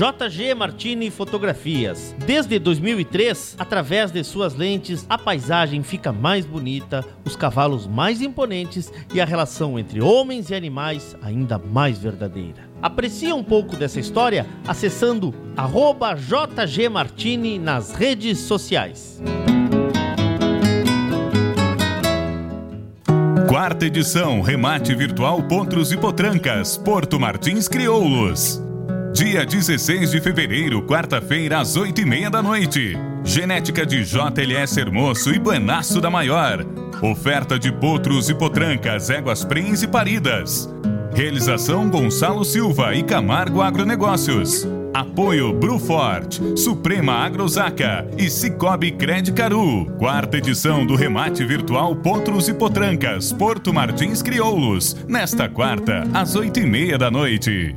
JG Martini Fotografias. Desde 2003, através de suas lentes, a paisagem fica mais bonita, os cavalos mais imponentes e a relação entre homens e animais ainda mais verdadeira. Aprecie um pouco dessa história acessando @jgmartini nas redes sociais. Quarta edição Remate Virtual Potros e Potrancas, Porto Martins Crioulos. Dia 16 de fevereiro, quarta-feira, às 8 e meia da noite. Genética de JLS Hermoso e Buenaço da Maior. Oferta de potros e potrancas, éguas prens e paridas. Realização Gonçalo Silva e Camargo Agronegócios. Apoio Brufort, Suprema Agrosaca e Cicobi Cred Caru. Quarta edição do remate virtual Potros e Potrancas, Porto Martins Crioulos. Nesta quarta, às oito e meia da noite.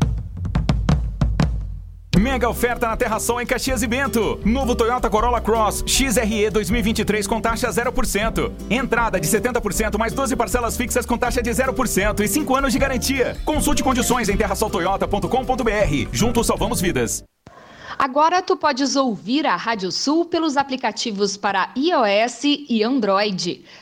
Mega oferta na Terra Sol em Caxias e Bento. Novo Toyota Corolla Cross XRE 2023 com taxa 0%. Entrada de 70% mais 12 parcelas fixas com taxa de 0% e 5 anos de garantia. Consulte condições em terrasoltoyota.com.br. Juntos salvamos vidas. Agora tu podes ouvir a Rádio Sul pelos aplicativos para iOS e Android.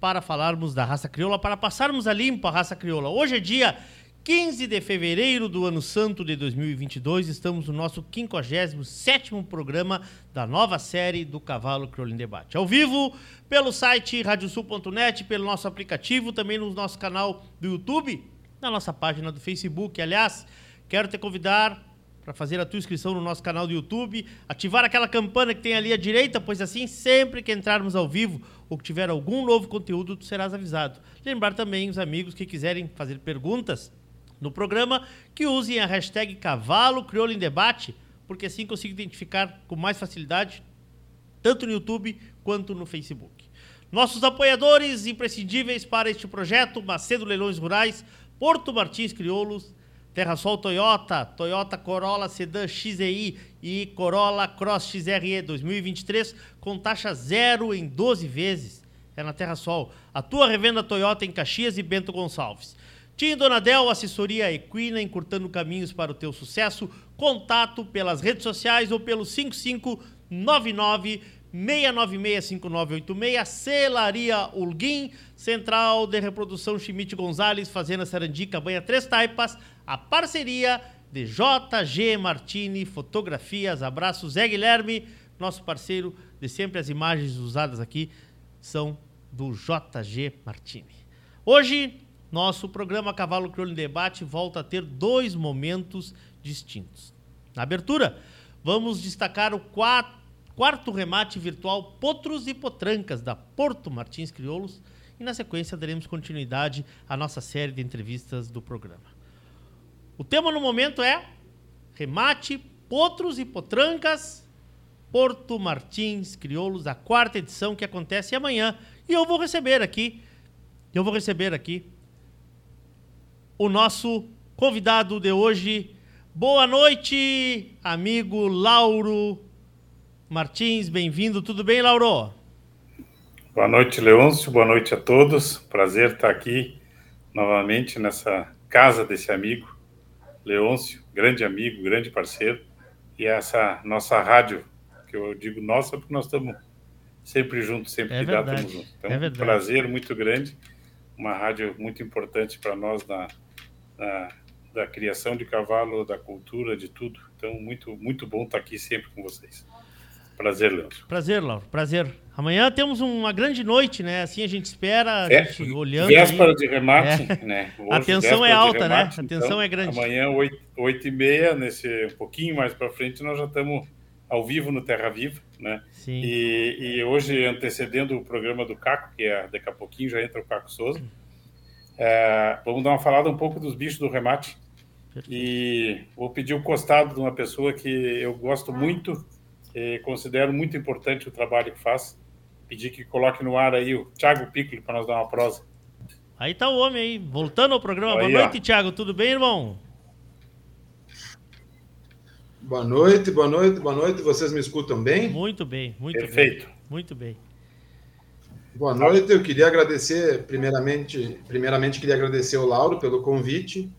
para falarmos da raça crioula, para passarmos a limpo a raça crioula. Hoje é dia 15 de fevereiro do ano santo de 2022, estamos no nosso 57º programa da nova série do Cavalo Crioulo em Debate. Ao vivo, pelo site radiosul.net, pelo nosso aplicativo, também no nosso canal do YouTube, na nossa página do Facebook. Aliás, quero te convidar para fazer a tua inscrição no nosso canal do YouTube, ativar aquela campana que tem ali à direita, pois assim, sempre que entrarmos ao vivo ou que tiver algum novo conteúdo, tu serás avisado. Lembrar também os amigos que quiserem fazer perguntas no programa que usem a hashtag Cavalo Crioulo em Debate, porque assim consigo identificar com mais facilidade, tanto no YouTube quanto no Facebook. Nossos apoiadores imprescindíveis para este projeto: Macedo Leilões Rurais, Porto Martins Crioulos, Terrasol Toyota, Toyota Corolla Sedan XEI e Corolla Cross XRE 2023 com taxa zero em 12 vezes. É na Terrasol. A tua revenda Toyota em Caxias e Bento Gonçalves. Tim Donadel, assessoria equina, encurtando caminhos para o teu sucesso. Contato pelas redes sociais ou pelo 5599 6965986, Celaria Ulguim, Central de Reprodução Chimite Gonzalez, Fazenda Sarandica, Banha Três Taipas, a parceria de JG Martini Fotografias. Abraço, Zé Guilherme, nosso parceiro de sempre. As imagens usadas aqui são do JG Martini. Hoje, nosso programa Cavalo Crioulo em Debate volta a ter dois momentos distintos. Na abertura, vamos destacar o quarto remate virtual Potros e Potrancas da Porto Martins Crioulos e na sequência daremos continuidade à nossa série de entrevistas do programa. O tema no momento é remate Potros e Potrancas Porto Martins Crioulos, a quarta edição que acontece amanhã e eu vou receber aqui, eu vou receber aqui o nosso convidado de hoje. Boa noite, amigo Lauro Martins, bem-vindo. Tudo bem, Lauro? Boa noite, Leôncio. Boa noite a todos. Prazer estar aqui novamente nessa casa desse amigo, Leôncio, grande amigo, grande parceiro, e essa nossa rádio, que eu digo nossa porque nós estamos sempre juntos, sempre é ligados estamos juntos. Então, é um prazer muito grande, uma rádio muito importante para nós na, na, da criação de cavalo, da cultura, de tudo. Então, muito, muito bom estar aqui sempre com vocês. Prazer, Leandro. Prazer, Lauro. Prazer. Amanhã temos uma grande noite, né? Assim a gente espera, a É, gente olhando. Véspera aí. de remate, É. né? A Hoje, tensão é alta, né? remate, A tensão então, é grande. Amanhã, 8, 8 e meia, nesse, um pouquinho mais para frente, nós já estamos ao vivo no Terra Viva, né? Sim. E, e hoje, antecedendo o programa do Caco, que é daqui a pouquinho já entra o Caco Souza, é, vamos dar uma falada um pouco dos bichos do remate. E vou pedir o costado de uma pessoa que eu gosto muito e considero muito importante o trabalho que faz. Pedir que coloque no ar aí o Thiago Piccoli para nós dar uma prosa. Aí tá o homem aí, voltando ao programa. Aí, Boa ó. noite, Thiago. Tudo bem, irmão? Boa noite, boa noite, boa noite. Vocês me escutam bem? Muito bem, muito Perfeito. bem. Muito bem. Boa noite. Eu queria agradecer, primeiramente, primeiramente queria agradecer ao Lauro pelo convite.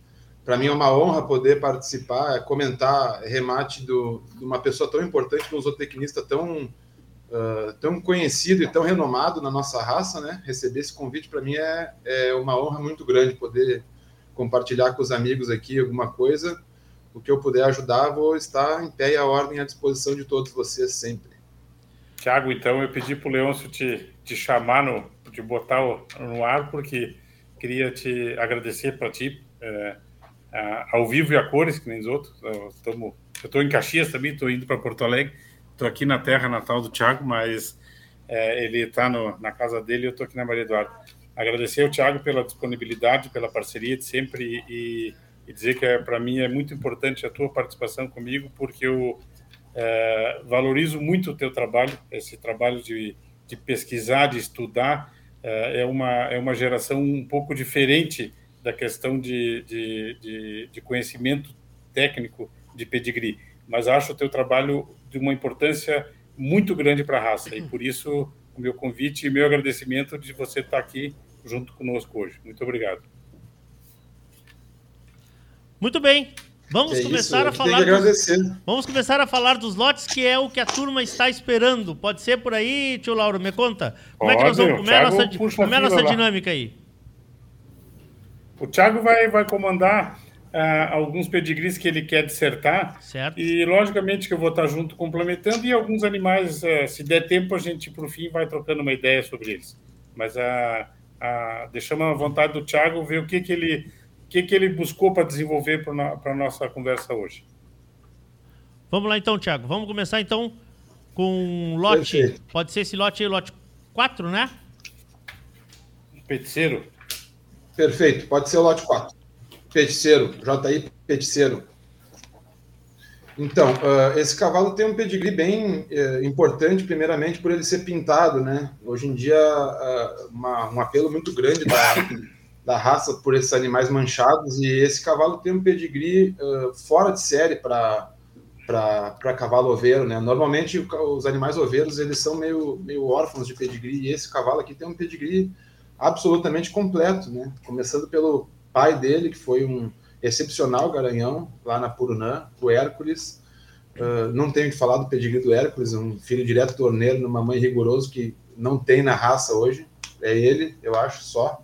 Para mim é uma honra poder participar, comentar remate do, de uma pessoa tão importante, de um zootecnista tão tão conhecido e tão renomado na nossa raça, né? Receber esse convite para mim é, é uma honra muito grande poder compartilhar com os amigos aqui alguma coisa. O que eu puder ajudar, vou estar em pé e a ordem à disposição de todos vocês sempre. Tiago, então eu pedi para o Leôncio te, te chamar, no, te botar no ar, porque queria te agradecer para ti, é, ao vivo e a cores, que nem os outros. Eu estou em Caxias também, estou indo para Porto Alegre, Estou aqui na terra natal do Thiago, mas é, ele está na casa dele e eu estou aqui na Maria Eduardo. Agradecer ao Thiago pela disponibilidade, pela parceria de sempre e, e dizer que é, para mim é muito importante a tua participação comigo, porque eu é, valorizo muito o teu trabalho, esse trabalho de, de pesquisar, de estudar. É, é uma, é uma geração um pouco diferente da questão de, de, de, de conhecimento técnico de pedigree, mas acho o teu trabalho de uma importância muito grande para a raça e por isso o meu convite e meu agradecimento de você estar aqui junto conosco hoje. Muito obrigado. Muito bem. Vamos que começar a falar. Dos... Vamos começar a falar dos lotes, que é o que a turma está esperando. Pode ser por aí, tio Lauro, me conta. Como Pode, é que nós vamos, como é a nossa, como é a nossa dinâmica aí? O Thiago vai, vai comandar uh, alguns pedigrees que ele quer dissertar. Certo. E, logicamente, que eu vou estar junto complementando. E alguns animais, uh, se der tempo, a gente, por fim, vai trocando uma ideia sobre eles. Mas uh, uh, deixamos a vontade do Thiago ver o que, que, ele, o que, que ele buscou para desenvolver para a nossa conversa hoje. Vamos lá, então, Thiago. Vamos começar, então, com lote. Perfeito. Pode ser esse lote aí, lote 4, né? Peticeiro. Perfeito, pode ser o lote 4. Peticeiro, JI Peticeiro. Então, uh, esse cavalo tem um pedigree bem uh, importante, primeiramente por ele ser pintado, né? Hoje em dia, uh, uma, um apelo muito grande da, da raça por esses animais manchados, e esse cavalo tem um pedigree fora de série para para cavalo oveiro, né? Normalmente os animais oveiros eles são meio, meio órfãos de pedigree e esse cavalo aqui tem um pedigree absolutamente completo, né? Começando pelo pai dele, que foi um excepcional garanhão lá na Purunã, o Hércules. Uh, não tenho que falar do pedigree do Hércules, um filho direto do Orneiro, numa mãe rigoroso que não tem na raça hoje. É ele, eu acho, só.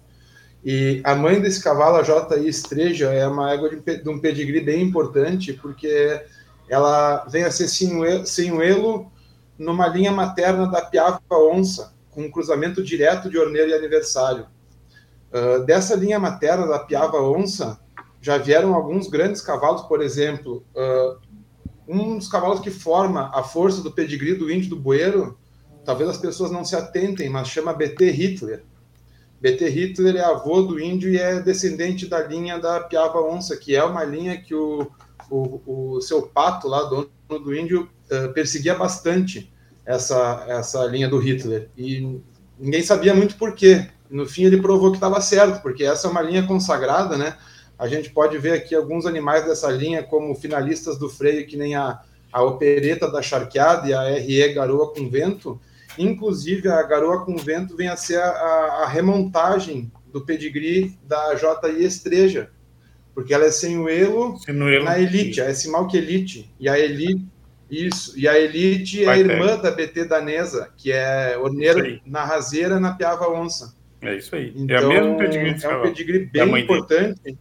E a mãe desse cavalo, a J.I. Estreja, é uma égua de, de um pedigree bem importante, porque ela vem a ser senhuelo numa linha materna da Piava Onça, com um cruzamento direto de Orneiro e Aniversário. Uh, dessa linha materna da Piava Onça, já vieram alguns grandes cavalos, por exemplo, uh, um dos cavalos que forma a força do pedigree do índio do Bueiro, talvez as pessoas não se atentem, mas chama BT Hitler. BT Hitler é avô do índio e é descendente da linha da Piava Onça, que é uma linha que o, o, o seu pato lá, dono do índio, uh, perseguia bastante essa, essa linha do Hitler. E ninguém sabia muito por quê. No fim, ele provou que estava certo, porque essa é uma linha consagrada, né? A gente pode ver aqui alguns animais dessa linha como finalistas do freio, que nem a, a opereta da charqueada e a RE Garoa com Vento. Inclusive, a Garoa com Vento vem a ser a, a, a remontagem do pedigree da JI Estreja, porque ela é sem o elo na Elite, é Simalque Elite. E a Elite isso, e a Elite é a irmã da BT danesa, que é orneira na raseira na Piava Onça. É isso aí. Então, é, o mesmo pedigree é um pedigree bem importante.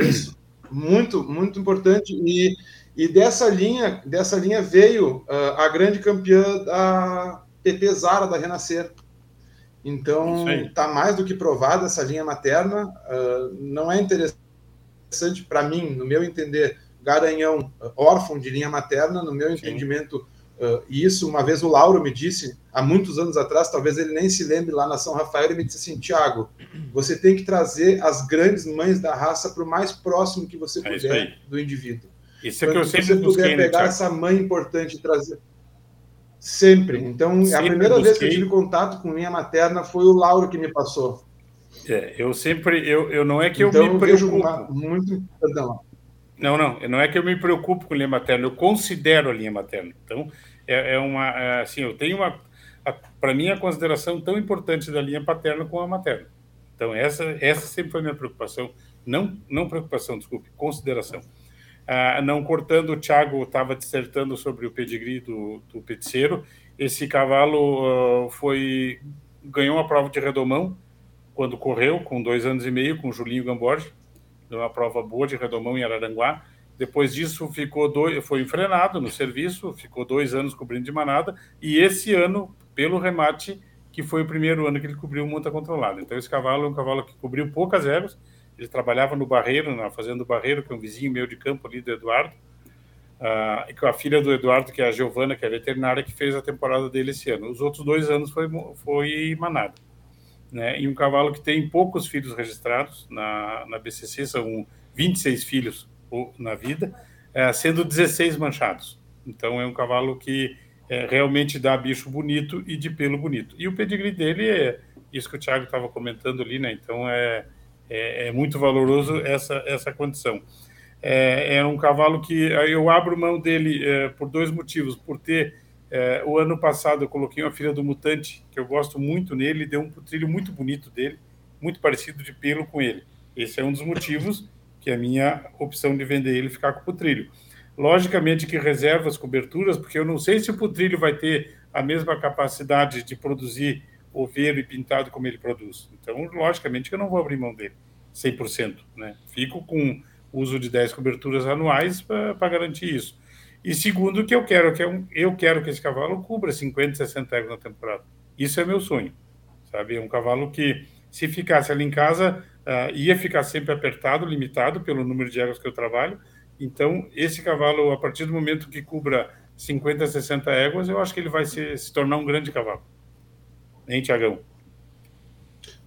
Isso, muito, muito importante. E, e dessa linha, dessa linha veio uh, a grande campeã da PP Zara da Renascer. Então, está mais do que provada essa linha materna. Uh, não é interessante para mim, no meu entender, garanhão órfão de linha materna, no meu Sim. entendimento, uh, isso uma vez o Lauro me disse, há muitos anos atrás, talvez ele nem se lembre lá na São Rafael, ele me disse assim, Tiago, você tem que trazer as grandes mães da raça para o mais próximo que você é puder do indivíduo. Isso é que eu sempre você puder né, pegar essa mãe importante e trazer... Sempre. Então, sempre a primeira busquei. vez que eu tive contato com linha materna foi o Lauro que me passou. É, eu sempre, eu, eu não é que então, eu me preocupo. Uma, muito, perdão, não, não, não é que eu me preocupo com linha materna, eu considero a linha materna. Então, é, é uma, é, assim, eu tenho uma, para mim, a consideração tão importante da linha paterna com a materna. Então, essa, essa sempre foi a minha preocupação, não, não preocupação, desculpe, consideração. Ah, não cortando, o Thiago estava dissertando sobre o pedigree do, do peticeiro. Esse cavalo uh, foi ganhou uma prova de redomão quando correu, com dois anos e meio, com o Julinho Gamborge deu uma prova boa de redomão em Araranguá. Depois disso, ficou dois, foi enfrenado no serviço, ficou dois anos cobrindo de manada, e esse ano, pelo remate, que foi o primeiro ano que ele cobriu monta controlada. Então, esse cavalo é um cavalo que cobriu poucas éguas, ele trabalhava no Barreiro, na Fazenda do Barreiro, que é um vizinho meu de campo ali do Eduardo, uh, com a filha do Eduardo, que é a Giovana, que é veterinária, que fez a temporada dele esse ano. Os outros dois anos foi, foi manada. Né? E um cavalo que tem poucos filhos registrados na, na BCC, são 26 filhos na vida, é, sendo 16 manchados. Então é um cavalo que é, realmente dá bicho bonito e de pelo bonito. E o pedigree dele é isso que o Thiago estava comentando ali, né? Então é, é, é, muito valoroso essa, essa condição. É, é, um cavalo que eu abro mão dele é, por dois motivos. Por ter, é, o ano passado eu coloquei uma filha do Mutante, que eu gosto muito nele, deu um trilho muito bonito dele, muito parecido de pelo com ele. Esse é um dos motivos que é a minha opção de vender ele ficar com o putrilho. Logicamente que reserva as coberturas, porque eu não sei se o putrilho vai ter a mesma capacidade de produzir oveiro e pintado como ele produz. Então, logicamente que eu não vou abrir mão dele 100%. Né? Fico com uso de 10 coberturas anuais para garantir isso. E segundo, que eu quero que eu, é eu quero que esse cavalo cubra 50, 60 éguas na temporada. Isso é meu sonho, sabe? É um cavalo que, se ficasse ali em casa, uh, ia ficar sempre apertado, limitado pelo número de éguas que eu trabalho, então, esse cavalo, a partir do momento que cubra 50, 60 éguas, eu acho que ele vai se, se tornar um grande cavalo. Hein, Tiagão?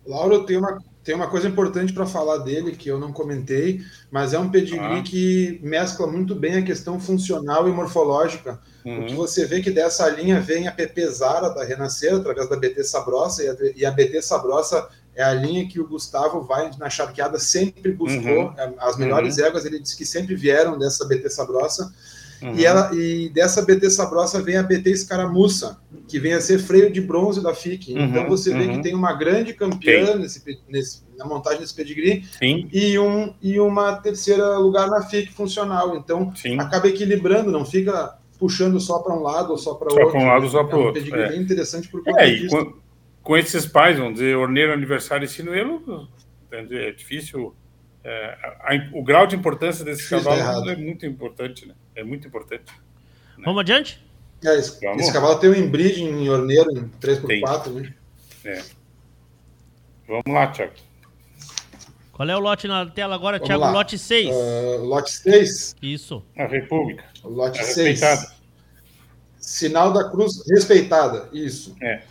Laura, tem uma, tem uma coisa importante para falar dele que eu não comentei, mas é um pedigree ah. que mescla muito bem a questão funcional e morfológica. Uhum. Porque você vê que dessa linha vem a PP Zara da Renascer, através da BT Sabrosa, e a, e a BT Sabrosa é a linha que o Gustavo vai na charqueada sempre buscou. Uhum. É, as melhores uhum. éguas, ele disse que sempre vieram dessa BT Sabrosa. Uhum. E, ela, e dessa BT Sabrosa vem a BT Escaramuça, que vem a ser freio de bronze da FIC. Uhum. Então você vê que uhum. tem uma grande campeã nesse, nesse, na montagem desse pedigree e, um, e uma terceira lugar na FIC funcional. Então Sim. acaba equilibrando, não fica puxando só para um lado ou só para outro. Só para um lado ou só para o é um outro. pedigree é. bem interessante por conta é, disso com esses pais, vamos dizer, Orneiro, Aniversário e Sinuelo, é difícil. É, a, o grau de importância desses cavalos é muito importante, né? É muito importante. Né? Vamos adiante? É, esse, esse, cavalo tem um embridge em Orneiro em 3x4, né? É. Vamos lá, Thiago. Qual é o lote na tela agora, Vamos Thiago? Lá. Lote 6. Uh, lote 6. Isso. A República. Lote a 6. Respeitada. Sinal da cruz respeitada, isso. É.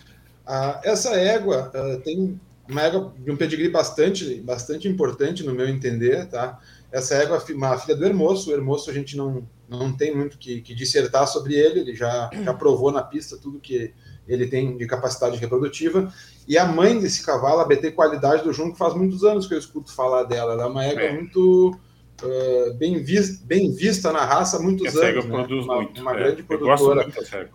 Ah, essa égua uh, tem uma égua de um pedigree bastante, bastante importante, no meu entender, tá? Essa égua é uma filha do Hermoso. O Hermoso a gente não, não tem muito que, que dissertar sobre ele, ele já, já provou na pista tudo que ele tem de capacidade reprodutiva. E a mãe desse cavalo, a BT Qualidade do Junco, faz muitos anos que eu escuto falar dela. Ela é uma égua é. muito uh, bem, vis, bem vista na raça há muitos essa anos. Né? Produz uma, muito, uma é. grande produtora. Eu gosto muito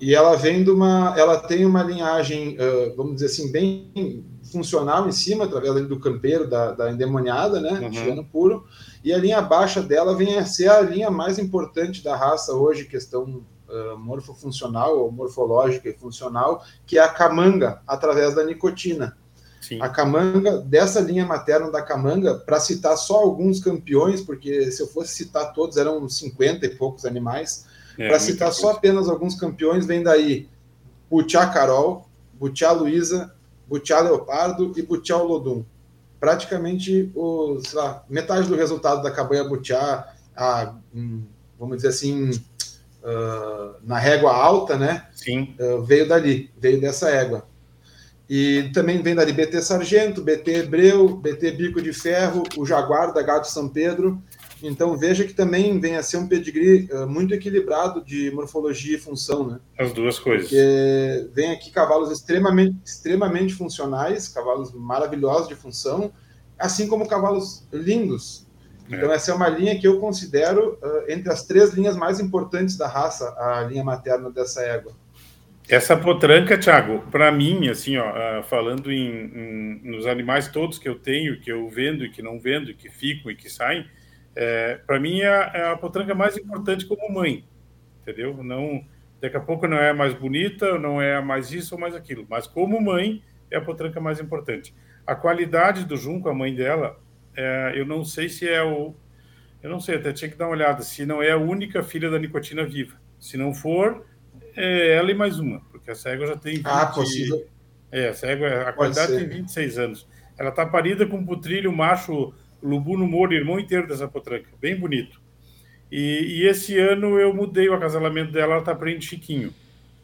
e ela vem de uma, ela tem uma linhagem, vamos dizer assim, bem funcional em cima, através do campeiro, da, da endemoniada, né, uhum. puro, e a linha baixa dela vem a ser a linha mais importante da raça hoje, questão uh, morfofuncional ou morfológica e funcional, que é a camanga, através da nicotina. Sim. A camanga, dessa linha materna da camanga, para citar só alguns campeões, porque se eu fosse citar todos, eram 50 e poucos animais, é, Para citar só apenas alguns campeões, vem daí Butiá Carol, Butiá Luiza, Butiá Leopardo e Butiá Lodum. Praticamente os, lá, metade do resultado da cabanha Butiá, a, hum, vamos dizer assim, uh, na régua alta, né? Sim. Uh, veio dali, veio dessa égua. E também vem dali BT Sargento, BT Hebreu, BT Bico de Ferro, o Jaguar da Gato São Pedro então veja que também vem a ser um pedigree uh, muito equilibrado de morfologia e função, né? As duas coisas. Porque vem aqui cavalos extremamente, extremamente funcionais, cavalos maravilhosos de função, assim como cavalos lindos. Então é. essa é uma linha que eu considero uh, entre as três linhas mais importantes da raça, a linha materna dessa égua. Essa potranca, Thiago, para mim, assim, ó, uh, falando em, em, nos animais todos que eu tenho, que eu vendo e que não vendo, que ficam e que saem, é, para mim é, é, a potranca mais importante como mãe, entendeu? Não, daqui a pouco não é mais bonita, não é mais isso ou mais aquilo, mas como mãe é a potranca mais importante. A qualidade do junco, a mãe dela, é, eu não sei se é o, eu não sei, até tinha que dar uma olhada, se não é a única filha da nicotina viva. Se não for, é ela e mais uma, porque a cega já tem 20, ah, possível. É, a cega, a qualidade tem 26 anos. Ela está parida com um putrilho macho Lubu no Moro, irmão inteiro dessa potranca, bem bonito. E, e esse ano eu mudei o acasalamento dela, ela está prende Chiquinho.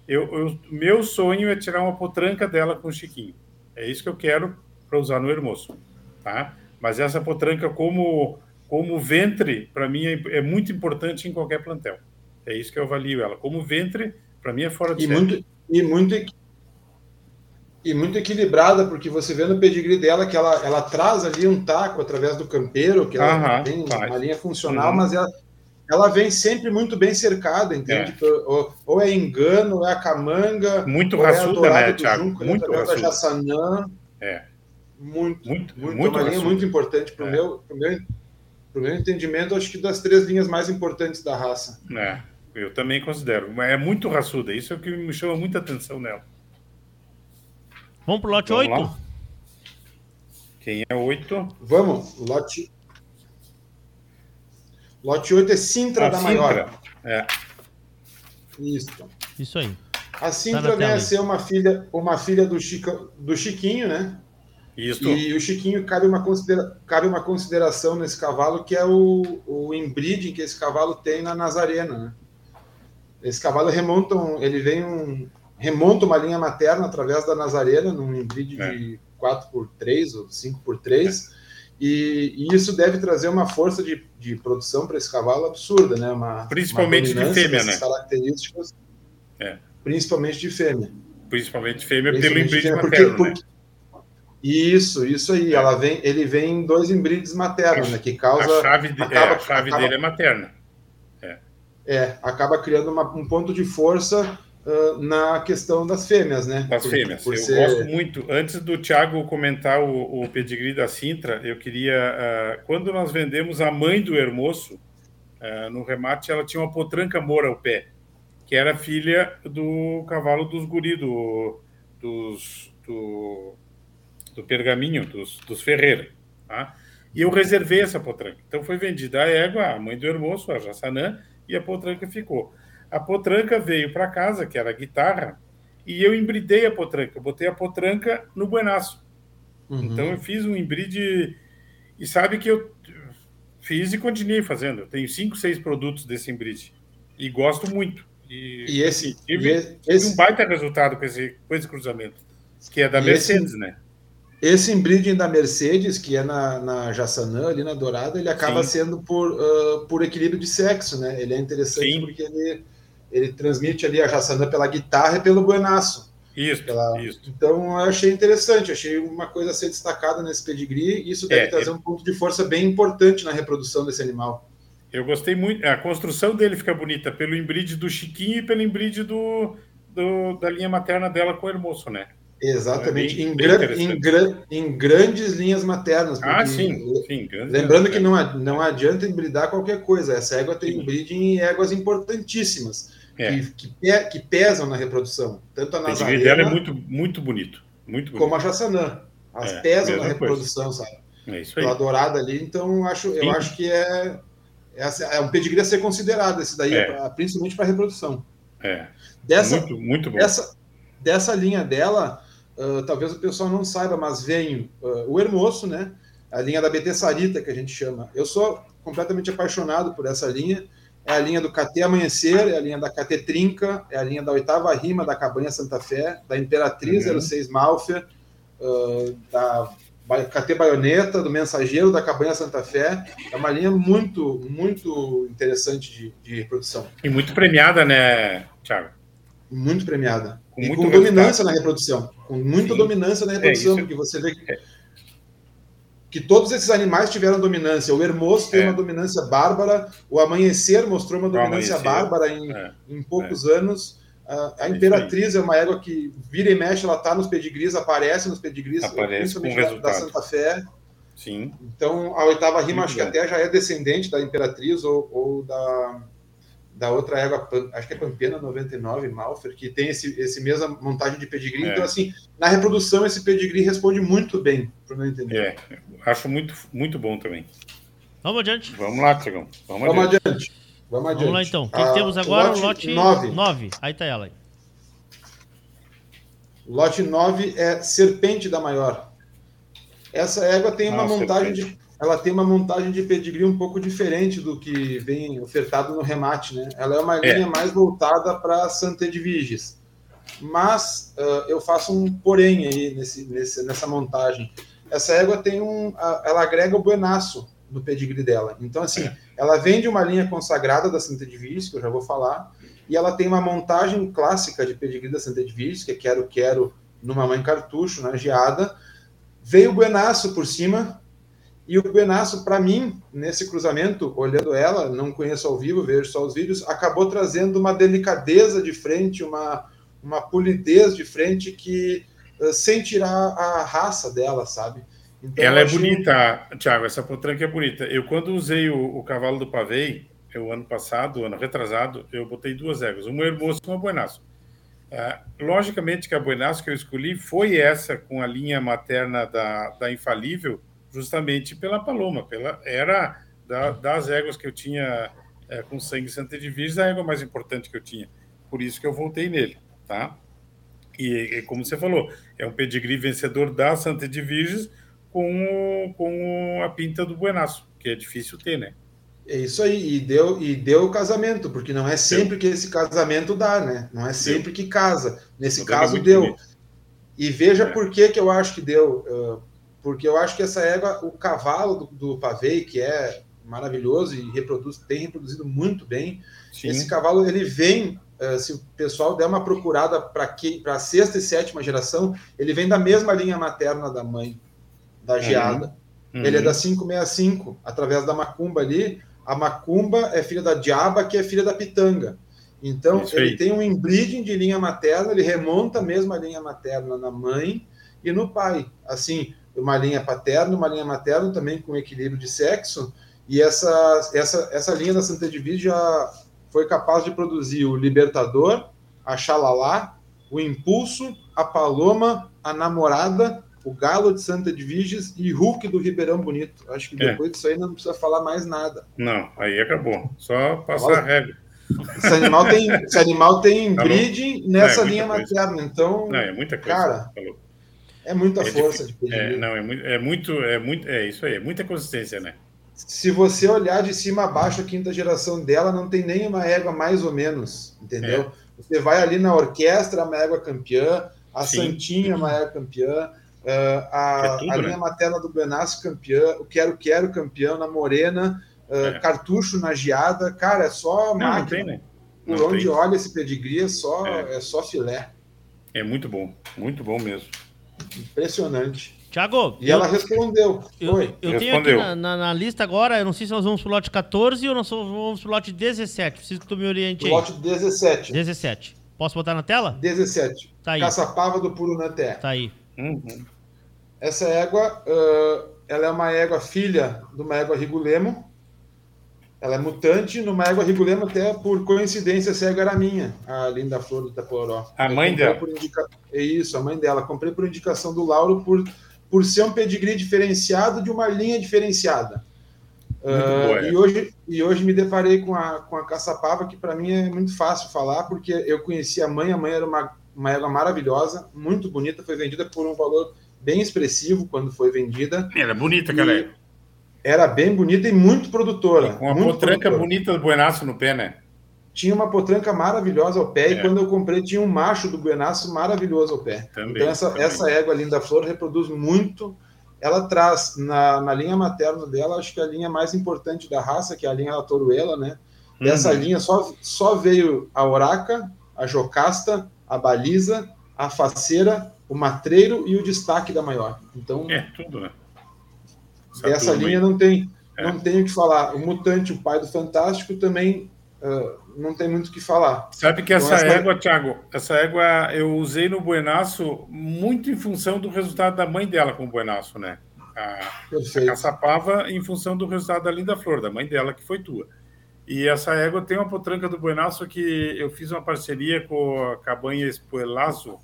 Eu, eu, meu sonho é tirar uma potranca dela com o Chiquinho. É isso que eu quero para usar no Hermoso, tá? Mas essa potranca como como ventre, para mim é, é, muito importante em qualquer plantel. É isso que eu avalio ela. Como ventre, para mim é fora de e muito e muito e muito equilibrada, porque você vê no pedigree dela que ela, ela traz ali um taco através do campeiro, que ela Aham, tem faz. uma linha funcional, Uhum. mas ela, ela vem sempre muito bem cercada, entende? Ou, ou é engano, ou é a camanga, Muito é raçuda, dourada né, Thiago? junco, Muito através da raçuda. É. Muito, muito, muito, muito é uma linha muito importante para o É. meu, pro meu, pro meu entendimento, acho que das três linhas mais importantes da raça. É, eu também considero. É muito raçuda. Isso é o que me chama muita atenção nela. Vamos pro lote Vamos 8? lá? Quem é oito? Vamos, lote. Lote 8 é Sintra A da Sintra. Maior. É. Isso. Isso aí. A Tá Sintra vem a ser uma filha, uma filha do, Chico, do Chiquinho, né? Isso. E o Chiquinho cabe uma, considera, cabe uma consideração nesse cavalo, que é o, o inbreeding que esse cavalo tem na Nazarena, né? Esse cavalo remonta, um, ele vem um, remonta uma linha materna através da Nazarena, num inbreed É. de 4x3 ou 5x3, e, e isso deve trazer uma força de, de produção para esse cavalo absurda, né? Uma, Principalmente de uma dominância fêmea, né? características, É. principalmente de fêmea. Principalmente fêmea pelo Principalmente fêmea, porque- materno, né? porque- Isso, isso aí. Ela vem, ele vem em dois embrides maternos, né? Que causa. A chave, de- é, acaba- a chave acaba- dele é materna. É, acaba criando uma- um ponto de força na questão das fêmeas, né? Das Por- fêmeas. por eu ser- gosto muito. Antes do Thiago comentar o, o pedigree da Sintra, eu queria. ah, quando nós vendemos a mãe do Hermoso, ah, no remate, ela tinha uma potranca mora ao pé, que era filha do cavalo dos guri, do, dos, do, do pergaminho, dos, dos Ferreira. Tá? E eu reservei essa potranca. Então foi vendida a égua, a mãe do Hermoso, a Jassanã, e a potranca ficou. A potranca veio para casa, que era a guitarra, e eu embridei a potranca. Eu botei a potranca no buenaço. Uhum. Então eu fiz um embride e sabe que eu fiz e continuei fazendo. Eu tenho cinco, seis produtos desse embride e gosto muito. E, E esse- tive, e esse- tive um baita resultado com esse, com esse cruzamento, que é da Mercedes, esse- né? Esse inbreeding da Mercedes, que é na, na Jassanã, ali na Dourada, ele acaba Sim. sendo por, ah, por equilíbrio de sexo, né? Ele é interessante Sim. porque ele, ele transmite ali a Jassanã pela guitarra e pelo buenaço. Isso, Pela- isso. Então eu achei interessante, achei uma coisa a ser destacada nesse pedigree, e isso deve É, trazer é- um ponto de força bem importante na reprodução desse animal. Eu gostei muito. A construção dele fica bonita pelo embride do Chiquinho e pelo embride do, do- da linha materna dela com o Hermoso, né? Exatamente, É bem- em, bem gran- em gran- em grandes linhas maternas. Ah, sim, sim. Lembrando que não, não adianta embridar qualquer coisa, essa égua tem embreeding em éguas importantíssimas, É. que, que, que pesam na reprodução, tanto a O pedigree dela é Nazarena muito, muito bonito. Muito bonito. como a Jassanã. As É, pesam na mesma coisa. reprodução, sabe? É isso aí. Pela dourada ali, então eu acho, eu acho que é, é, é um pedigree a ser considerado, esse daí, É. pra- principalmente para reprodução. É. Dessa, Muito, muito bom. dessa, dessa linha dela, ah, talvez o pessoal não saiba, mas vem ah, o Hermoso, né? A linha da BT Sarita, que a gente chama. Eu sou completamente apaixonado por essa linha. É a linha do KT Amanhecer, é a linha da KT Trinca, é a linha da oitava rima da Cabanha Santa Fé, da Imperatriz Uhum. 06 Malfer, ah, da KT Baioneta, do Mensageiro da Cabanha Santa Fé. É uma linha muito, muito interessante de, de reprodução. E muito premiada, né, Thiago? Muito premiada. Com e com resultado. dominância na reprodução. Com muita Sim. dominância na reprodução, É, porque você vê que, que todos esses animais tiveram dominância. O Hermoso tem É. uma dominância bárbara, o Amanhecer mostrou uma dominância bárbara em, É. em poucos anos. A, a isso Imperatriz é uma égua que vira e mexe, ela está nos pedigris, aparece nos pedigris, Aparece principalmente da. Santa Fé. Sim. Então, a oitava rima Muito acho que até já é descendente da Imperatriz ou, ou da, da outra égua, acho que é Pampena 99, Malfer, que tem esse, esse mesma montagem de pedigree. É. Então, assim, na reprodução, esse pedigree responde muito bem, para não entender. É. Acho muito, muito bom também. Vamos adiante. Vamos lá, Tiagão. Vamos, Vamos adiante. adiante. Vamos adiante. Vamos lá então. O que, que Ah, temos agora? O lote lote nove. 9. Aí tá ela aí. Lote 9 é Serpente da Maior. Essa égua tem uma Ah, montagem Serpente. de ela tem uma montagem de pedigree um pouco diferente do que vem ofertado no remate, né? Ela é uma É. linha mais voltada para Santa Edviges. Mas ah, eu faço um porém aí nesse, nesse- nessa montagem. Essa égua tem um. ela agrega o buenaço no pedigree dela. Então, assim, ela vem de uma linha consagrada da Santa Edviges, que eu já vou falar, e ela tem uma montagem clássica de pedigree da Santa Edviges, que é Quero Quero numa mãe cartucho, na geada. Veio o buenaço por cima, e o Buenaço, para mim, nesse cruzamento, olhando ela, não conheço ao vivo, vejo só os vídeos, acabou trazendo uma delicadeza de frente, uma, uma polidez de frente que, eh, sem tirar a raça dela, sabe? Então, Ela é achei- bonita, Thiago, essa potranca é bonita. Eu, quando usei o, o cavalo do pavei, eu, ano passado, ano retrasado, eu botei duas éguas, uma hermosa e uma buenaço. Ah, logicamente que a buenaço que eu escolhi foi essa com a linha materna da, da Infalível, justamente pela Paloma, pela, era da- das éguas que eu tinha eh, com sangue Santa Edviges, a égua mais importante que eu tinha. Por isso que eu voltei nele, tá? E, e como você falou, é um pedigree vencedor da Santa Edviges com, o- com a pinta do Buenaço, que é difícil ter, né? É isso aí, e deu, e deu o casamento, porque não é sempre que esse casamento dá, né? Não é sempre que casa. Nesse caso, deu. bonito. E veja por que, que eu acho que deu. uh, porque eu acho que essa égua, o cavalo do, do pavei, que é maravilhoso e reproduz, tem reproduzido muito bem, Sim. esse cavalo ele vem. uh, se o pessoal der uma procurada para a sexta e sétima geração, ele vem da mesma linha materna da mãe, da geada. Uhum. Ele é da 565, através da macumba ali. A macumba é filha da diaba, que é filha da pitanga. Então, Isso ele aí. tem um inbreeding de linha materna, ele remonta mesmo a linha materna na mãe e no pai. Assim, uma linha paterna, uma linha materna também com equilíbrio de sexo. E essa, essa, essa linha da Santa Divide já foi capaz de produzir o Libertador, a Xalala, o Impulso, a Paloma, a Namorada, o Galo de Santa Edviges e Hulk do Ribeirão Bonito. Acho que É. depois disso aí não precisa falar mais nada. Não, aí acabou. Só passar Olha. a régua. Esse animal tem, esse animal tem Tá breeding nessa É, linha coisa. materna. Então, Não, é muita coisa. cara, falou. É muita É força difícil. de É, pedigree. não, é muito, é muito, é muito, é isso aí, é muita consistência, né? Se você olhar de cima a baixo a quinta geração dela, não tem nenhuma égua mais ou menos, entendeu? É. Você vai ali na orquestra, uma égua campeã, a Sim. Santinha, uma égua campeã, ah, a, É tudo, a né? linha materna do Benasso campeã, o Quero Quero campeão na Morena, ah, É. Cartucho na Geada, cara, é só Não, não máquina. tem, né? Por Não onde tem. olha esse pedigree é só, É. é só filé. É muito bom, muito bom mesmo. Impressionante. Tiago, E ela respondeu. eu, Foi. eu tenho aqui Respondeu. na, na- na lista agora, eu não sei se nós vamos pro lote 14 ou nós vamos pro lote 17. Preciso que tu me oriente aí. Lote 17. 17. Posso botar na tela? 17. Tá aí. Caçapava do Purunaté. Tá aí. Uhum. Essa égua, ah, ela é uma égua filha de uma égua rigulemo. Ela é mutante numa égua rigulemo, até por coincidência, essa égua era minha, a linda flor do Itaporó. A mãe dela? indica- É isso, a mãe dela. Comprei por indicação do Lauro por, por ser um pedigree diferenciado de uma linha diferenciada. Ah, boa, é. e, hoje, e hoje me deparei com a, com a caçapava, que para mim é muito fácil falar, porque eu conheci a mãe, a mãe era uma, uma égua maravilhosa, muito bonita, foi vendida por um valor bem expressivo quando foi vendida. Era é bonita aquela E época. Era bem bonita e muito produtora. Com uma potranca produtora. bonita do buenaço no pé, né? Tinha uma potranca maravilhosa ao pé, É. e quando eu comprei, tinha um macho do Buenaço maravilhoso ao pé. Também, então, essa, também. essa égua linda flor reproduz muito. Ela traz na, na linha materna dela, acho que a linha mais importante da raça, que é a linha da Toruela, né? Uhum. Dessa linha só, só veio a Oraca, a Jocasta, a Baliza, a Faceira, o Matreiro e o destaque da maior. Então, É, tudo, né? Dessa turma linha não tem, É. não tem o que falar. O Mutante, o pai do Fantástico, também ah, não tem muito o que falar. Sabe que Então, essa essa- égua, Thiago, essa égua eu usei no Buenaço muito em função do resultado da mãe dela com o Buenaço, né? A, a caçapava em função do resultado da Linda Flor, da mãe dela, que foi tua. E essa égua tem uma potranca do Buenaço que eu fiz uma parceria com a Cabanha Espuelazo,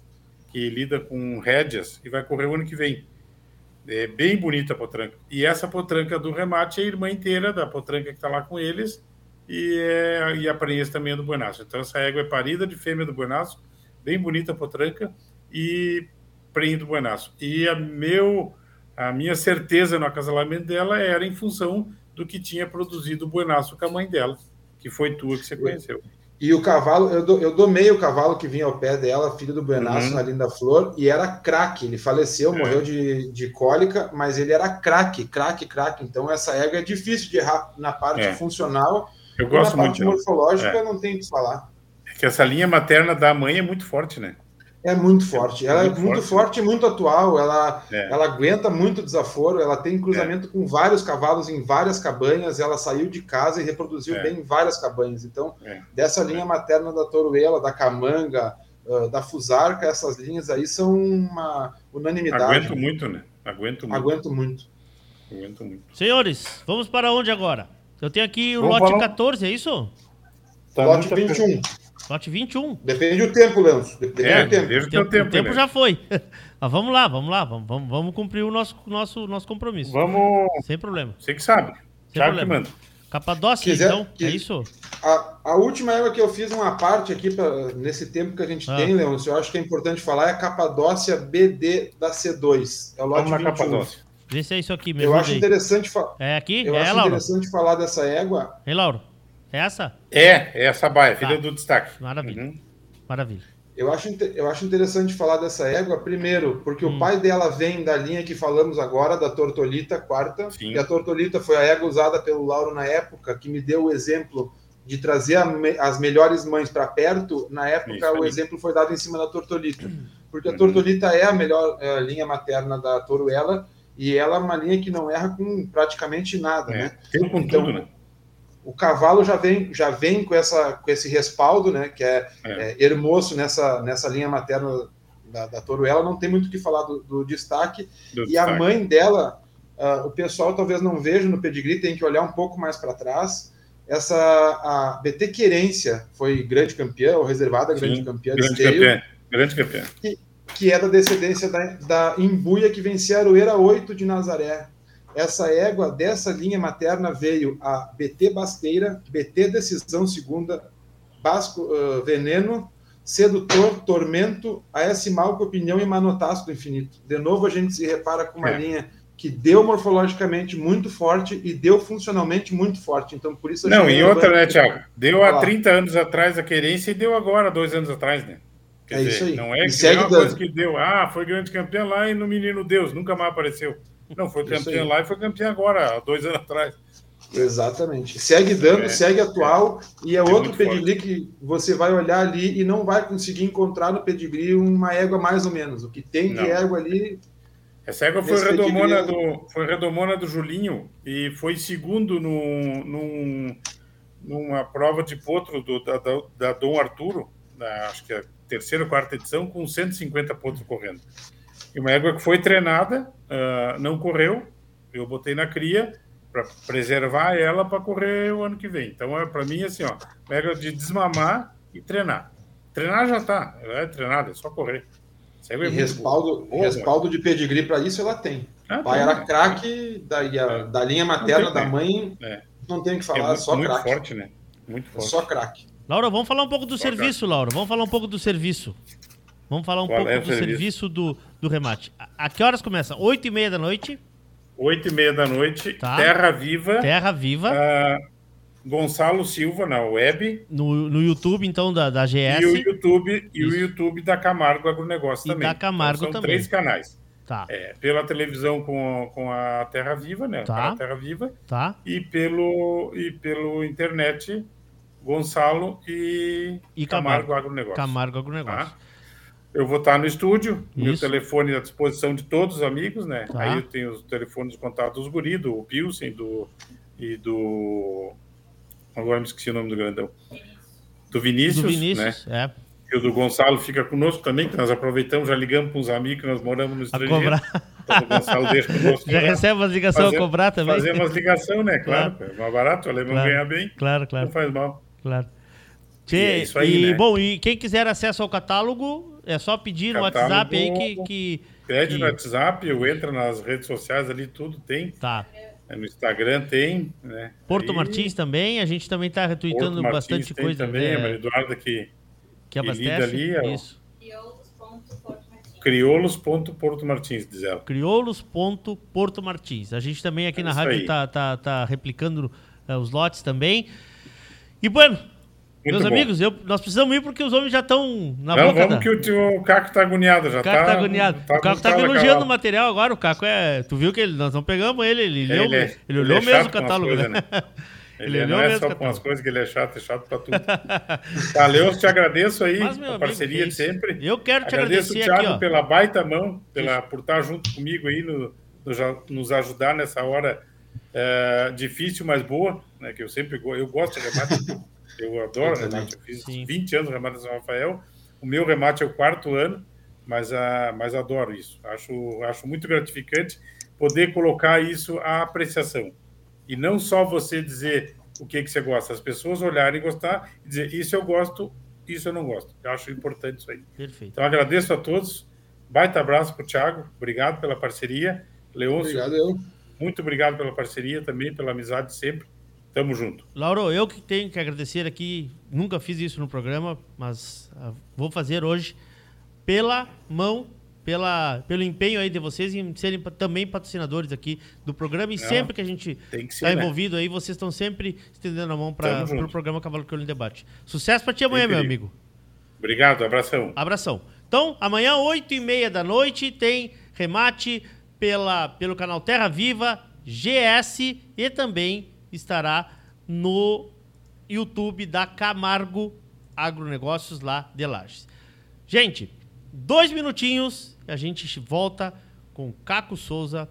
que lida com rédeas e vai correr o ano que vem. É bem bonita a potranca. E essa potranca do remate é a irmã inteira da potranca que está lá com eles e, é, e a prenhez também é do Buenaço. Então essa égua é parida de fêmea do Buenaço, bem bonita a potranca e prenhe do Buenaço. E a meu a minha certeza no acasalamento dela era em função do que tinha produzido o buenaço com a mãe dela, que foi tua que você conheceu. E o cavalo, eu, do, eu domei o cavalo que vinha ao pé dela, filho do Buenaço, Uhum. na Linda Flor, e era craque. Ele faleceu, É. morreu de, de cólica, mas ele era craque, craque, craque. Então essa égua é difícil de errar na parte É. funcional. Eu gosto na muito parte dela. morfológica É. não tem o que falar. É que essa linha materna da mãe é muito forte, né? É muito forte. Ela muito é muito forte, forte e muito atual. Ela, É. ela aguenta muito desaforo. Ela tem cruzamento com vários cavalos em várias cabanhas. Ela saiu de casa e reproduziu É. bem em várias cabanhas. Então, É. dessa linha materna da Toruela, da Camanga, ah, da Fusarca, essas linhas aí são uma unanimidade. Aguento muito, né? Aguento muito. Aguento muito. Aguento muito. Senhores, vamos para onde agora? Eu tenho aqui o Vamos lote falar- 14, é isso? Tá Lote muita 21. Lote 21. Depende do tempo, Leandro. Depende É, do tempo. veja o O teu tempo, tempo, o tempo né? já foi. Mas vamos lá, vamos lá, vamos, vamos, vamos cumprir o nosso, nosso, nosso compromisso. Vamos. Sem problema. Você que sabe. Sem que problema. manda. Capadócia, Quiser- então, que- é isso? A, a última égua que eu fiz uma parte aqui pra, nesse tempo que a gente Ah. tem, Leôncio, eu acho que é importante falar, é a Capadócia BD da C2. É o lote Vamos na 21. Capadócia. Vê se é isso aqui, me Eu acho aí. interessante, fa- É aqui? eu é, acho Lauro? interessante falar dessa égua. Hein, Lauro? É essa? É, é essa baia, filha Tá. do destaque. Maravilha. Uhum. Maravilha. Eu acho, eu acho interessante falar dessa égua, primeiro, porque Hum. o pai dela vem da linha que falamos agora, da Tortolita quarta, Sim. e a Tortolita foi a égua usada pelo Lauro na época, que me deu o exemplo de trazer me- as melhores mães para perto. Na época, o exemplo foi dado em cima da Tortolita, porque a Uhum. Tortolita é a melhor eh, linha materna da Toruela, e ela é uma linha que não erra com praticamente nada, né? É. Tem com Então, tudo, né? O cavalo já vem, já vem com, essa, com esse respaldo, né? Que é, É. é, hermoso nessa, nessa linha materna da, da Toruela, não tem muito o que falar do, do destaque. Do e a destaque. mãe dela, ah, o pessoal talvez não veja no pedigree, tem que olhar um pouco mais para trás. Essa a BT Querência foi grande campeã, ou reservada grande Sim, campeã de Grande esteio, campeão. Grande campeão. que é da descendência da, da Imbuia, que vencia a Aroeira 8 de Nazaré. Essa égua dessa linha materna veio a BT Basteira, BT Decisão Segunda, Basco ah, Veneno, Sedutor, Tormento, AS Malco, Opinião e Manotasco do Infinito. De novo, a gente se repara com uma É. linha que deu morfologicamente muito forte e deu funcionalmente muito forte. Então, por isso... Não, e outra, né, Thiago? Deu há falar. 30 anos atrás a querência e deu agora, dois anos atrás, né? Quer É dizer, isso aí. Não é que segue é uma dando. coisa que deu. Ah, foi grande campeão lá e no Menino Deus, nunca mais apareceu. Não, foi campeão lá e foi campeão agora, há dois anos atrás. Exatamente. Segue dando, É, segue atual, e é, É outro pedigree que você vai olhar ali e não vai conseguir encontrar no pedigree uma égua mais ou menos. O que tem de égua ali. Essa égua foi redomona, pedigree- do, foi redomona do Julinho e foi segundo no, num, numa prova de potro do, da, da, da Dom Arturo, na, acho que é a terceira ou quarta edição, com 150 potros correndo. E uma égua que foi treinada, ah, não correu, eu botei na cria para preservar ela para correr o ano que vem. Então, é para mim, assim, ó, uma égua de desmamar e treinar. Treinar já tá, ela é treinada, é só correr. É E respaldo, boa. respaldo de pedigree para isso ela tem. Ah, O pai tem, era né? craque, daí a- da linha materna da mãe, É. não tem o que É falar, muito, só muito craque. forte, né? Muito É forte. Só craque. Laura, vamos falar um pouco do Só, serviço, Laura. Vamos falar um pouco do serviço. Vamos falar um Qual pouco é do serviço? serviço do, do remate. A, a que horas começa? Oito e meia da noite, Oito e meia da noite, Tá. Terra Viva, Terra Viva, ah, Gonçalo Silva na web no, no YouTube, então, da, da GS. e o YouTube e Isso. o YouTube da Camargo Agronegócio E também. da Camargo Então, são também. três canais. Tá, É, pela televisão com, com a Terra Viva, né? Tá. Canal Terra Viva tá. e pelo e pelo internet Gonçalo e, E Camargo, Camargo. Agronegócio. Camargo Agronegócio. Tá? Eu vou estar no estúdio, meu Isso. telefone à disposição de todos os amigos, né? Tá. Aí eu tenho os telefones de contato dos guri, do Pilsen do, e do... Agora me esqueci o nome do grandão. Do Vinícius, do Vinícius, né? é. E o do Gonçalo fica conosco também, que nós aproveitamos, já ligamos para uns amigos que nós moramos no A estrangeiro. cobrar. Então, o Gonçalo deixa conosco. Já recebe umas ligações a cobrar também? Fazer umas ligações, né? Claro, Claro. é mais barato, o alemão Claro. ganha bem, Claro, claro, não faz mal. claro. E é isso aí, e, né? bom, e quem quiser acesso ao catálogo, é só pedir no Catálogo- WhatsApp aí que. que Pede que- no WhatsApp, ou entra nas redes sociais ali, tudo tem. Tá. É, No Instagram tem, né? Porto Aí, Martins também, a gente também tá Porto retweetando Martins bastante tem coisa também, é, a Eduarda que, que que abastece. ali, ó. Isso. E outros pontos Porto Martins. Crioulos.porto Martins, diz ela. Crioulos.porto Martins. A gente também aqui É na rádio aí. tá, tá, replicando eh, os lotes também. E, bueno, meus bom. amigos, eu- nós precisamos ir porque os homens já estão na Não, boca vamos da... que o, o Caco tá agoniado já. O Caco tá, agoniado. tá o Caco talo elogiando o material agora. O Caco é. Tu viu que ele, nós não pegamos ele, ele leu, Ele é- ele olhou é mesmo o catálogo, coisas, né? Ele Ele, não é só com as coisas que ele é chato, é chato pra tudo. Valeu, eu te agradeço aí Mas, a amigo, parceria que de sempre. Eu quero te agradeço agradecer o Thiago pela baita mão, pela, por estar junto comigo aí, no, no- nos ajudar nessa hora é, difícil, mas boa, né? Que eu sempre eu gosto de eu adoro remate. Eu fiz 20 anos remate em São Rafael. O meu remate é o quarto ano, mas, ah, mas adoro isso. Acho, acho muito gratificante poder colocar isso à apreciação. E não só você dizer o que, que você gosta, as pessoas olharem e gostar e dizer isso eu gosto, isso eu não gosto. Eu acho importante isso aí. Perfeito. Então agradeço a todos. Baita abraço para o Thiago. Obrigado pela parceria. Leôncio, Obrigado, eu. muito obrigado pela parceria também, pela amizade sempre. Tamo junto. Lauro, eu que tenho que agradecer aqui, nunca fiz isso no programa, mas ah, vou fazer hoje, pela mão, pela, pelo empenho aí de vocês em serem também patrocinadores aqui do programa. E sempre que a gente está né? envolvido aí, vocês estão sempre estendendo a mão para o junto. programa Cavalo Crioulo em Debate. Sucesso para ti amanhã, meu amigo. Obrigado, abração. Abração. Então, amanhã, 8 e meia da noite, tem remate pela, pelo canal Terra Viva, GS, e também estará no YouTube da Camargo Agronegócios lá de Lages. Gente, dois minutinhos e a gente volta com Caco Souza,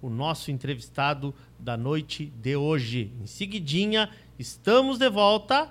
o nosso entrevistado da noite de hoje. Em seguidinha, estamos de volta.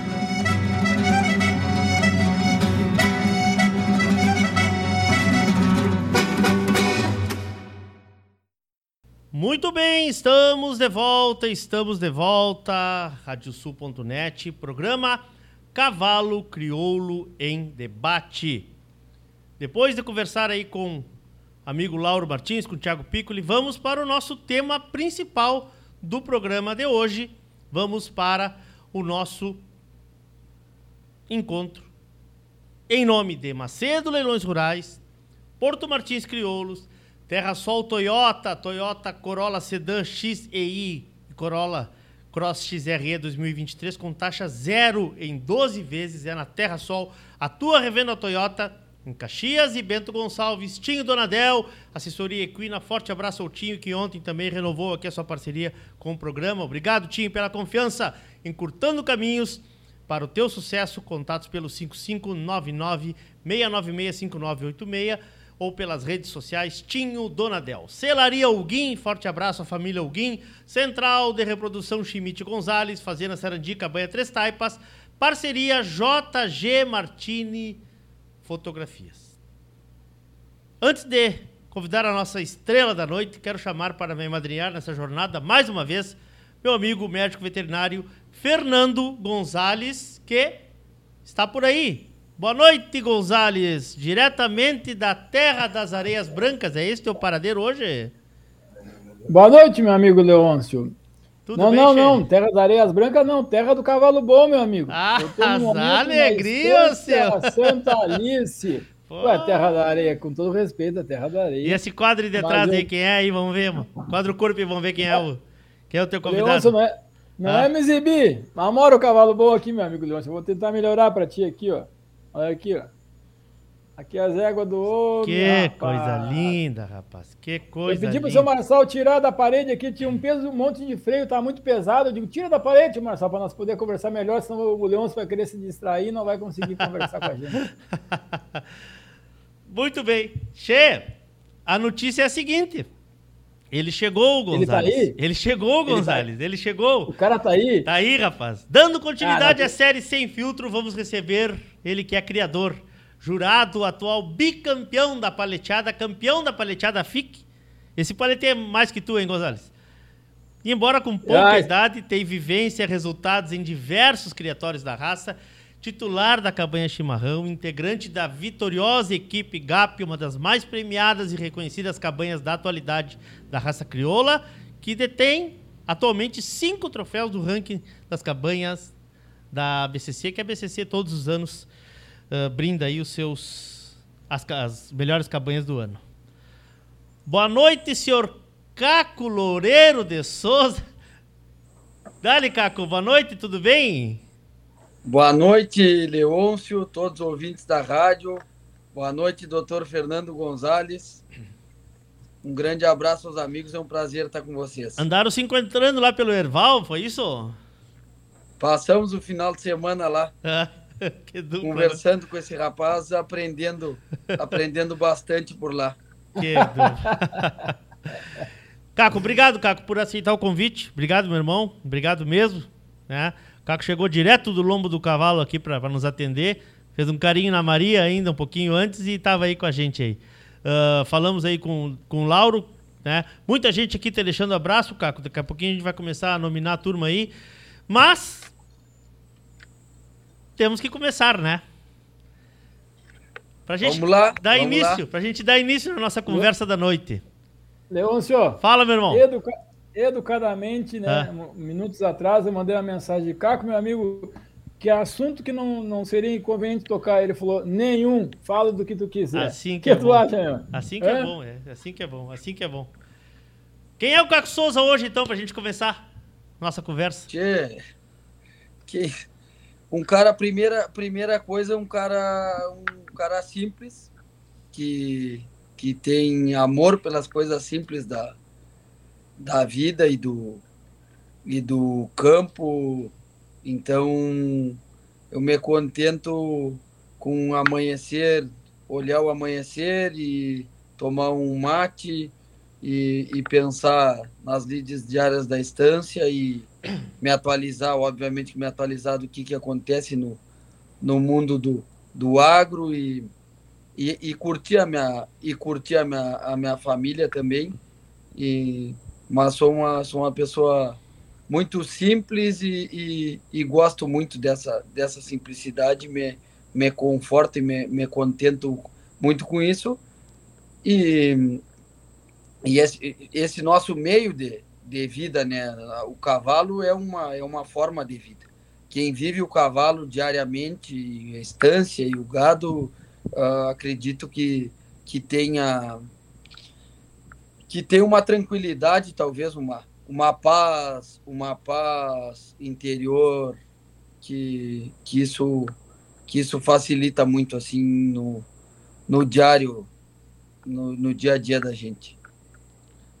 Muito bem, estamos de volta, estamos de volta. Radiosul.net, programa Cavalo Crioulo em Debate. Depois de conversar aí com amigo Lauro Martins, com o Thiago Piccoli, vamos para o nosso tema principal do programa de hoje. Vamos para o nosso encontro em nome de Macedo Leilões Rurais, Porto Martins Crioulos, Terra Sol Toyota, Toyota Corolla Sedan XEI e Corolla Cross XRE 2023 com taxa zero em 12 vezes. É na Terra Sol, a tua revenda Toyota em Caxias e Bento Gonçalves, Tinho Donadel, assessoria Equina. Forte abraço ao Tinho que ontem também renovou aqui a sua parceria com o programa. Obrigado, Tinho, pela confiança, encurtando caminhos para o teu sucesso, contatos pelo 5599-696-5986 ou pelas redes sociais Tinho Donadel. Celaria Huguim, forte abraço à família Huguim. Central de Reprodução Schmidt Gonzalez, Fazenda Sarandi, Cabanha Três Taipas. Parceria JG Martini Fotografias. Antes de convidar a nossa estrela da noite, quero chamar para me madrinhar nessa jornada, mais uma vez, meu amigo médico veterinário Fernando Gonzalez, que está por aí. Boa noite, Gonzalez, diretamente da Terra das Areias Brancas. É esse teu paradeiro hoje? Boa noite, meu amigo Leôncio. Tudo não, bem, não, não. Terra das Areias Brancas não. Terra do Cavalo Bom, meu amigo. Ah, na alegria, seu. Santa Alice. Ué, Terra da Areia, com todo respeito, a Terra da Areia. E esse quadro Mas eu- aí, quem é aí? Vamos ver, mano. Quadro corpo e vamos ver quem é o, quem é o teu convidado. Leôncio, não é, não Ah. é me exibir. Mas mora o cavalo bom aqui, meu amigo Leôncio. Eu vou tentar melhorar pra ti aqui, ó. Olha aqui, ó. Aqui as éguas do homem, Que rapaz. coisa linda, rapaz. Que coisa Eu pedi pro linda. seu Marçal tirar da parede aqui, tinha um peso, um monte de freio, tá muito pesado. Eu digo, tira da parede, Marçal, para nós poder conversar melhor, senão o Leôncio vai querer se distrair e não vai conseguir conversar com a gente. Muito bem. Che, a notícia é a seguinte. Ele chegou, Ele tá Gonzalez. aí? Ele chegou, Ele tá- Gonzalez. Ele chegou. O cara tá aí? Tá aí, rapaz. Dando continuidade à série Sem Filtro, vamos receber ele que é criador, jurado, atual bicampeão da paleteada, campeão da paleteada FIC. Esse palete é mais que tu, hein, Gonzalez? E embora com pouca Ai. idade, tem vivência, resultados em diversos criatórios da raça, titular da cabanha Chimarrão, integrante da vitoriosa equipe GAP, uma das mais premiadas e reconhecidas cabanhas da atualidade da raça crioula, que detém atualmente cinco troféus do ranking das cabanhas da BCC, que a BCC todos os anos ah, brinda aí os seus as, as melhores cabanhas do ano. Boa noite, senhor Caco Loureiro de Souza. Dali, Caco, boa noite, tudo bem? Boa noite, Leôncio, todos os ouvintes da rádio. Boa noite, doutor Fernando Gonzalez. Um grande abraço aos amigos, é um prazer estar com vocês. Andaram se encontrando lá pelo Erval, foi isso? Passamos o final de semana lá, que dupla, né? conversando com esse rapaz, aprendendo, aprendendo bastante por lá. Que dupla. Caco, obrigado, Caco, por aceitar o convite. Obrigado, meu irmão. Obrigado mesmo. Né? O Caco chegou direto do lombo do cavalo aqui para nos atender. Fez um carinho na Maria ainda um pouquinho antes e estava aí com a gente aí. Ah, falamos aí com, com o Lauro. Né? Muita gente aqui tá deixando abraço, Caco. Daqui a pouquinho a gente vai começar a nominar a turma aí. Mas temos que começar, né? Pra gente Vamos lá, dar vamos início, lá. pra gente dar início na nossa conversa da noite. Leôncio. Fala, meu irmão. Educa- Educadamente, né? Ah. Minutos atrás eu mandei uma mensagem de Caco, meu amigo, que assunto que não, não seria inconveniente tocar. Ele falou, nenhum, fala do que tu quiser. Assim que, que é tu bom. acha, meu? Assim que é? É? bom, é. Assim que é bom, assim que é bom. Quem é o Caco Souza hoje, então, pra gente começar nossa conversa? Tchê, que um cara primeira primeira coisa um cara um cara simples que que tem amor pelas coisas simples da da vida e do e do campo. Então eu me contento com amanhecer olhar o amanhecer e tomar um mate e, e pensar nas lides diárias da estância e me atualizar, obviamente me atualizar do que, que acontece no, no mundo do, do agro e, e, e curtir a minha e curtir a minha, a minha família também. E mas sou uma sou uma pessoa muito simples e, e, e gosto muito dessa dessa simplicidade me me conforto e me, me contento muito com isso e e esse, esse nosso meio de, de vida, né? O cavalo é uma, é uma forma de vida. Quem vive o cavalo diariamente, a estância e o gado, ah, acredito que, que tenha que tem uma tranquilidade, talvez uma, uma paz, uma paz interior que, que isso que isso facilita muito assim no, no diário, no, no dia a dia da gente.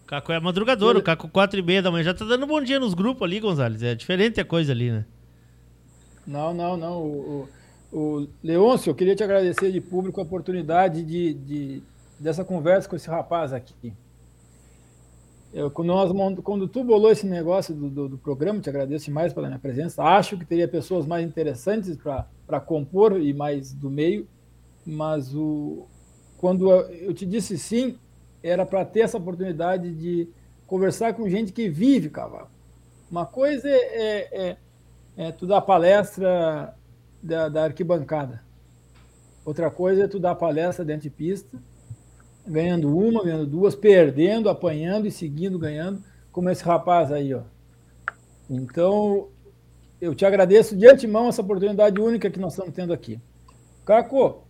Caco é madrugador, o Caco 4 e meia da manhã já tá dando bom dia nos grupos ali, Gonzalez. É diferente a coisa ali, né? Não, não, não. O, o, o Leôncio, eu queria te agradecer de público a oportunidade de, de, dessa conversa com esse rapaz aqui. Eu, quando, nós, quando tu bolou esse negócio do, do, do programa, te agradeço demais pela minha presença. Acho que teria pessoas mais interessantes para compor e mais do meio, mas o, quando eu eu te disse sim, era para ter essa oportunidade de conversar com gente que vive cavalo. Uma coisa é, é, é, é tu dar palestra da, da arquibancada. Outra coisa é tu dar palestra dentro de pista, ganhando uma, ganhando duas, perdendo, apanhando e seguindo ganhando, como esse rapaz aí, ó. Então, eu te agradeço de antemão essa oportunidade única que nós estamos tendo aqui. Caco,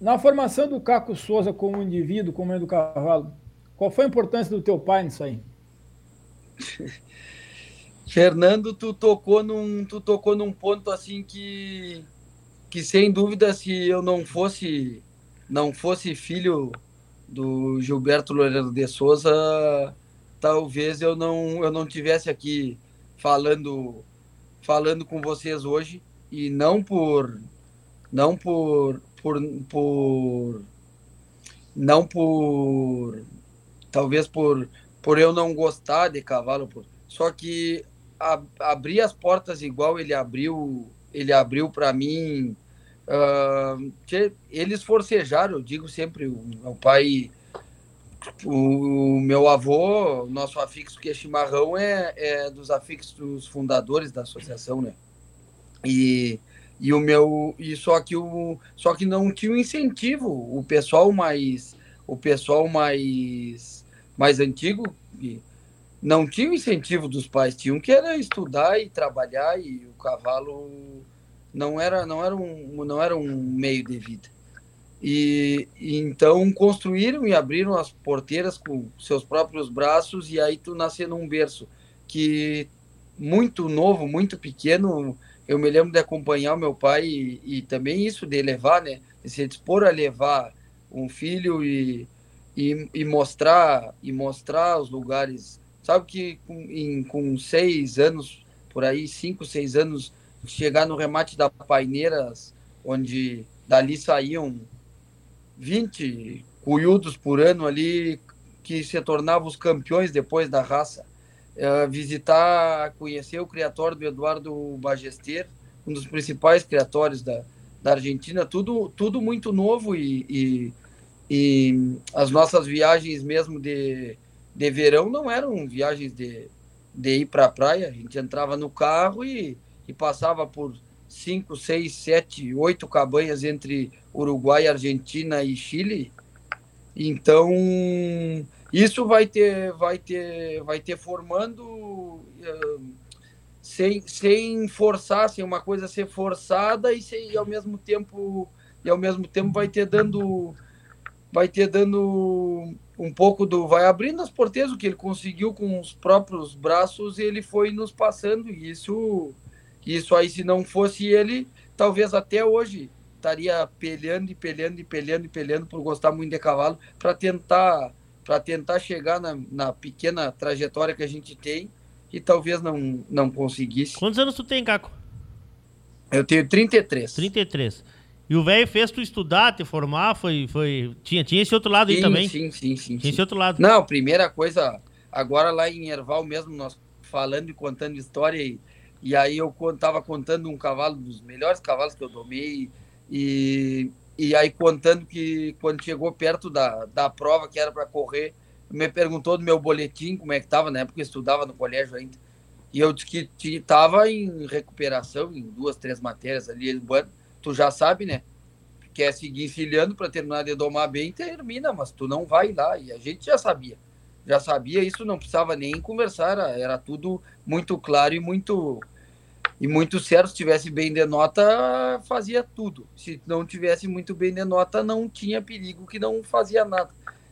na formação do Caco Souza como indivíduo, como do cavalo, qual foi a importância do teu pai nisso aí? Fernando, tu tocou num, tu tocou num ponto assim que, que sem dúvida, se eu não fosse, não fosse filho do Gilberto Loureiro de Souza, talvez eu não, eu não tivesse aqui falando, falando com vocês hoje. E não por, não por, por, por não por, talvez por, por eu não gostar de cavalo, por, só que a- abrir as portas igual ele abriu ele abriu para mim Uh, eles forcejaram, eu digo sempre, o meu pai, o, o meu avô, nosso afixo que é chimarrão, é, é dos afixos fundadores da associação, né? E, e o meu e só que o só que não tinha um incentivo o pessoal mais o pessoal mais mais antigo não tinha o incentivo dos pais tinham que era estudar e trabalhar e o cavalo não era não era um não era um meio de vida. E, e então construíram e abriram as porteiras com seus próprios braços e aí tu nasceu num berço que muito novo muito pequeno eu me lembro de acompanhar o meu pai e, e também isso de levar né de se dispor a levar um filho e, e, e mostrar e mostrar os lugares. Sabe que com, em, com seis anos por aí cinco seis anos chegar no remate da Paineiras, onde dali saíam 20 cuiudos por ano ali, que se tornavam os campeões depois da raça. É, visitar, conhecer o criatório do Eduardo Bagester, um dos principais criatórios da, da Argentina, tudo, tudo muito novo e, e, e as nossas viagens mesmo de, de verão não eram viagens de, de ir para a praia, a gente entrava no carro e e passava por cinco, seis, sete, oito cabanhas entre Uruguai, Argentina e Chile. Então isso vai ter, vai ter, vai ter formando uh, sem, sem forçar, sem uma coisa ser forçada e, sem, e ao mesmo tempo e ao mesmo tempo vai ter dando vai ter dando um pouco do vai abrindo as porteiras o que ele conseguiu com os próprios braços ele foi nos passando e isso isso aí, se não fosse ele, talvez até hoje estaria pelhando e pelhando e pelhando e pelhando por gostar muito de cavalo para tentar para tentar chegar na, na, pequena trajetória que a gente tem e talvez não não conseguisse. Quantos anos tu tem, Caco? Eu tenho 33. 33. E o velho fez tu estudar, te formar, foi foi tinha tinha esse outro lado sim, aí também? Sim, sim, sim. Tinha sim. esse outro lado. Não, primeira coisa, agora lá em Erval mesmo nós falando e contando história e e aí eu estava contando um cavalo dos melhores cavalos que eu domei e, e aí contando que quando chegou perto da, da prova que era para correr, me perguntou do meu boletim, como é que estava, na época eu estudava no colégio ainda. E eu disse que estava em recuperação, em duas, três matérias ali. Bueno, tu já sabe, né? Quer seguir enfilhando para terminar de domar bem, termina, mas tu não vai lá. E a gente já sabia. Já sabia, isso não precisava nem conversar, era, era tudo muito claro e muito e muito certo, se tivesse bem de nota, fazia tudo. Se não tivesse muito bem de nota, não tinha perigo que não fazia nada.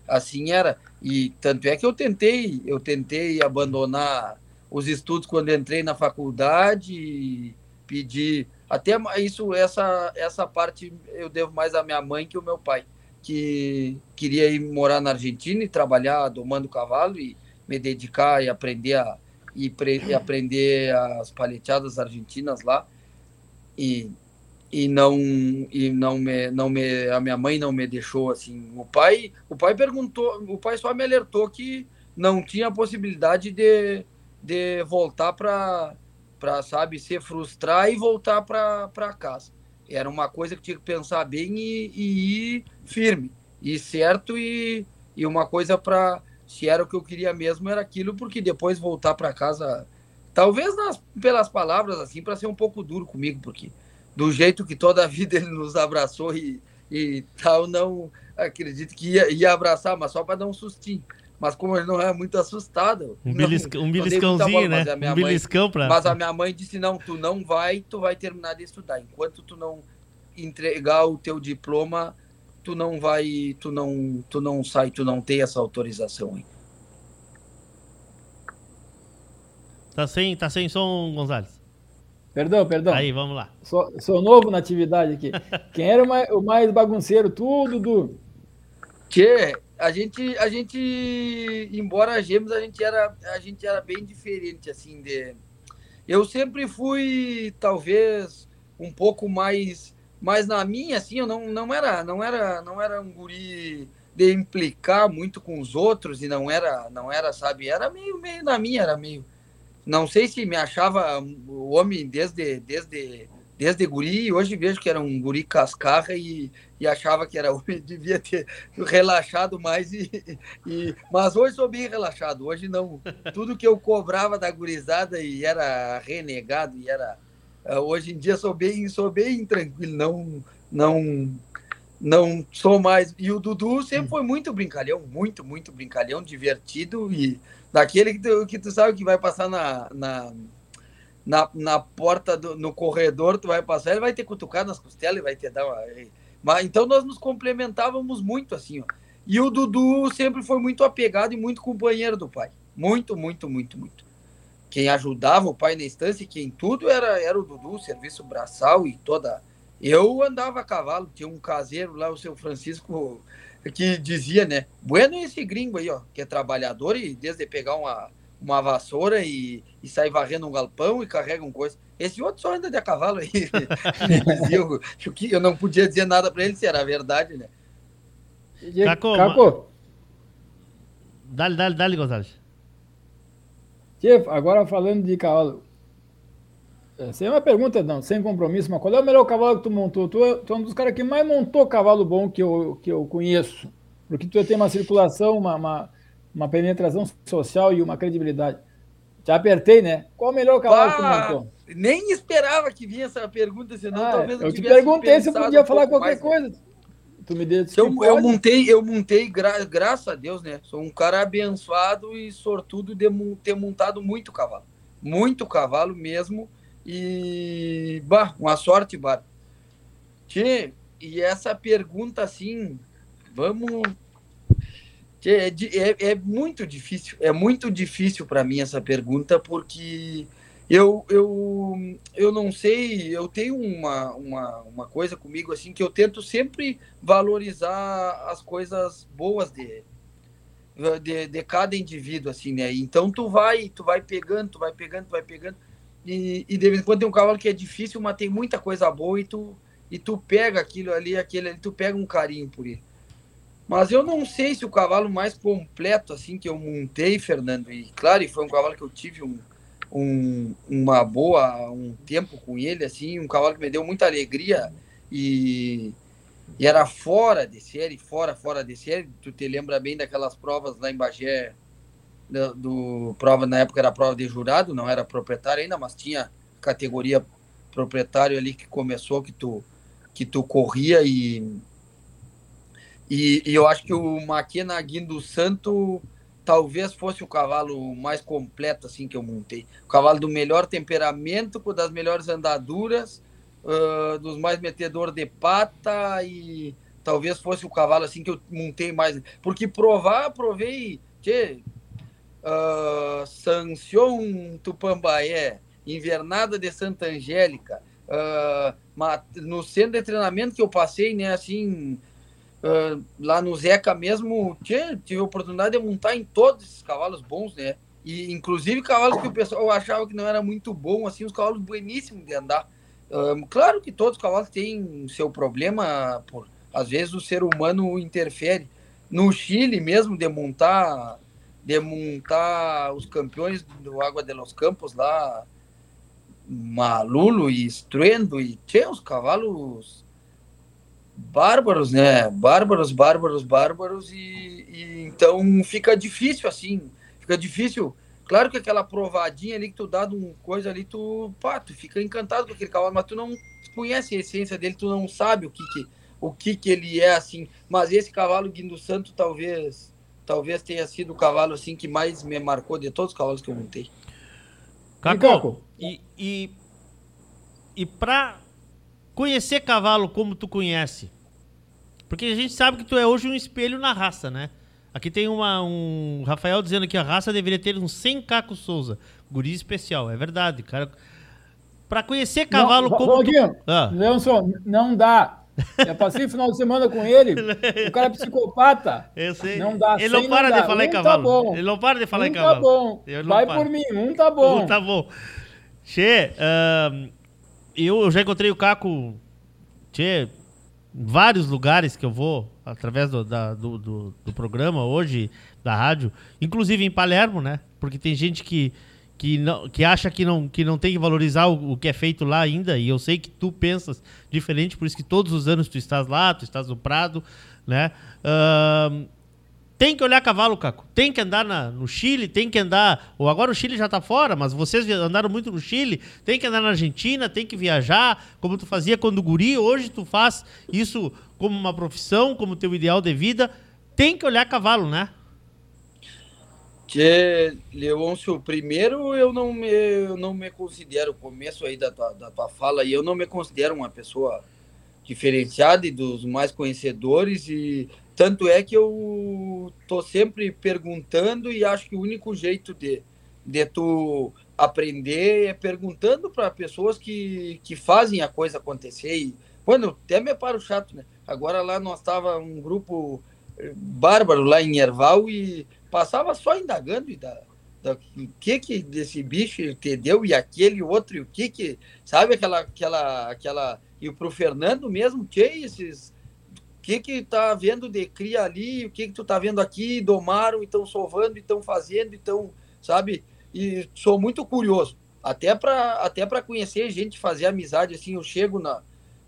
Assim era. E tanto é que eu tentei, eu tentei abandonar os estudos quando entrei na faculdade, pedi até isso essa essa parte eu devo mais à minha mãe que ao meu pai, que queria ir morar na Argentina e trabalhar domando cavalo e me dedicar e aprender a e, e aprender as paleteadas argentinas lá. E e não e não me não me a minha mãe não me deixou assim. O pai o pai perguntou o pai só me alertou que não tinha possibilidade de, de voltar para para sabe se frustrar e voltar para casa era uma coisa que tinha que pensar bem e, e ir firme e certo e, e uma coisa para se era o que eu queria mesmo, era aquilo, porque depois voltar para casa, talvez nas, pelas palavras, assim, para ser um pouco duro comigo, porque do jeito que toda a vida ele nos abraçou e, e tal, não acredito que ia, ia abraçar, mas só para dar um sustinho. Mas como ele não é muito assustado. Um, belisca, um beliscãozinho, né? Um beliscão pra... Mas a minha mãe disse: não, tu não vai, tu vai terminar de estudar. Enquanto tu não entregar o teu diploma, tu não vai, tu não, tu não sai, tu não tem essa autorização aí. Tá sem, tá sem som, Gonzalez. Perdão, perdão. Aí, vamos lá. Sou, sou novo na atividade aqui. Quem era o mais, o mais bagunceiro? Tudo, do Que a gente, a gente, embora gêmeos, a gente era, a gente era bem diferente, assim, de... Eu sempre fui, talvez, um pouco mais mas na minha, assim, eu não, não era, não era, não era um guri de implicar muito com os outros e não era, não era, sabe, era meio, meio na minha, era meio, não sei se me achava o homem desde, desde desde guri, hoje vejo que era um guri cascarra e, e achava que era devia ter relaxado mais e, e, mas hoje sou bem relaxado hoje não. Tudo que eu cobrava da gurizada e era renegado e era eh, hoje em dia sou bem sou bem tranquilo não não não sou mais. E o Dudu sempre foi muito brincalhão muito muito brincalhão divertido e daquele que tu, que tu sabe que vai passar na, na na, na porta, do, no corredor, tu vai passar, ele vai ter cutucado nas costelas e vai ter dar uma... Mas, então nós nos complementávamos muito assim, ó. E o Dudu sempre foi muito apegado e muito companheiro do pai. Muito, muito, muito, muito. Quem ajudava o pai na instância, quem tudo era, era o Dudu, serviço braçal e toda. Eu andava a cavalo, tinha um caseiro lá, o seu Francisco, que dizia, né? Bueno esse gringo aí, ó, que é trabalhador e desde pegar uma, uma vassoura e, e sai varrendo um galpão e carrega um coisa. Esse outro só anda de a cavalo aí. eu, eu não podia dizer nada para ele se era verdade, né? Caco, Caco. Dale, dale, dale, Gonzalez. Chief, agora falando de cavalo. É, sem uma pergunta, não, sem compromisso, mas qual é o melhor cavalo que tu montou? Tu, tu é um dos caras que mais montou cavalo bom que eu, que eu conheço. Porque tu tem uma circulação, uma, uma uma penetração social e uma credibilidade. Te apertei, né? Qual o melhor cavalo ah, que tu montou? Nem esperava que vinha essa pergunta, senão ah, talvez eu, eu te perguntei se eu podia um falar qualquer mais, coisa. Tu me deu eu, eu montei, eu montei, gra, graças a Deus, né? Sou um cara abençoado e sortudo de ter montado muito cavalo. Muito cavalo mesmo. E, bah, uma sorte, Bar. Tchê, e essa pergunta, assim, vamos é, é, é muito difícil, é muito difícil para mim essa pergunta, porque eu, eu, eu não sei, eu tenho uma, uma, uma coisa comigo assim que eu tento sempre valorizar as coisas boas de, de, de cada indivíduo, assim, né? Então tu vai, tu vai pegando, tu vai pegando, tu vai pegando, e, e de vez em quando tem um cavalo que é difícil, mas tem muita coisa boa e tu, e tu pega aquilo ali, aquele ali, tu pega um carinho por ele. Mas eu não sei se o cavalo mais completo assim que eu montei, Fernando, e claro, foi um cavalo que eu tive um, um, uma boa um tempo com ele, assim, um cavalo que me deu muita alegria e, e era fora de série, fora, fora de série. Tu te lembra bem daquelas provas lá em Bagé, do, do prova na época era prova de jurado, não era proprietário ainda, mas tinha categoria proprietário ali que começou que tu que tu corria e e, e eu acho que o Maquena Guindo Santo talvez fosse o cavalo mais completo assim que eu montei. O cavalo do melhor temperamento, com das melhores andaduras, uh, dos mais metedor de pata e talvez fosse o cavalo assim que eu montei mais. Porque provar, provei, tchê, uh, Sancion Tupambaé, Invernada de Santa Angélica, uh, no centro de treinamento que eu passei, né, assim, Uh, lá no Zeca mesmo, tive, tive a oportunidade de montar em todos esses cavalos bons, né? E inclusive cavalos que o pessoal achava que não era muito bom, assim, os cavalos bueníssimos de andar. Uh, claro que todos os cavalos têm seu problema, por às vezes o ser humano interfere. No Chile mesmo, de montar, de montar os campeões do Água de los Campos lá, Malulo e Estruendo, e tinha os cavalos bárbaros, né? Bárbaros, bárbaros, bárbaros, e, e, então fica difícil assim, fica difícil. Claro que aquela provadinha ali que tu dá de uma coisa ali, tu, pá, tu fica encantado com aquele cavalo, mas tu não conhece a essência dele, tu não sabe o que que, o que, que ele é assim. Mas esse cavalo Guindo Santo talvez talvez tenha sido o cavalo assim que mais me marcou de todos os cavalos que eu montei. Caco, e, e, e para conhecer cavalo como tu conhece. Porque a gente sabe que tu é hoje um espelho na raça, né? Aqui tem uma, um Rafael dizendo que a raça deveria ter uns 100 Caco Souza. Guri especial, é verdade, cara. Pra conhecer cavalo não, como. Tu... Ah. Leonson, não dá. Eu passei o final de semana com ele. O cara é psicopata. Eu sei. Não dá. Ele não para de falar um em tá cavalo. Tá bom. Ele não para de falar um em cavalo. Tá bom. Vai para. por mim. Um tá bom. Um tá bom. Che, uh, eu, já encontrei o Caco tchê, vários lugares que eu vou, através do, da, do, do, do, programa hoje, da rádio, inclusive em Palermo, né? Porque tem gente que, que, não, que acha que não, que não tem que valorizar o, o, que é feito lá ainda, e eu sei que tu pensas diferente, por isso que todos os anos tu estás lá, tu estás no Prado, né? Uh, tem que olhar cavalo, Caco. Tem que andar na, no Chile, tem que andar. Ou agora o Chile já tá fora, mas vocês andaram muito no Chile. Tem que andar na Argentina, tem que viajar, como tu fazia quando guri. Hoje tu faz isso como uma profissão, como teu ideal de vida. Tem que olhar cavalo, né? Que, Leôncio, primeiro eu não me, eu não me considero, começo aí da tua, da tua fala, e eu não me considero uma pessoa diferenciada e dos mais conhecedores, e tanto é que eu tô sempre perguntando e acho que o único jeito de, de tu aprender é perguntando para pessoas que, que fazem a coisa acontecer. E, quando até me paro chato, né? Agora lá nós tava um grupo eh, bárbaro lá em Erval e passava só indagando da, da, o que que desse bicho entendeu e aquele outro e o que que sabe aquela aquela aquela e para o Fernando mesmo que esses que que tá vendo de cria ali o que que tu tá vendo aqui domaram estão sovando estão fazendo então sabe? E sou muito curioso até para até para conhecer gente fazer amizade assim eu chego na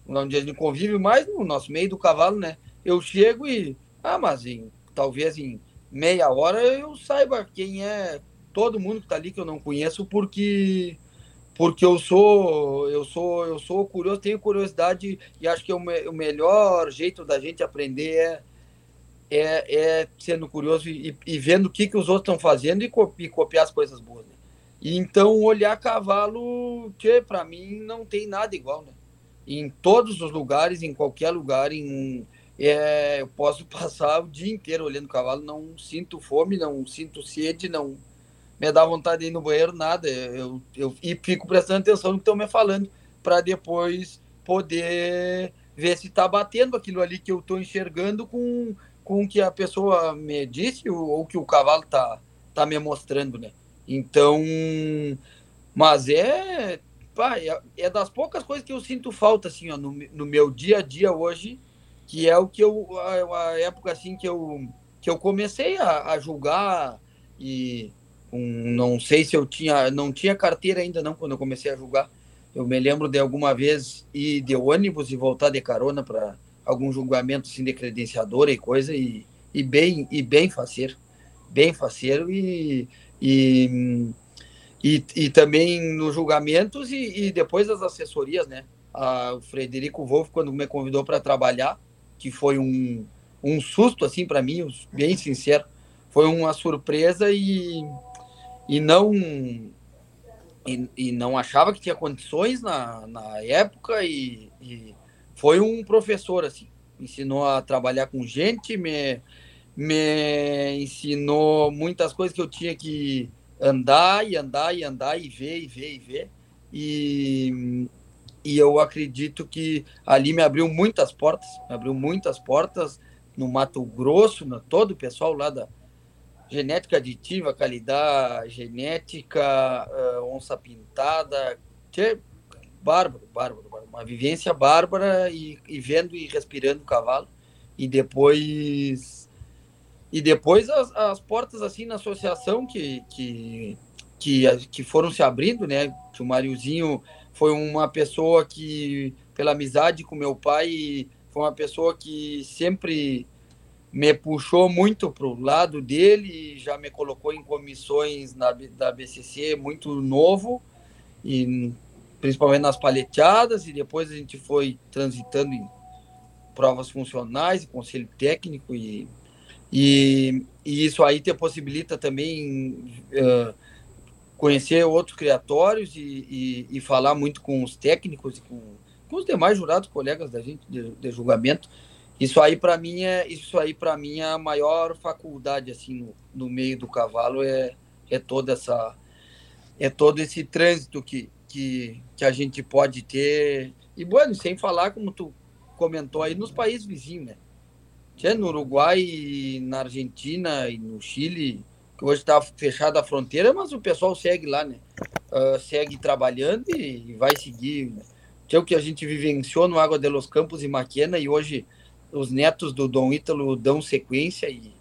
onde a gente convive mais no nosso meio do cavalo né? Eu chego e ah mas em, talvez em meia hora eu saiba quem é todo mundo que está ali que eu não conheço porque porque eu sou eu sou eu sou curioso tenho curiosidade e acho que o, me, o melhor jeito da gente aprender é é, é sendo curioso e, e, vendo o que que os outros estão fazendo e, copi, copiar as coisas boas né? e então olhar cavalo que para mim não tem nada igual né em todos os lugares em qualquer lugar em é, eu posso passar o dia inteiro olhando cavalo, não sinto fome, não sinto sede, não me dá vontade de ir no banheiro, nada. Eu, eu, e fico prestando atenção no que estão me falando, para depois poder ver se está batendo aquilo ali que eu estou enxergando com, com o que a pessoa me disse ou, ou que o cavalo está tá me mostrando, né? Então, mas é, pá, é, é, das poucas coisas que eu sinto falta, assim, ó, no, no meu dia a dia hoje, que é o que eu a, a época assim que eu que eu comecei a, a julgar e um, não sei se eu tinha não tinha carteira ainda não quando eu comecei a julgar eu me lembro de alguma vez ir de ônibus e voltar de carona para algum julgamento assim de credenciadora e coisa e, e bem e bem faceiro bem faceiro e, e e, e também nos julgamentos e, e depois das assessorias, né? A, o Frederico Wolff, quando me convidou para trabalhar, que foi um, um susto assim para mim, bem sincero. Foi uma surpresa e, e não e, e não achava que tinha condições na, na época e, e foi um professor assim, ensinou a trabalhar com gente, me me ensinou muitas coisas que eu tinha que andar e andar e andar e ver e ver e ver. E e eu acredito que ali me abriu muitas portas, me abriu muitas portas no Mato Grosso, no, todo o pessoal lá da genética aditiva, qualidade genética, uh, onça pintada, que bárbaro, bárbaro, bárbaro, uma vivência bárbara e, e vendo e respirando o cavalo e depois e depois as, as portas assim na associação que, que que que foram se abrindo, né? Que o Mariozinho foi uma pessoa que, pela amizade com meu pai, foi uma pessoa que sempre me puxou muito para o lado dele, já me colocou em comissões na, da BCC muito novo, e principalmente nas paleteadas, e depois a gente foi transitando em provas funcionais, conselho técnico, e, e, e isso aí te possibilita também uh, conhecer outros criatórios e, e, e, falar muito com os técnicos e com, com os demais jurados, colegas da gente de, de julgamento. Isso aí para mim é isso aí para mim é a maior faculdade assim no, no meio do cavalo é é toda essa é todo esse trânsito que, que, que a gente pode ter e bueno sem falar como tu comentou aí nos países vizinhos né no Uruguai na Argentina e no Chile que hoje está fechada a fronteira, mas o pessoal segue lá, né? Uh, segue trabalhando e, vai seguir. Né? Que é o que a gente vivenciou no Água de los Campos e Maquena, e hoje os netos do Dom Ítalo dão sequência e,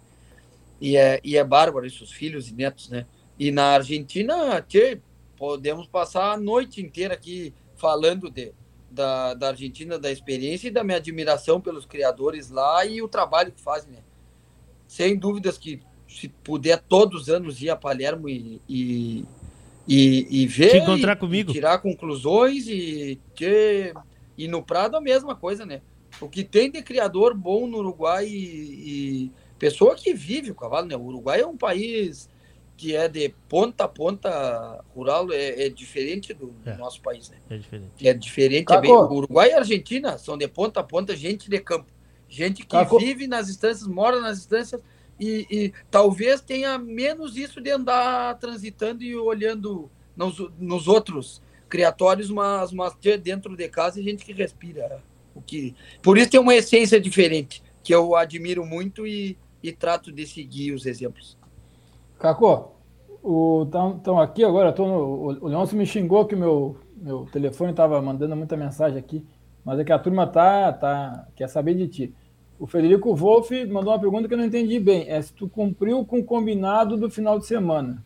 e, é, e é bárbaro isso, os filhos e netos, né? E na Argentina, tchê, podemos passar a noite inteira aqui falando de, da, da Argentina, da experiência e da minha admiração pelos criadores lá e o trabalho que fazem, né? Sem dúvidas que se puder todos os anos ir a Palermo e, e, e, e ver. Te encontrar e, comigo. e tirar conclusões e, ter, e no Prado a mesma coisa, né? O que tem de criador bom no Uruguai e, e pessoa que vive o cavalo, né? O Uruguai é um país que é de ponta a ponta rural, é, é diferente do, do nosso país, né? É diferente. É diferente. É bem, o Uruguai e a Argentina são de ponta a ponta gente de campo. Gente que Caco. vive nas instâncias, mora nas instâncias e, e talvez tenha menos isso de andar transitando e olhando nos, nos outros criatórios, mas, mas ter dentro de casa e gente que respira. O que, por isso tem uma essência diferente, que eu admiro muito e, e trato de seguir os exemplos. Cacô, estão aqui agora, tô no, o, o Leôncio me xingou que meu, meu telefone estava mandando muita mensagem aqui, mas é que a turma tá, tá, quer saber de ti. O Federico Wolff mandou uma pergunta que eu não entendi bem. É se tu cumpriu com o combinado do final de semana.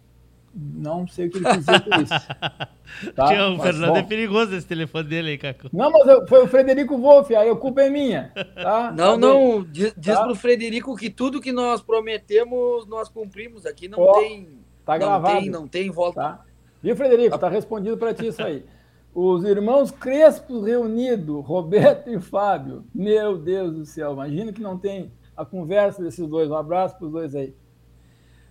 Não sei o que ele quis dizer com isso. Tá? Tio, o Mas, Fernando é bom. perigoso esse telefone dele aí, Caco. Não, mas eu- foi o Frederico Wolff, aí a culpa é minha. Tá? Não, Tá não, bem. diz, diz Tá? pro Frederico que tudo que nós prometemos, nós cumprimos. Aqui não Ó, tem. Tá não gravado. Tem, não tem volta. Tá? Viu, Frederico? Tá respondido para ti isso aí. Os irmãos Crespo reunidos, Roberto e Fábio. Meu Deus do céu, imagina que não tem a conversa desses dois. Um abraço para os dois aí.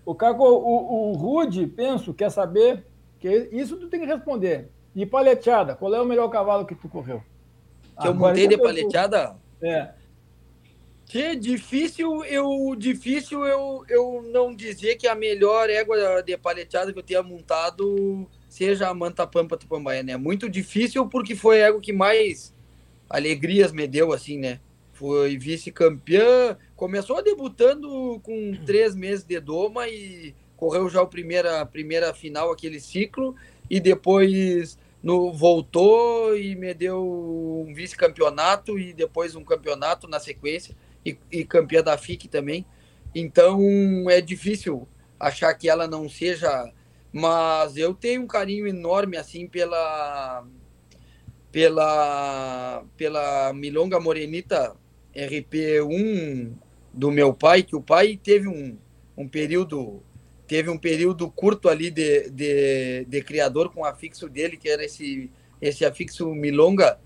O Caco, o, o Rude, penso, quer saber, que isso tu tem que responder. De paleteada, qual é o melhor cavalo que tu correu? Que eu montei de paleteada? É. Que difícil eu difícil eu, eu não dizer que a melhor égua de paleteada que eu tenha montado seja a Manta Pampa Tupambaia, né? Muito difícil porque foi a égua que mais alegrias me deu, assim, né? Foi vice-campeã, começou debutando com três meses de doma e correu já o primeira, a primeira final, aquele ciclo, e depois no, voltou e me deu um vice-campeonato e depois um campeonato na sequência e, e campeã da FIC também. Então é difícil achar que ela não seja, mas eu tenho um carinho enorme assim pela pela pela Milonga Morenita RP1 do meu pai, que o pai teve um, um período teve um período curto ali de, de, de criador com o afixo dele, que era esse, esse afixo Milonga,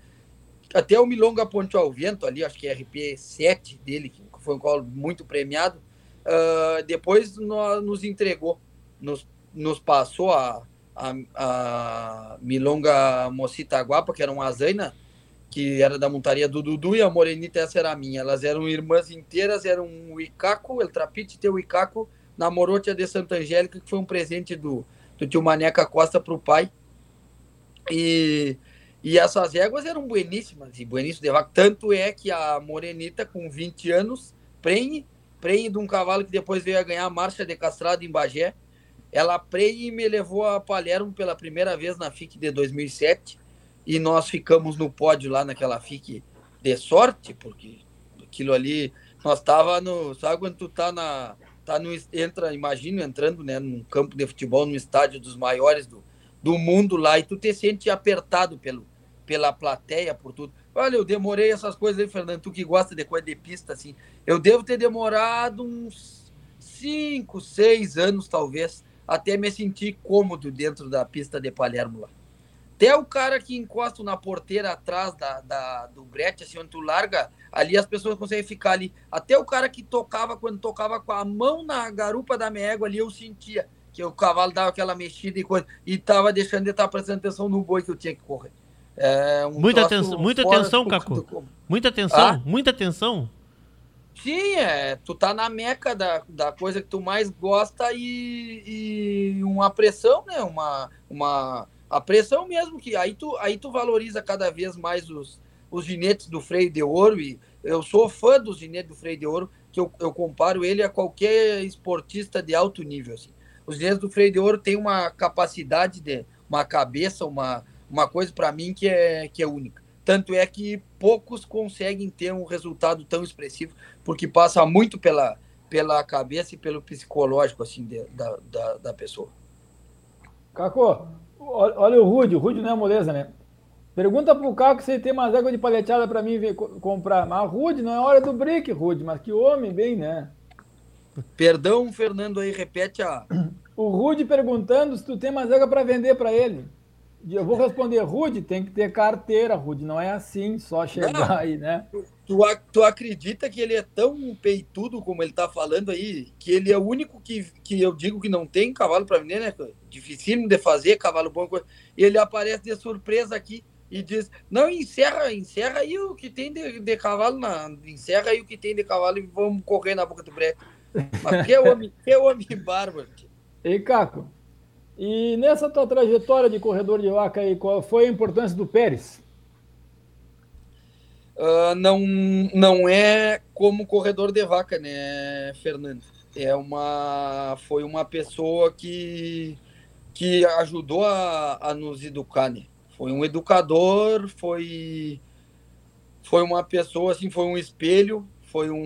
até o Milonga Ponte ao Vento ali, acho que é RP7 dele, que foi um colo muito premiado, uh, depois no, nos entregou, nos, nos passou a, a, a Milonga Mocita Guapa, que era uma azaina, que era da montaria do Dudu, e a Morenita essa era a minha. Elas eram irmãs inteiras, eram o Icaco, El Trapite teu Icaco, namorou tia de Santa Angélica, que foi um presente do, do tio Maneca Costa para o pai. E, e essas éguas eram bueníssimas, e bueníssimas de vaca. Tanto é que a Morenita, com 20 anos, prenhe, prenhe de um cavalo que depois veio a ganhar a marcha de castrado em Bagé. Ela prenhe e me levou a Palermo pela primeira vez na FIC de 2007. E nós ficamos no pódio lá naquela FIC de sorte, porque aquilo ali, nós tava no. Sabe quando tu tá na. Tá no, entra, imagino entrando né, num campo de futebol, num estádio dos maiores do, do mundo lá, e tu te sente apertado pelo, pela plateia, por tudo. Olha, eu demorei essas coisas aí, Fernando, tu que gosta de coisa de pista, assim. Eu devo ter demorado uns cinco, seis anos, talvez, até me sentir cômodo dentro da pista de Palermo lá. Até o cara que encosta na porteira atrás da, da, do brete, assim, onde tu larga, ali as pessoas conseguem ficar ali. Até o cara que tocava, quando tocava com a mão na garupa da minha égua ali, eu sentia que o cavalo dava aquela mexida e coisa, e tava deixando de estar prestando atenção no boi que eu tinha que correr. É um Muita atenção, muita atenção, Caco. do- Muita atenção, Ah? muita atenção. Sim, é, tu tá na meca da, da coisa que tu mais gosta e, e uma pressão, né? Uma, uma a pressão mesmo que aí tu, aí tu valoriza cada vez mais os, os ginetes do freio de ouro e eu sou fã dos ginetes do freio de ouro que eu, eu comparo ele a qualquer esportista de alto nível. Assim. Os ginetes do freio de ouro têm uma capacidade de uma cabeça, uma, uma coisa para mim que é, que é única. Tanto é que poucos conseguem ter um resultado tão expressivo, porque passa muito pela, pela cabeça e pelo psicológico assim de, da, da, da pessoa. Caco, olha o Rude, o Rude não é moleza, né? Pergunta pro Caco se ele tem mais água de paleteada para mim ver, comprar. Mas Rude, não é hora do break, Rude, mas que homem bem, né? Perdão, Fernando, aí repete a. O Rude perguntando se tu tem mais água para vender para ele. Eu vou responder, Rude, tem que ter carteira, Rude, não é assim, só chegar não, aí, né? Tu, tu acredita que ele é tão peitudo como ele tá falando aí, que ele é o único que, que eu digo que não tem cavalo para vender, né? Dificílimo de fazer, cavalo bom. E ele aparece de surpresa aqui e diz: Não, encerra, encerra aí o que tem de, de cavalo, na, encerra aí o que tem de cavalo e vamos correr na boca do breque. Mas que homem, que homem bárbaro. Ei, Caco, e nessa tua trajetória de corredor de vaca aí, qual foi a importância do Pérez? Uh, não, não é como corredor de vaca, né, Fernando? É uma, foi uma pessoa que, que ajudou a, a nos educar, né? Foi um educador, foi, foi uma pessoa, assim, foi um espelho, foi um,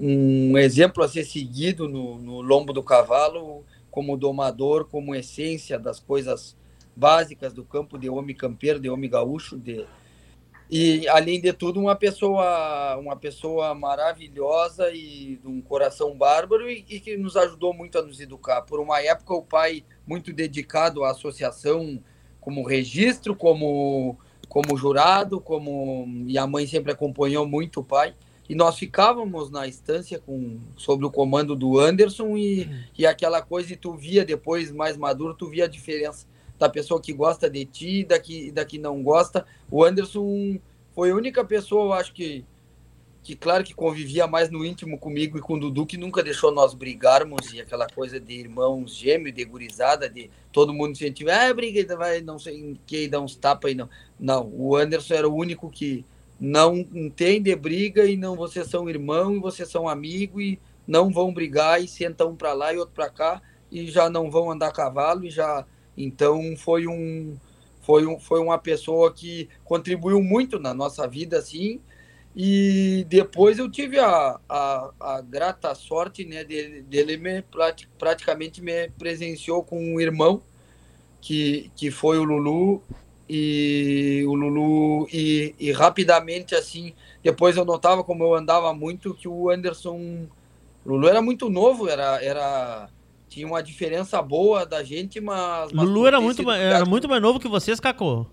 um, um exemplo a ser seguido no, no lombo do cavalo como domador, como essência das coisas básicas do campo de homem campeiro, de homem gaúcho, de e além de tudo uma pessoa uma pessoa maravilhosa e de um coração bárbaro e, e, que nos ajudou muito a nos educar. Por uma época o pai muito dedicado à associação como registro, como como jurado, como e a mãe sempre acompanhou muito o pai e nós ficávamos na estância com sob o comando do Anderson e, e aquela coisa e tu via depois mais maduro tu via a diferença da pessoa que gosta de ti da que da que não gosta. O Anderson foi a única pessoa eu acho que que claro que convivia mais no íntimo comigo e com o Dudu que nunca deixou nós brigarmos e aquela coisa de irmãos gêmeos de gurizada de todo mundo sentir ah briga vai não sei quem dá uns tapas aí não. Não o Anderson era o único que não entende briga e não vocês são irmão e vocês são amigo e não vão brigar e sentam um para lá e outro para cá e já não vão andar a cavalo e já então foi um foi um, foi uma pessoa que contribuiu muito na nossa vida assim e depois eu tive a, a, a grata sorte né dele, dele me praticamente me presenciou com um irmão que, que foi o Lulu e o Lulu e, e, rapidamente assim depois eu notava como eu andava muito que o Anderson o Lulu era muito novo era era tinha uma diferença boa da gente mas, mas Lulu era muito era muito mais novo que vocês Cacô.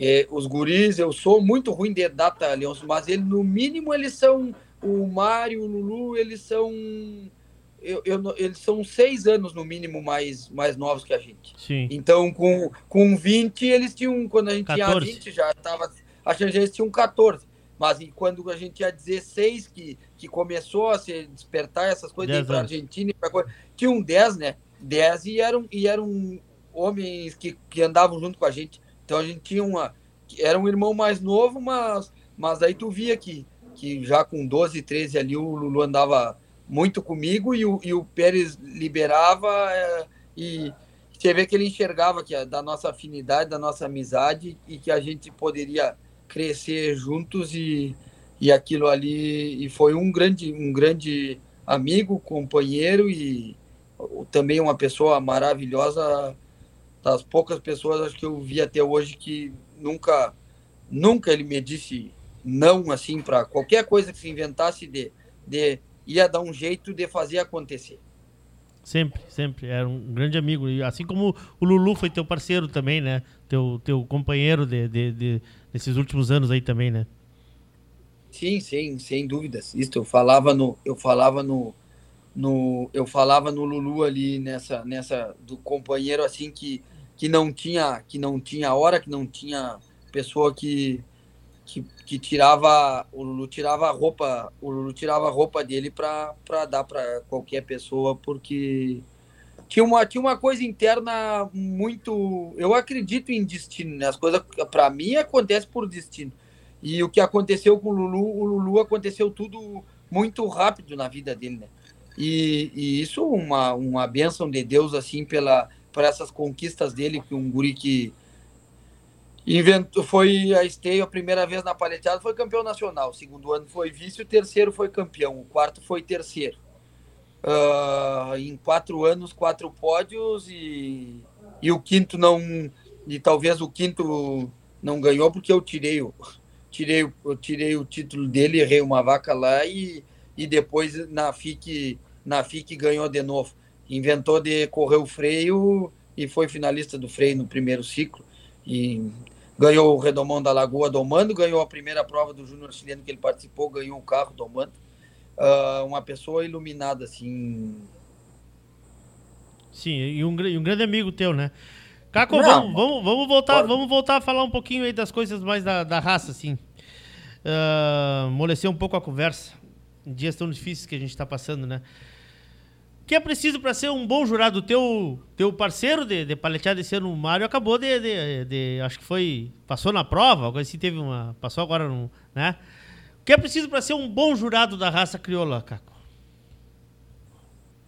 É, os guris eu sou muito ruim de data Leôncio mas ele no mínimo eles são o Mário o Lulu eles são eu, eu, eles são seis anos no mínimo mais, mais novos que a gente. Sim. Então, com, com 20, eles tinham. Quando a gente 14. tinha 20, já estava achando que eles tinham 14. Mas quando a gente tinha 16, que, que começou a se despertar essas coisas para Argentina, pra, tinham 10, né? 10 e eram, e eram homens que, que andavam junto com a gente. Então a gente tinha uma. Era um irmão mais novo, mas, mas aí tu via que, que já com 12, 13 ali o Lulu andava muito comigo e o, e o Pérez liberava é, e você vê que ele enxergava que da nossa afinidade, da nossa amizade e que a gente poderia crescer juntos e, e aquilo ali e foi um grande um grande amigo, companheiro e também uma pessoa maravilhosa das poucas pessoas acho que eu vi até hoje que nunca nunca ele me disse não assim para qualquer coisa que se inventasse de, de ia dar um jeito de fazer acontecer. Sempre, sempre. Era um grande amigo. Assim como o Lulu foi teu parceiro também, né? Teu, teu companheiro de, de, de, desses últimos anos aí também, né? Sim, sim, sem dúvidas. Isso eu falava no, eu falava no, no, eu falava no Lulu ali nessa, nessa do companheiro assim que, que não tinha, que não tinha hora, que não tinha pessoa que que, que tirava o Lulu tirava a roupa o Lulu tirava roupa dele para dar para qualquer pessoa porque tinha uma tinha uma coisa interna muito eu acredito em destino né? as coisas para mim acontecem por destino e o que aconteceu com o Lulu o Lulu aconteceu tudo muito rápido na vida dele né? e, e isso uma uma benção de Deus assim pela por essas conquistas dele que um guri que Inventou, foi a Esteio a primeira vez na paleteada, foi campeão nacional. O segundo ano foi vice, o terceiro foi campeão, o quarto foi terceiro. uh, em quatro anos, quatro pódios e, e o quinto não. E talvez o quinto não ganhou porque eu tirei o, tirei, eu tirei o título dele, errei uma vaca lá e, e depois na FIC, na FIC ganhou de novo. Inventou de correr o freio e foi finalista do freio no primeiro ciclo. E ganhou o Redomão da Lagoa domando, ganhou a primeira prova do Júnior chileno que ele participou, ganhou o carro domando. Uh, uma pessoa iluminada, assim. Sim, e um, e um grande amigo teu, né? Caco, vamos, vamos, vamos, voltar, vamos voltar a falar um pouquinho aí das coisas mais da, da raça, assim. Uh, amolecer um pouco a conversa. Dias tão difíceis que a gente está passando, né? Que é preciso para ser um bom jurado? Teu, teu parceiro de, de paleteada esse ano, o Mário, acabou de, de, de, Acho que foi. Passou na prova, agora assim teve uma. Passou agora, no, né? O que é preciso para ser um bom jurado da raça crioula, Caco?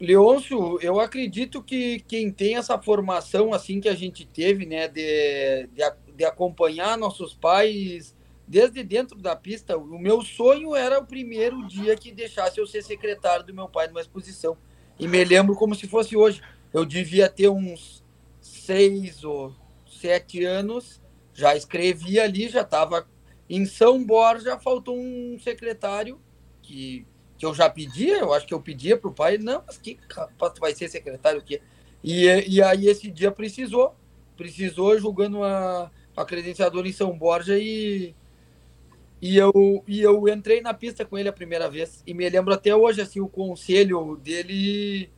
Leôncio, eu acredito que quem tem essa formação assim que a gente teve, né, de, de, de, acompanhar nossos pais desde dentro da pista, o meu sonho era o primeiro dia que deixasse eu ser secretário do meu pai numa exposição. E me lembro como se fosse hoje. Eu devia ter uns seis ou sete anos, já escrevia ali, já estava em São Borja, faltou um secretário que que eu já pedia, eu acho que eu pedia para o pai, não, mas que rapaz, vai ser secretário o quê? E, e aí esse dia precisou, precisou julgando a, a credenciadora em São Borja e, e, eu, e eu entrei na pista com ele a primeira vez. E me lembro até hoje, assim, o conselho dele.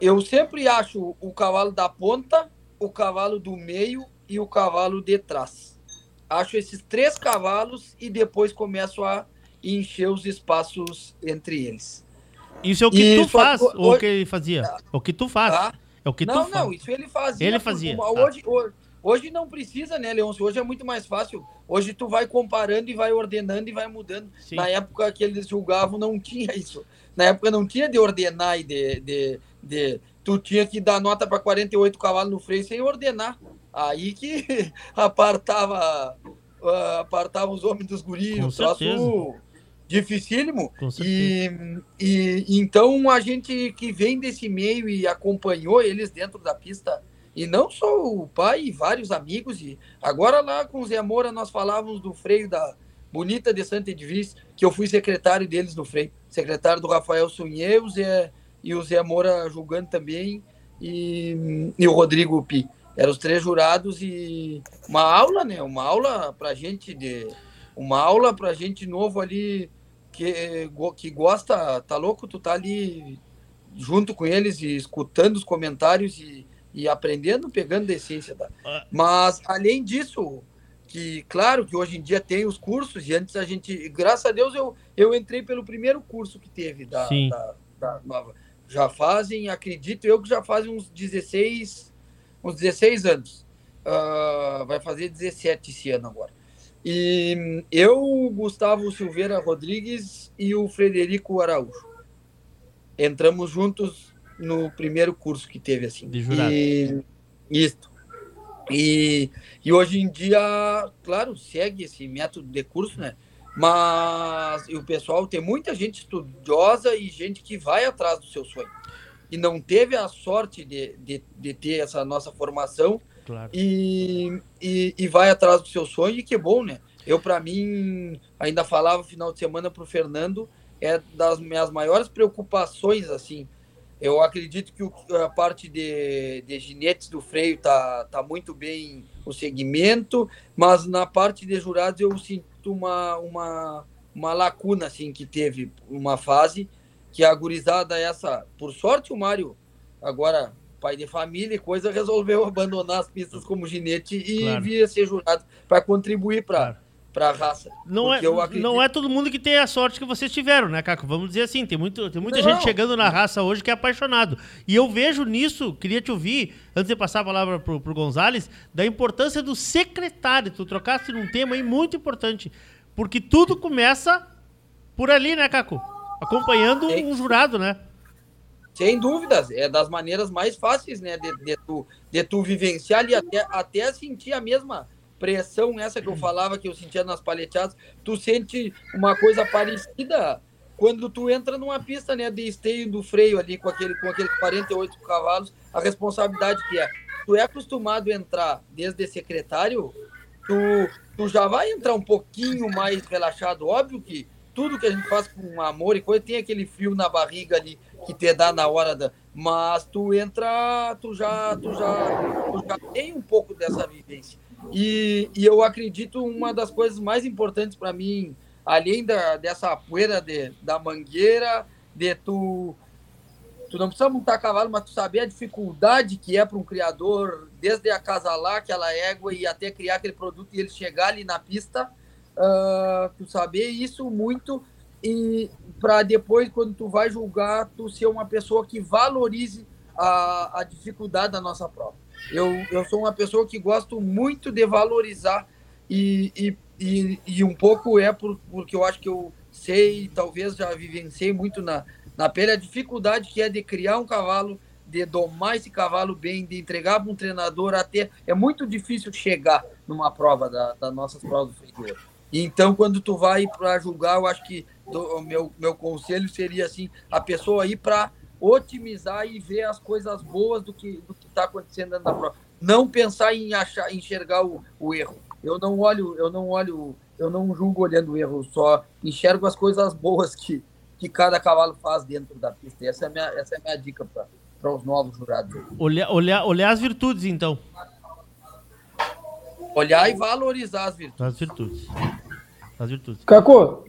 Eu sempre acho o cavalo da ponta, o cavalo do meio e o cavalo de trás. Acho esses três cavalos e depois começo a encher os espaços entre eles. Isso é o que e tu faz, ou hoje, o que ele fazia? É o que tu faz. Ah, é o que não, tu não, isso ele fazia. Ele fazia. Tá. hoje, hoje, não precisa, né, Leôncio? Hoje é muito mais fácil. Hoje tu vai comparando e vai ordenando e vai mudando. Sim. Na época que eles julgavam, não tinha isso. Na época não tinha de ordenar e de. de, de tu tinha que dar nota para 48 cavalos no freio sem ordenar. Aí que apartava, uh, apartava os homens dos guris. Com troço, dificílimo. E, e então a gente que vem desse meio e acompanhou eles dentro da pista, e não só o pai e vários amigos, e agora lá com o Zé Moura nós falávamos do freio da Bonita de Santa Edvis, que eu fui secretário deles no freio, secretário do Rafael Sunhê, o Zé, e o Zé Moura julgando também, e, e o Rodrigo Pi. Eram os três jurados e uma aula, né? Uma aula pra gente de. Uma aula pra gente novo ali que, que gosta, tá louco, tu tá ali junto com eles e escutando os comentários e, e aprendendo, pegando a essência. Da... Ah. Mas, além disso, que claro que hoje em dia tem os cursos, e antes a gente, graças a Deus, eu, eu entrei pelo primeiro curso que teve da, da, da. Já fazem, acredito eu que já fazem uns 16, uns 16 anos. Uh, vai fazer 17 esse ano agora. E eu, Gustavo Silveira Rodrigues e o Frederico Araújo. Entramos juntos no primeiro curso que teve, assim. De jurado. E, isso. E, e hoje em dia, claro, segue esse método de curso, né? Mas o pessoal tem muita gente estudiosa e gente que vai atrás do seu sonho. E não teve a sorte de, de, de ter essa nossa formação Claro. E, e, e, vai atrás do seu sonho, e que bom, né? Eu, para mim, ainda falava final de semana para o Fernando, é das minhas maiores preocupações, assim. Eu acredito que o, a parte de, de ginetes do freio tá, tá muito bem o segmento, mas na parte de jurados eu sinto uma, uma, uma lacuna, assim, que teve uma fase que a gurizada essa, por sorte o Mário agora pai de família e coisa, resolveu abandonar as pistas como ginete e claro. via ser jurado para contribuir para claro. Para a raça. Não é, não é todo mundo que tem a sorte que vocês tiveram, né, Caco? Vamos dizer assim, tem, muito, tem muita não. gente chegando na raça hoje que é apaixonado. E eu vejo nisso, queria te ouvir, antes de passar a palavra pro, pro Gonzales, da importância do secretário. Tu trocaste num tema aí muito importante. Porque tudo começa por ali, né, Caco? Acompanhando um jurado, né? Sem dúvidas, é das maneiras mais fáceis, né, de, de, tu, de tu vivenciar e até, até sentir a mesma pressão essa que eu falava que eu sentia nas paleteadas, tu sente uma coisa parecida quando tu entra numa pista né, de esteio do freio ali com aquele com aqueles 48 cavalos, a responsabilidade que é. Tu é acostumado a entrar desde secretário, tu, tu já vai entrar um pouquinho mais relaxado. Óbvio que tudo que a gente faz com amor e coisa tem aquele frio na barriga ali que te dá na hora da. Mas tu entra, tu já, tu já, tu já tem um pouco dessa vivência. E, e eu acredito uma das coisas mais importantes para mim, além da, dessa poeira de, da mangueira, de tu. Tu não precisa montar cavalo, mas tu saber a dificuldade que é para um criador, desde acasalar aquela égua e até criar aquele produto e ele chegar ali na pista, uh, tu saber isso muito e para depois, quando tu vai julgar, tu ser uma pessoa que valorize a, a dificuldade da nossa prova. Eu, eu sou uma pessoa que gosto muito de valorizar e, e, e, e um pouco é por, porque eu acho que eu sei, talvez já vivenciei muito na, na pele a dificuldade que é de criar um cavalo, de domar esse cavalo bem, de entregar para um treinador até. É muito difícil chegar numa prova da, das nossas provas do freio. Então, quando tu vai para julgar, eu acho que o meu, meu conselho seria assim: a pessoa ir para otimizar e ver as coisas boas do que do está acontecendo dentro da prova. Não pensar em achar, enxergar o, o erro. Eu não olho, eu não olho, eu não julgo olhando o erro, só enxergo as coisas boas que, que cada cavalo faz dentro da pista. Essa é a minha, essa é a minha dica para os novos jurados. Olhar, olhar, olhar as virtudes, então. Olhar e valorizar as virtudes. As virtudes. As virtudes. Caco,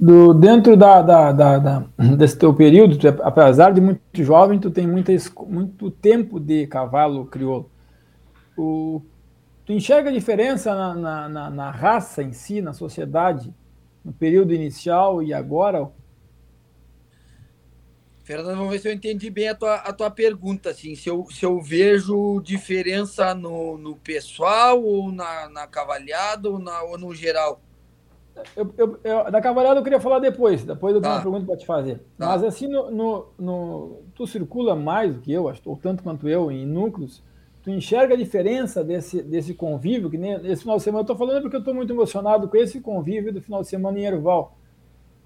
do, dentro da, da, da, da, desse teu período, tu, é, apesar de muito jovem, tu tem muita, muito tempo de cavalo crioulo. O, tu enxerga a diferença na, na, na, na raça em si, na sociedade, no período inicial e agora? Fernando, vamos ver se eu entendi bem a tua, a tua pergunta, assim, se eu, se eu vejo diferença no, no pessoal, ou na, na cavalhada, ou, na, ou no geral. Eu, eu, eu, da cavalhada eu queria falar depois, depois eu tenho tá. uma pergunta para te fazer. Tá. Mas assim, no, no, no, tu circula mais do que eu, ou tanto quanto eu, em núcleos, tu enxerga a diferença desse, desse convívio, que nem esse final de semana, eu estou falando porque eu estou muito emocionado com esse convívio do final de semana em Erval.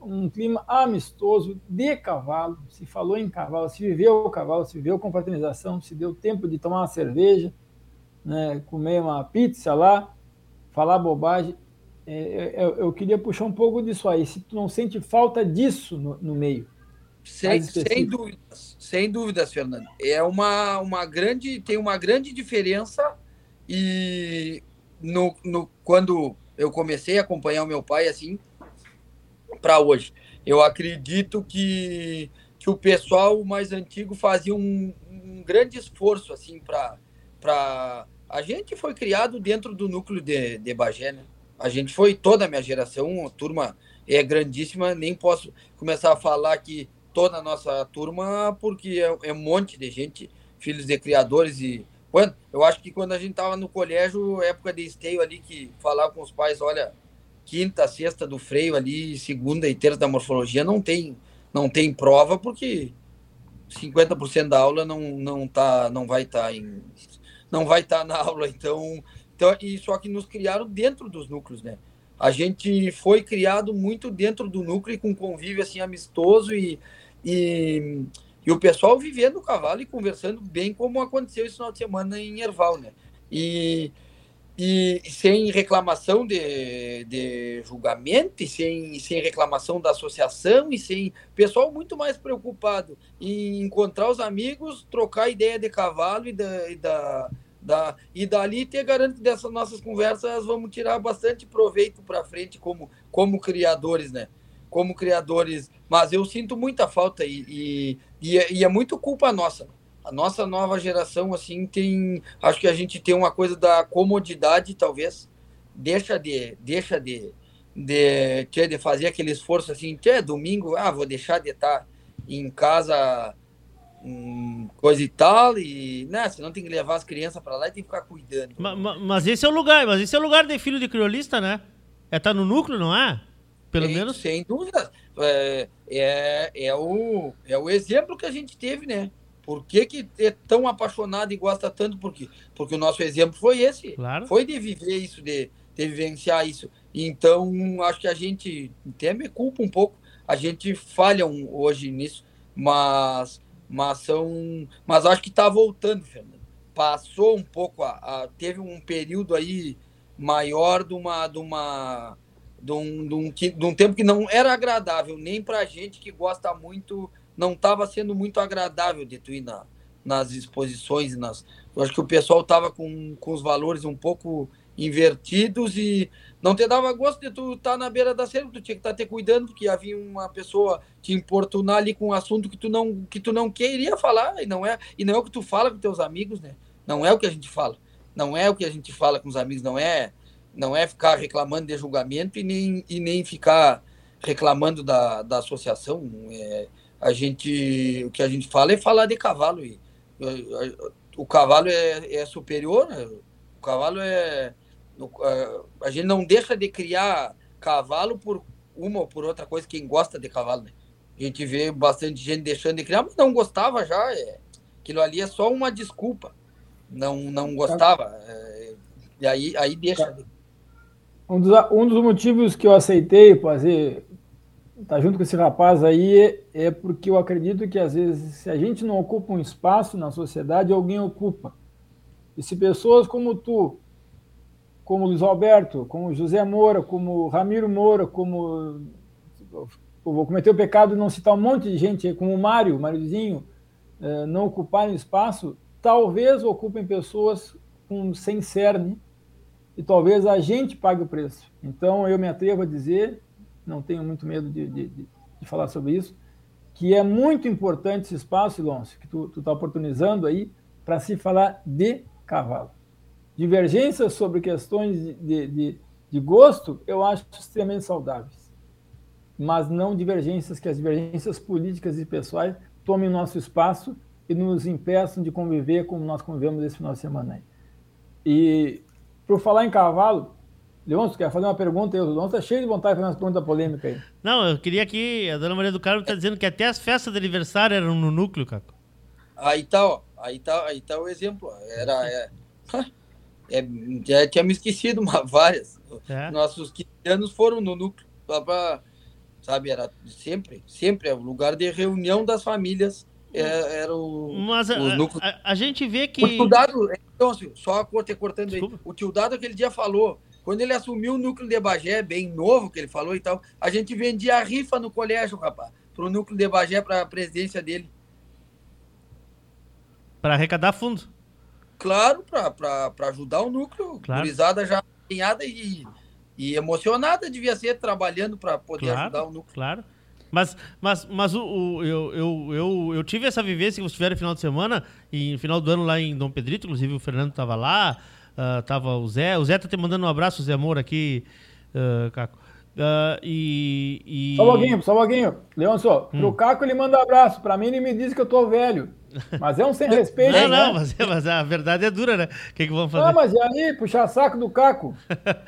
Um clima amistoso de cavalo, se falou em cavalo, se viveu o cavalo, se viveu confraternização, se deu tempo de tomar uma cerveja, né, comer uma pizza lá, falar bobagem. É, é, eu, eu, queria puxar um pouco disso aí. Se tu não sente falta disso no, no meio. Sem, sem dúvidas, sem dúvidas, Fernando. É uma, uma grande, tem uma grande diferença e no, no, quando eu comecei a acompanhar o meu pai assim para hoje, eu acredito que, que o pessoal mais antigo fazia um, um grande esforço assim para para a gente foi criado dentro do núcleo de, de Bagé, né? A gente foi toda a minha geração, a turma é grandíssima, nem posso começar a falar que toda a nossa turma, porque é, é um monte de gente, filhos de criadores e quando, eu acho que quando a gente estava no colégio, época de esteio ali, que falava com os pais, olha, quinta, sexta do freio ali, segunda e terça da morfologia, não tem, não tem prova, porque 50% da aula não, não, tá, não vai estar tá em. Não vai estar tá na aula, então então, e só que nos criaram dentro dos núcleos, né? A gente foi criado muito dentro do núcleo com convívio assim amistoso e, e, e o pessoal vivendo o cavalo e conversando bem como aconteceu esse final de semana em Erval, né? E, e sem reclamação de, de julgamento, e sem, sem reclamação da associação, e sem pessoal muito mais preocupado em encontrar os amigos, trocar ideia de cavalo e da, e da da, e dali te garanto que dessas nossas conversas vamos tirar bastante proveito para frente como, como criadores, né? Como criadores. Mas eu sinto muita falta e, e, é, e é muito culpa nossa. A nossa nova geração, assim, tem. Acho que a gente tem uma coisa da comodidade, talvez. Deixa de. Deixa de. De, de fazer aquele esforço assim, é domingo, ah, vou deixar de estar em casa um, coisa e tal, e né, você não tem que levar as crianças para lá e tem que ficar cuidando. Mas, mas, esse é o lugar, mas esse é o lugar de filho de criolista, né? É tá no núcleo, não é? Pelo sem, menos. Sem dúvida. É, é, é, o, é o exemplo que a gente teve, né? Por que, que é tão apaixonado e gosta tanto? Por quê? Porque o nosso exemplo foi esse. Claro. Foi de viver isso, de, de vivenciar isso. Então, acho que a gente até me culpa um pouco a gente falha um, hoje nisso, mas, mas são. Mas acho que está voltando, Fernando. Passou um pouco, a, a, teve um período aí maior de uma. De uma de um, de, um, de um tempo que não era agradável, nem para gente que gosta muito, não estava sendo muito agradável de tu ir na, nas exposições. Nas, eu acho que o pessoal estava com, com os valores um pouco invertidos e não te dava gosto de tu estar tá na beira da cerca, tu tinha que estar tá te cuidando, porque havia uma pessoa te importunar ali com um assunto que tu não que tu não queria falar, e não é, e não é o que tu fala com teus amigos, né? Não é o que a gente fala. Não é o que a gente fala com os amigos, não é não é ficar reclamando de julgamento e nem, e nem ficar reclamando da, da associação. É, a gente, o que a gente fala é falar de cavalo. E, o cavalo é, é superior, né? o cavalo é, a gente não deixa de criar cavalo por uma ou por outra coisa, quem gosta de cavalo, né? A gente vê bastante gente deixando de criar, mas não gostava já. É, aquilo ali é só uma desculpa. Não, não gostava. É, e aí, aí deixa. Um dos, um dos motivos que eu aceitei fazer tá junto com esse rapaz aí é, é porque eu acredito que às vezes se a gente não ocupa um espaço na sociedade, alguém ocupa. E se pessoas como tu como Luiz Alberto, como José Moura, como Ramiro Moura, como. Eu vou cometer o pecado de não citar um monte de gente, como o Mário, Máriozinho, eh, não ocuparem espaço, talvez ocupem pessoas com, sem cerne e talvez a gente pague o preço. Então eu me atrevo a dizer, não tenho muito medo de, de, de falar sobre isso, que é muito importante esse espaço, Iloncio, que tu está oportunizando aí, para se falar de cavalo divergências sobre questões de, de, de gosto, eu acho extremamente saudáveis. Mas não divergências que as divergências políticas e pessoais tomem nosso espaço e nos impeçam de conviver como nós convivemos esse final de semana aí. E, por falar em cavalo, Leôncio, quer fazer uma pergunta aí? O Leôncio está cheio de vontade de fazer uma pergunta polêmica aí. Não, eu queria que a dona Maria do Carmo está dizendo que até as festas de aniversário eram no núcleo, Caco. Aí tá, ó. Aí tá, aí tá o exemplo. Era. É... É, já tinha me esquecido uma, várias. É. Nossos 15 anos foram no núcleo, pra, sabe, era sempre, sempre é o lugar de reunião das famílias. É, era o, Mas a, a, a, gente vê que. O tio Dado, então, assim, só cortando Desculpa. aí. O tio Dado aquele dia falou, quando ele assumiu o núcleo de Bagé, bem novo que ele falou e tal, a gente vendia a rifa no colégio, rapaz, pro núcleo de Bagé, pra presidência dele. Para arrecadar fundo. Claro, para ajudar o núcleo. Claro. Gurizada já empenhada e, e emocionada devia ser trabalhando para poder claro, ajudar o núcleo. Claro. Mas, mas, mas o, o, eu, eu, eu, eu tive essa vivência que vocês tiveram no final de semana, e no final do ano lá em Dom Pedrito, inclusive o Fernando estava lá, uh, tava o Zé. O Zé tá te mandando um abraço, Zé Moura aqui, uh, Caco. Uh, e, e... Só um pouquinho, só um pouquinho. Leôncio, hum. pro Caco ele manda um abraço, para mim ele me diz que eu tô velho. Mas é um sem respeito. Não, né? não, mas, é, mas, a verdade é dura, né? O que, que vamos fazer? Ah, mas e aí? Puxar saco do Caco.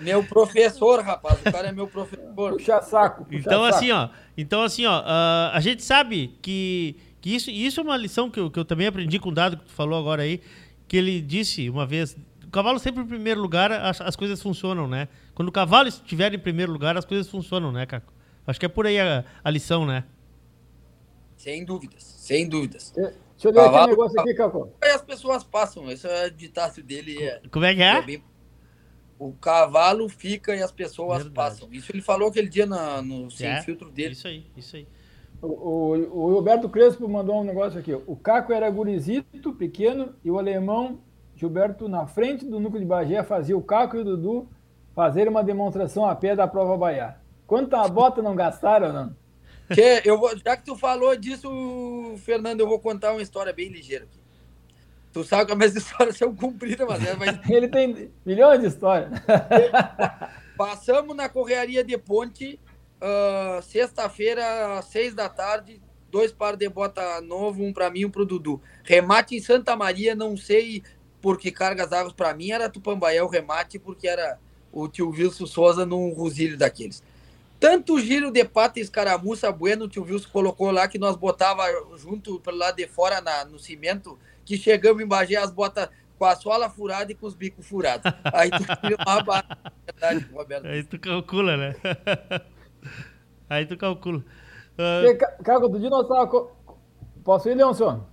meu professor, rapaz. O cara é meu professor. Puxar saco. Puxar então, saco. assim, ó. Então, assim, ó. Uh, a gente sabe que, que isso, isso é uma lição que eu, que eu também aprendi com o dado que tu falou agora aí. Que ele disse uma vez: o cavalo sempre em primeiro lugar, as, as coisas funcionam, né? Quando o cavalo estiver em primeiro lugar, as coisas funcionam, né, Caco? Acho que é por aí a, a lição, né? Sem dúvidas, sem dúvidas. É. Deixa eu ler aqui um negócio aqui, Cacô. Aí as pessoas passam, esse é o ditado dele. É, Como é que é? é bem... O cavalo fica e as pessoas Verdade. passam. Isso ele falou aquele dia na, no sem é, filtro dele. Isso aí, isso aí. O, o, o, Roberto Crespo mandou um negócio aqui. O Caco era gurizito, pequeno, e o alemão Gilberto, na frente do núcleo de Bagé, fazia o Caco e o Dudu fazer uma demonstração a pé da prova baiar. Quanta bota não gastaram, não? Que eu vou, já que tu falou disso, Fernando, eu vou contar uma história bem ligeira aqui. Tu sabe que as minhas histórias são compridas, mas, é, mas... Ele tem milhões de histórias. Passamos na correria de ponte, uh, sexta-feira, às seis da tarde, dois pares de bota novo, um para mim e um pro Dudu. Remate em Santa Maria, não sei por que cargas águas para mim, era Tupambaé o remate, porque era o tio Wilson Souza num rosilho daqueles. Tanto giro de pata e escaramuça bueno, o tio Wilson colocou lá, que nós botava junto pelo lado de fora na, no cimento, que chegamos em Bagé as botas com a sola furada e com os bicos furados. Aí tu uma verdade, Roberto. Aí tu calcula, né? Aí tu calcula. Uh... Caco, outro dia nós estávamos. Posso ir, Leonson?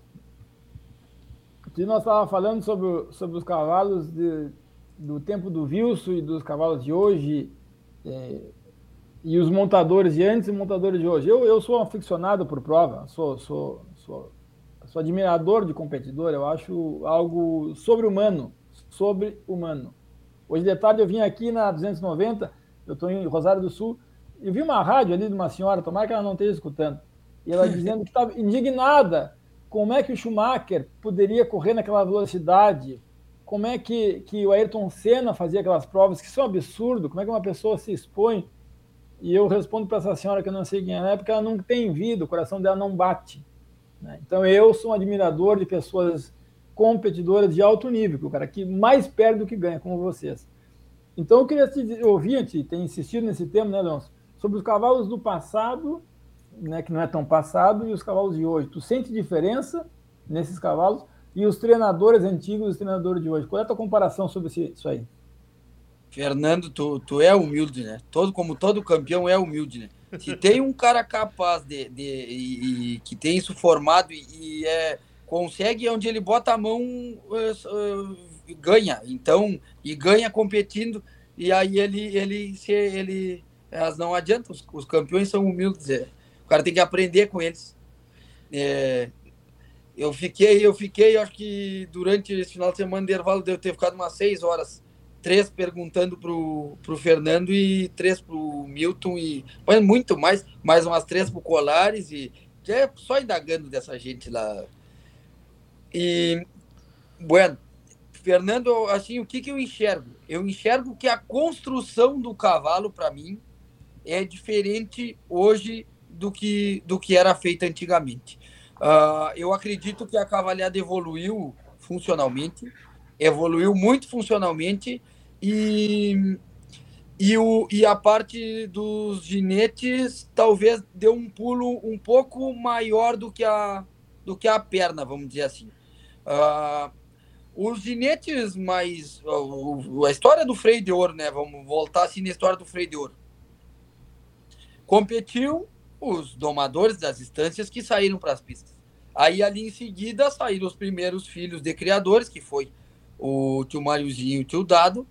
Outro nós estávamos falando sobre, sobre os cavalos de, do tempo do Wilson e dos cavalos de hoje. É, e os montadores de antes e montadores de hoje. Eu, eu sou um aficionado por prova, sou, sou, sou, sou admirador de competidor, eu acho algo sobre-humano, sobre-humano. Hoje de tarde eu vim aqui na 290, eu estou em Rosário do Sul, e vi uma rádio ali de uma senhora, tomara que ela não esteja escutando, e ela dizendo que estava indignada como é que o Schumacher poderia correr naquela velocidade, como é que, que o Ayrton Senna fazia aquelas provas, que são absurdo, como é que uma pessoa se expõe e eu respondo para essa senhora que eu não sei quem é, porque ela não tem vida, o coração dela não bate. Né? Então eu sou um admirador de pessoas competidoras de alto nível, o cara que mais perde do que ganha, como vocês. Então eu queria te ouvir, te tem insistido nesse tema, né, Leôncio, sobre os cavalos do passado, né, que não é tão passado, e os cavalos de hoje. Tu sente diferença nesses cavalos e os treinadores antigos e os treinadores de hoje? Qual é a tua comparação sobre isso aí? Fernando, tu, tu é humilde, né? Todo, como todo campeão é humilde, né? Se tem um cara capaz de, de e, e, que tem isso formado e, e, é, consegue onde ele bota a mão uh, uh, ganha. Então e ganha competindo e aí ele ele se ele elas não adianta. Os, os campeões são humildes. É. O cara tem que aprender com eles. É, eu fiquei eu fiquei acho que durante esse final de semana de intervalo deve ter ficado umas seis horas três perguntando pro, pro Fernando e três pro Milton e mas muito mais, mais umas três pro Colares e é só indagando dessa gente lá. E bueno, Fernando, assim, o que que eu enxergo? Eu enxergo que a construção do cavalo para mim é diferente hoje do que do que era feita antigamente. Uh, eu acredito que a cavalhada evoluiu funcionalmente, evoluiu muito funcionalmente e, e, o, e a parte dos ginetes talvez deu um pulo um pouco maior do que a, do que a perna, vamos dizer assim. Uh, os ginetes mais. A história do freio de ouro, né? Vamos voltar assim na história do freio de ouro. Competiu os domadores das instâncias que saíram para as pistas. Aí ali em seguida saíram os primeiros filhos de criadores, que foi o tio Máriozinho e o tio Dado,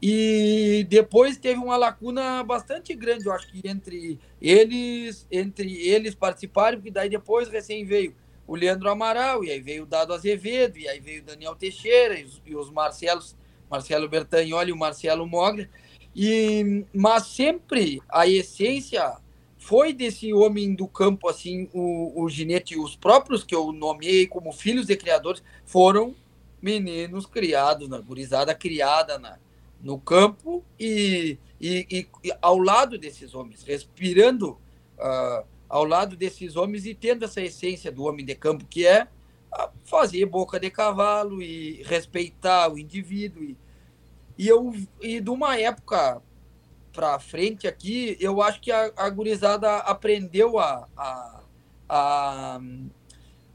e depois teve uma lacuna bastante grande, eu acho que entre eles, entre eles participarem, porque daí depois recém veio o Leandro Amaral, e aí veio o Dado Azevedo, e aí veio o Daniel Teixeira, e os, e os Marcelos, Marcelo Bertagnoli e o Marcelo Moglia. E, mas sempre a essência foi desse homem do campo, assim, o, o Ginete, os próprios que eu nomeei como filhos de criadores, foram meninos criados, na gurizada criada na, no campo e, e, e, e ao lado desses homens, respirando uh, ao lado desses homens e tendo essa essência do homem de campo, que é fazer boca de cavalo e respeitar o indivíduo. E, e, eu, e de uma época para frente aqui, eu acho que a, a gurizada aprendeu a, a, a,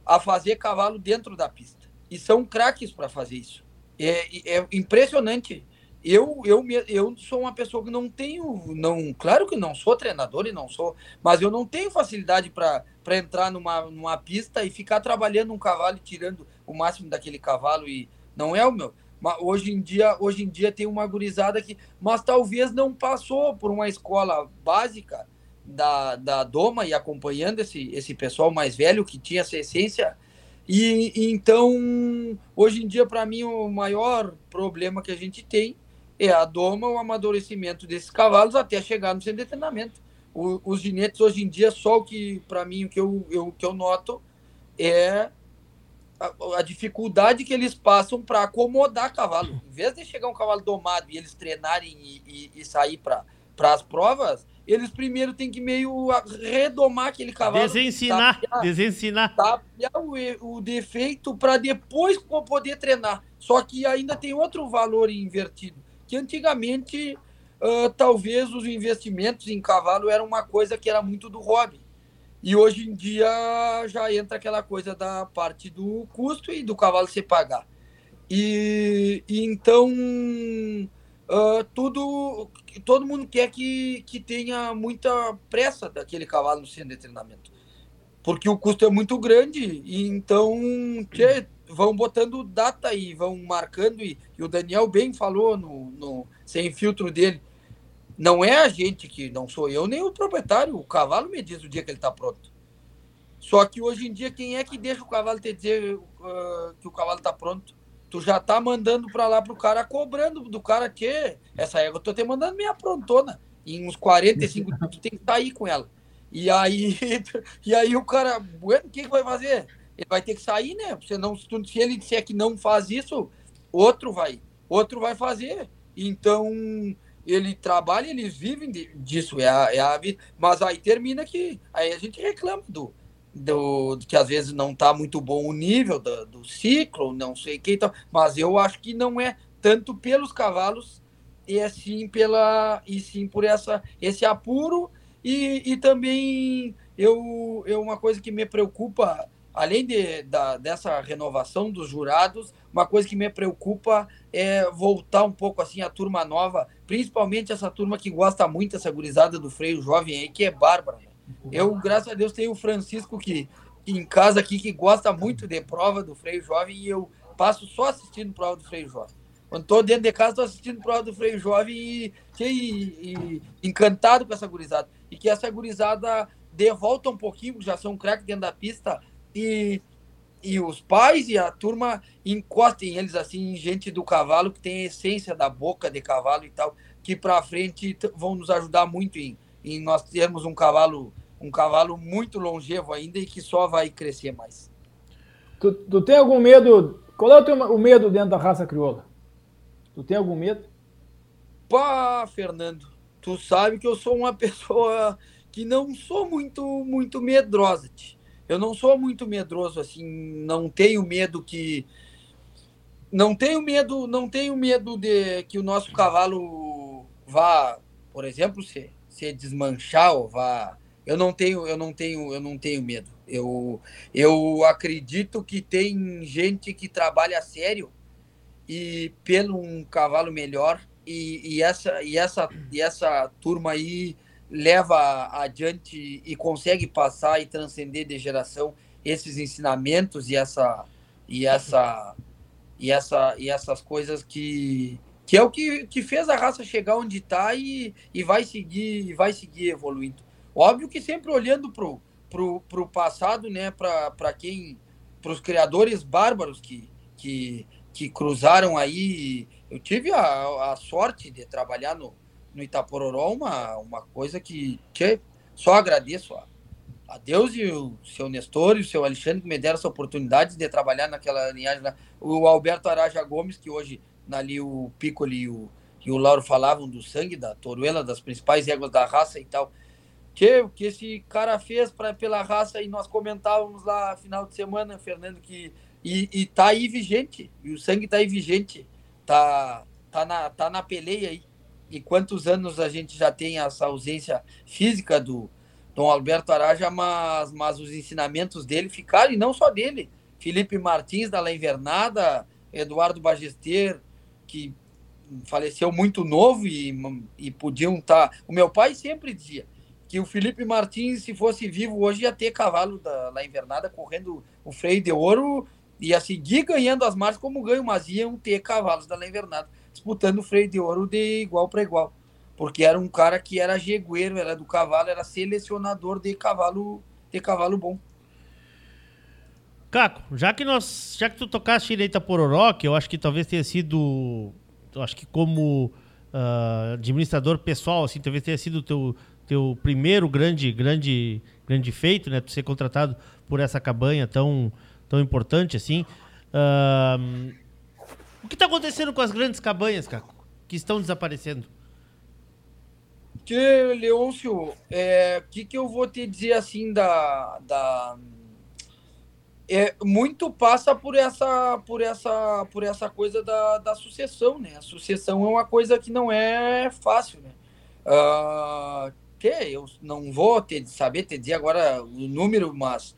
a fazer cavalo dentro da pista. E são craques para fazer isso. É, é impressionante eu, eu, eu sou uma pessoa que não tenho, não, claro que não sou treinador e não sou, mas eu não tenho facilidade para entrar numa, numa pista e ficar trabalhando um cavalo e tirando o máximo daquele cavalo e não é o meu. Mas hoje em dia, hoje em dia tem uma gurizada que, mas talvez não passou por uma escola básica da, da Doma e acompanhando esse, esse pessoal mais velho que tinha essa essência. E, e então, hoje em dia, para mim, o maior problema que a gente tem é a doma, o amadurecimento desses cavalos até chegar no centro de treinamento. O, os ginetes hoje em dia, só o que, para mim, o que eu, eu, que eu noto é a, a dificuldade que eles passam para acomodar cavalo. Em vez de chegar um cavalo domado e eles treinarem e, e, e sair para as provas, eles primeiro têm que meio redomar aquele cavalo. Desensinar, tapear, desensinar. Tapear o, o defeito para depois poder treinar. Só que ainda tem outro valor invertido que antigamente uh, talvez os investimentos em cavalo eram uma coisa que era muito do hobby. E hoje em dia já entra aquela coisa da parte do custo e do cavalo se pagar. E, e então uh, tudo, todo mundo quer que, que tenha muita pressa daquele cavalo no centro de treinamento. Porque o custo é muito grande, e então tchê, vão botando data e vão marcando, e, e o Daniel bem falou no, no sem filtro dele. Não é a gente que, não sou eu nem o proprietário, o cavalo me diz o dia que ele está pronto. Só que hoje em dia, quem é que deixa o cavalo te dizer uh, que o cavalo está pronto? Tu já tá mandando para lá pro cara, cobrando do cara que essa égua eu tô te mandando minha prontona. Em uns 45 minutos tu tem que sair com ela. E aí, e aí o cara, bueno, o que, que vai fazer? Ele vai ter que sair, né? Senão, se, tu, se ele disser que não faz isso, outro vai, outro vai fazer. Então, ele trabalha, eles vivem disso, é a, é a vida. Mas aí termina que aí a gente reclama do, do que às vezes não está muito bom o nível do, do ciclo, não sei o que, então, mas eu acho que não é tanto pelos cavalos e é sim pela e sim por essa esse apuro e, e também eu, eu uma coisa que me preocupa além de, da, dessa renovação dos jurados, uma coisa que me preocupa é voltar um pouco assim a turma nova, principalmente essa turma que gosta muito dessa gurizada do freio jovem aí, que é bárbara. Eu, graças a Deus, tenho o Francisco que, em casa aqui que gosta muito de prova do freio jovem e eu passo só assistindo prova do freio jovem. Quando estou dentro de casa, estou assistindo prova do freio jovem e, e, e, encantado com essa gurizada. E que essa gurizada dê volta um pouquinho, já são craques dentro da pista, e, e os pais e a turma encostem eles assim, gente do cavalo que tem a essência da boca de cavalo e tal, que para frente vão nos ajudar muito em, em nós termos um cavalo um cavalo muito longevo ainda e que só vai crescer mais. Tu, tu tem algum medo? Qual é o, teu, o medo dentro da raça crioula? Tu tem algum medo? Pá, Fernando, tu sabe que eu sou uma pessoa que não sou muito muito medrosa. Tia eu não sou muito medroso assim, não tenho medo que não tenho medo, não tenho medo de que o nosso cavalo vá, por exemplo, se, se desmanchar ou vá. Eu não tenho, eu não tenho, eu não tenho medo. Eu, eu acredito que tem gente que trabalha sério e pelo um cavalo melhor e, e essa e essa e essa turma aí leva adiante e consegue passar e transcender de geração esses ensinamentos e essa e essa e essa e essas coisas que que é o que, que fez a raça chegar onde está e, e vai seguir e vai seguir evoluindo. Óbvio que sempre olhando pro pro, pro passado, né, para quem para os criadores bárbaros que, que que cruzaram aí. Eu tive a, a sorte de trabalhar no, no Itapororó uma, uma coisa que, que só agradeço a, a Deus e o seu Nestor e o seu Alexandre que me deram essa oportunidade de trabalhar naquela linhagem. O Alberto Araja Gomes, que hoje ali o Piccoli e o, e o Lauro falavam do sangue da Toruela, das principais éguas da raça e tal. Que, o que esse cara fez pra, pela raça e nós comentávamos lá final de semana, Fernando, que e, e tá aí vigente, e o sangue tá aí vigente, tá, tá, na, tá na peleia aí e quantos anos a gente já tem essa ausência física do Dom Alberto Araja, mas, mas os ensinamentos dele ficaram, e não só dele. Felipe Martins, da La Invernada, Eduardo Bagester, que faleceu muito novo e, e podiam estar. Tá... O meu pai sempre dizia que o Felipe Martins, se fosse vivo hoje, ia ter cavalo da La Invernada correndo o freio de ouro, ia seguir ganhando as marcas como ganho, mas iam ter cavalos da La Invernada disputando o freio de ouro de igual para igual. Porque era um cara que era jegueiro, era do cavalo, era selecionador de cavalo, de cavalo bom. Caco, já que nós, já que tu tocaste direita Pororó, que eu acho que talvez tenha sido, eu acho que como uh, administrador pessoal, assim, talvez tenha sido teu teu primeiro grande grande grande feito, né? Tu ser contratado por essa cabanha tão tão importante assim. Uh, o que está acontecendo com as grandes cabanhas, Caco, que estão desaparecendo? Que, Leôncio, o é, que, que eu vou te dizer assim da. da é, muito passa por essa por essa por essa coisa da, da sucessão né a sucessão é uma coisa que não é fácil né uh, que eu não vou te, saber te dizer agora o número mas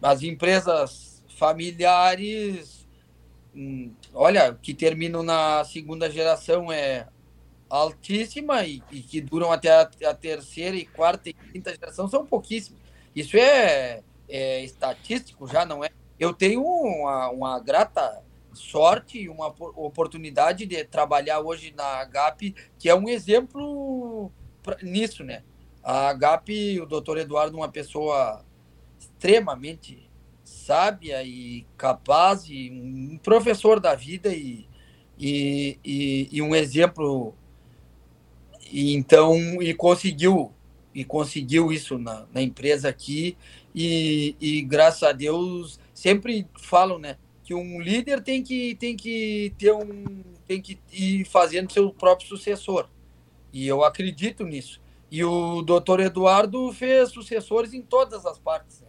as empresas familiares olha, que terminam na segunda geração é altíssima e, e que duram até a, a, terceira e quarta e quinta geração são pouquíssimos. Isso é, é estatístico já, não é? Eu tenho uma, uma grata sorte e uma oportunidade de trabalhar hoje na GAP, que é um exemplo pra, nisso, né? A GAP, o doutor Eduardo, uma pessoa extremamente sábia e capaz, e um professor da vida e, e, e, e um exemplo. E então, e conseguiu, e conseguiu isso na, na empresa aqui, e, e graças a Deus, sempre falam, né? que um líder tem que tem que ter um tem que ir fazendo seu próprio sucessor e eu acredito nisso e o doutor Eduardo fez sucessores em todas as partes né?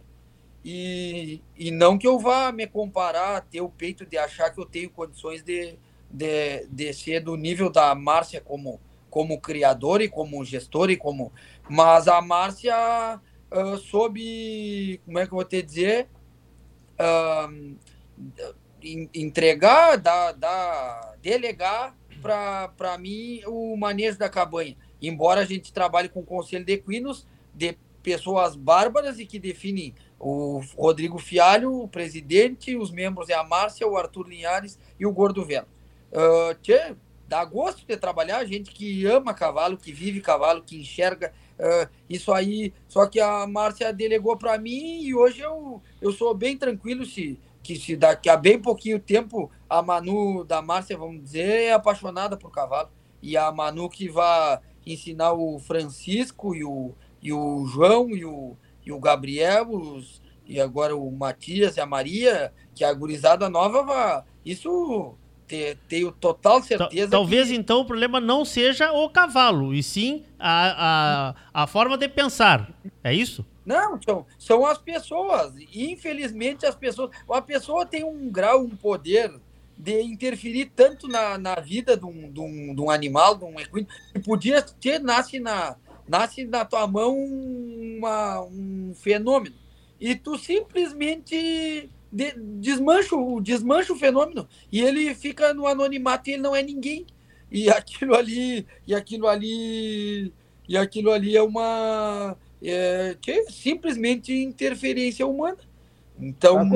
E, e não que eu vá me comparar ter o peito de achar que eu tenho condições de, de, de ser do nível da Márcia como como criador e como gestor e como mas a Márcia uh, soube como é que eu vou te dizer uh, entregar, dar, dar, delegar para mim o manejo da cabanha. Embora a gente trabalhe com o conselho de equinos, de pessoas bárbaras e que definem o Rodrigo Fialho, o presidente, os membros é a Márcia, o Arthur Linhares e o Gordo Velo. Uh, tchê, dá gosto de trabalhar, gente que ama cavalo, que vive cavalo, que enxerga uh, isso aí. Só que a Márcia delegou para mim e hoje eu, eu sou bem tranquilo se que se daqui a bem pouquinho tempo a Manu da Márcia, vamos dizer, é apaixonada por cavalo. E a Manu que vai ensinar o Francisco e o, e o João e o, e o Gabriel os, e agora o Matias e a Maria, que a gurizada nova vai. Isso tenho total certeza. Talvez que... então o problema não seja o cavalo, e sim a, a, a forma de pensar. É isso? Não, são, são as pessoas. Infelizmente, as pessoas. A pessoa tem um grau, um poder de interferir tanto na, na vida de um, de, um, de um animal, de um equino, que podia ter, nasce na, nasce na tua mão uma, um fenômeno. E tu simplesmente de, desmancha, desmancha o fenômeno e ele fica no anonimato e ele não é ninguém. E aquilo ali, e aquilo ali, e aquilo ali é uma é, é simplesmente interferência humana. Então,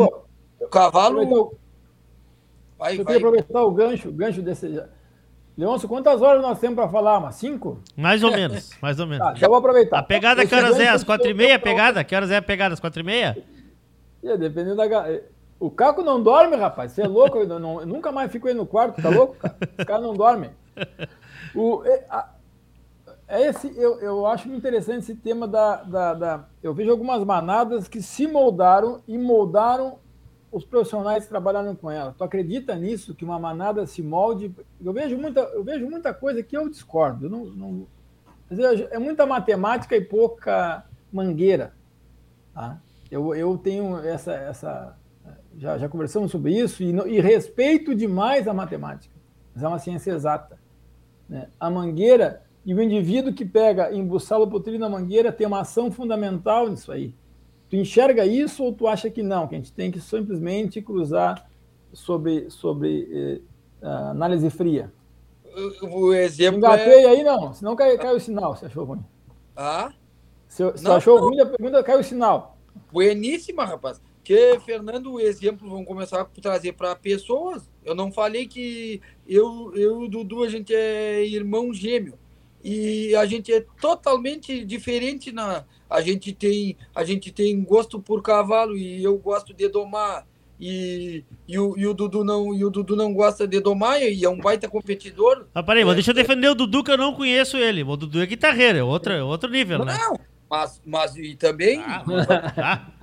o cavalo. Vai, vai. aproveitar o gancho, gancho desse. Leôncio, quantas horas nós temos para falar? Umas cinco? Mais ou menos, mais ou menos. Tá, já vou aproveitar. A pegada que horas é? Às quatro e meia a pegada? Que horas é a pegada? Às quatro e meia? É, dependendo da... O Caco não dorme, rapaz. Você é louco? Eu, não, eu nunca mais fico aí no quarto, tá louco? Cara? Os caras não dormem. O, a, é esse, eu, eu acho interessante esse tema da, da, da, Eu vejo algumas manadas que se moldaram e moldaram os profissionais trabalharam com ela. Tu acredita nisso, que uma manada se molde? Eu vejo muita, eu vejo muita coisa que eu discordo. Eu não, não, é muita matemática e pouca mangueira. Tá? Eu, eu tenho essa. essa já, já conversamos sobre isso e, e respeito demais a matemática, mas é uma ciência exata. Né? A mangueira e o indivíduo que pega embuçá-lo por trilho na mangueira tem uma ação fundamental nisso aí. Tu enxerga isso ou tu acha que não, que a gente tem que simplesmente cruzar sobre, sobre eh, análise fria? O exemplo Engatei é... aí não, senão cai, cai o sinal, você achou ruim. Ah? Se, se não, achou não. ruim, a pergunta cai o sinal. Bueníssima, rapaz. Que, Fernando, o exemplo vamos começar a trazer para pessoas. Eu não falei que eu, eu e o Dudu, a gente é irmão gêmeo e a gente é totalmente diferente na a gente tem a gente tem gosto por cavalo e eu gosto de domar e, e, o, e o Dudu não e o Dudu não gosta de domar e é um baita competidor. Ah, peraí, é, mas deixa eu defender o Dudu que eu não conheço ele. O Dudu é guitarreiro, é outro, é outro nível, não, né? Não, mas mas e também ah, ah.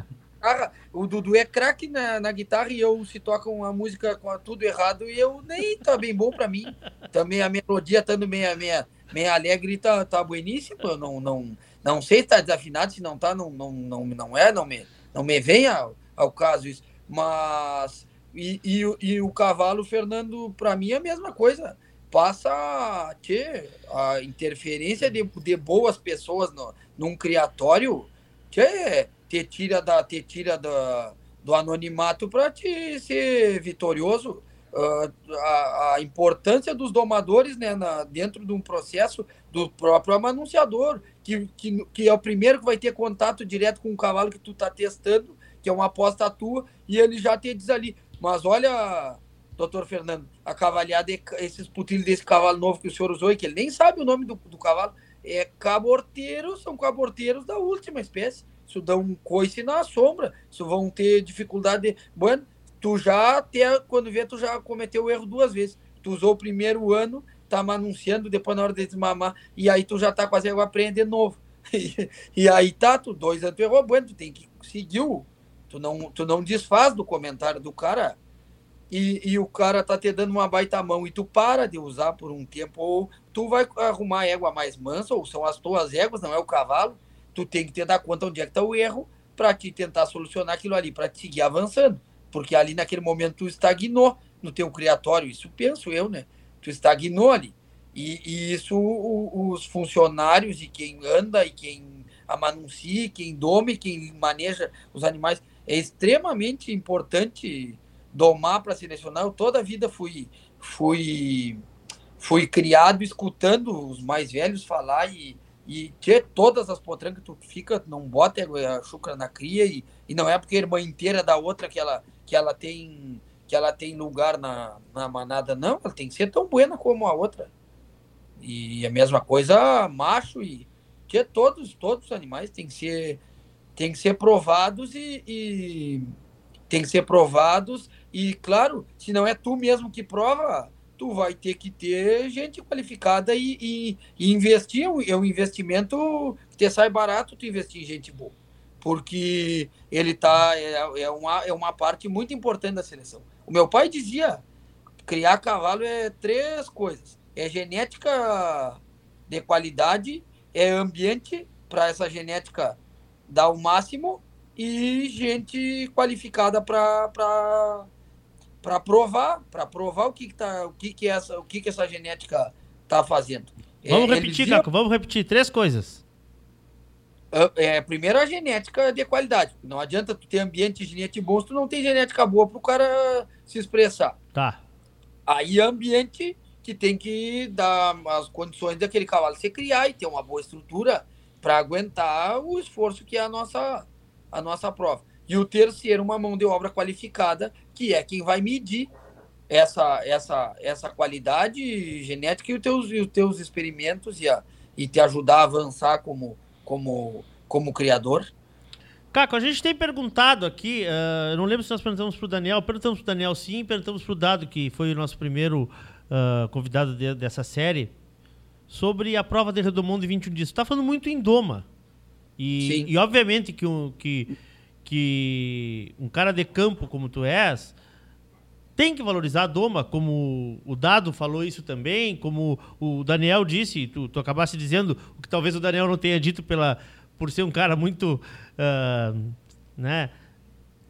O Dudu é craque na, na guitarra e eu se toca uma música com tudo errado e eu nem tá bem bom para mim. Também a melodia estando meia meia meio alegre tá, tá bueníssimo. Eu não, não, não sei se tá desafinado, se não tá, não, não, não, não é, não me, não me vem ao, ao caso isso. Mas. E, e, e o cavalo, Fernando, para mim é a mesma coisa. Passa a a interferência de, de boas pessoas no, num criatório, tchê, te tira, da, te tira da, do anonimato para te ser vitorioso. uh, a, a, importância dos domadores né, na, dentro de um processo do próprio amanunciador, que, que, que é o primeiro que vai ter contato direto com o cavalo que tu está testando, que é uma aposta tua, e ele já te diz ali. Mas olha, doutor Fernando, a cavalhada, esses putilhos desse cavalo novo que o senhor usou, e que ele nem sabe o nome do, do cavalo, é caborteiros, são caborteiros da última espécie. Isso dá um coice na sombra, isso vão ter dificuldade. De... Bueno, tu já até quando vê, tu já cometeu o erro duas vezes. Tu usou o primeiro ano, tá anunciando, depois na hora de desmamar, e aí tu já tá as éguas aprender de novo. E, aí tá, tu dois anos tu errou, bueno, tu tem que seguir. Tu não, tu não desfaz do comentário do cara e, e o cara tá te dando uma baita mão e tu para de usar por um tempo, ou tu vai arrumar a égua mais mansa, ou são as tuas éguas, não é o cavalo, tu tem que te dar conta onde é que tá o erro para te tentar solucionar aquilo ali, para te seguir avançando porque ali naquele momento tu estagnou no teu criatório, isso penso eu, né? Tu estagnou ali. E, e isso o, os funcionários e quem anda e quem amanuncia, quem dome, quem maneja os animais, é extremamente importante domar para selecionar. Eu toda a vida fui, fui, fui criado escutando os mais velhos falar e, e ter todas as potrancas, tu fica, não bota a chucra na cria e, e não é porque a irmã inteira da outra que ela que ela tem que ela tem lugar na, na manada, não, ela tem que ser tão buena como a outra. E a mesma coisa, macho e que todos, todos os animais têm que ser tem que ser provados e, e tem que ser provados e claro, se não é tu mesmo que prova, tu vai ter que ter gente qualificada e, e, e investir, é um investimento que te sai barato tu investir em gente boa. Porque ele tá é, é, uma, é uma parte muito importante da seleção. O meu pai dizia, criar cavalo é três coisas: é genética de qualidade, é ambiente para essa genética dar o máximo e gente qualificada para para provar, para provar o que, que tá, o que que essa, o que que essa genética tá fazendo. Vamos é, repetir. Caco, vamos repetir três coisas. É, primeiro a genética de qualidade. Não adianta tu ter ambiente genético bom se tu não tem genética boa para o cara se expressar. Tá. Aí ambiente que tem que dar as condições daquele cavalo se criar e ter uma boa estrutura para aguentar o esforço que é a nossa, a nossa prova. E o terceiro, uma mão de obra qualificada, que é quem vai medir essa, essa, essa qualidade genética e os teus, e os teus experimentos e, a, e te ajudar a avançar como, como, como criador? Caco, a gente tem perguntado aqui, uh, não lembro se nós perguntamos para o Daniel, perguntamos para o Daniel sim, perguntamos para o Dado, que foi o nosso primeiro uh, convidado de, dessa série, sobre a prova de Redomão de 21 dias. Você está falando muito em Doma. E, e obviamente que, que, que um cara de campo como tu és, tem que valorizar a Doma, como o Dado falou isso também, como o Daniel disse, tu, tu acabaste dizendo o que talvez o Daniel não tenha dito pela, por ser um cara muito. Uh, né?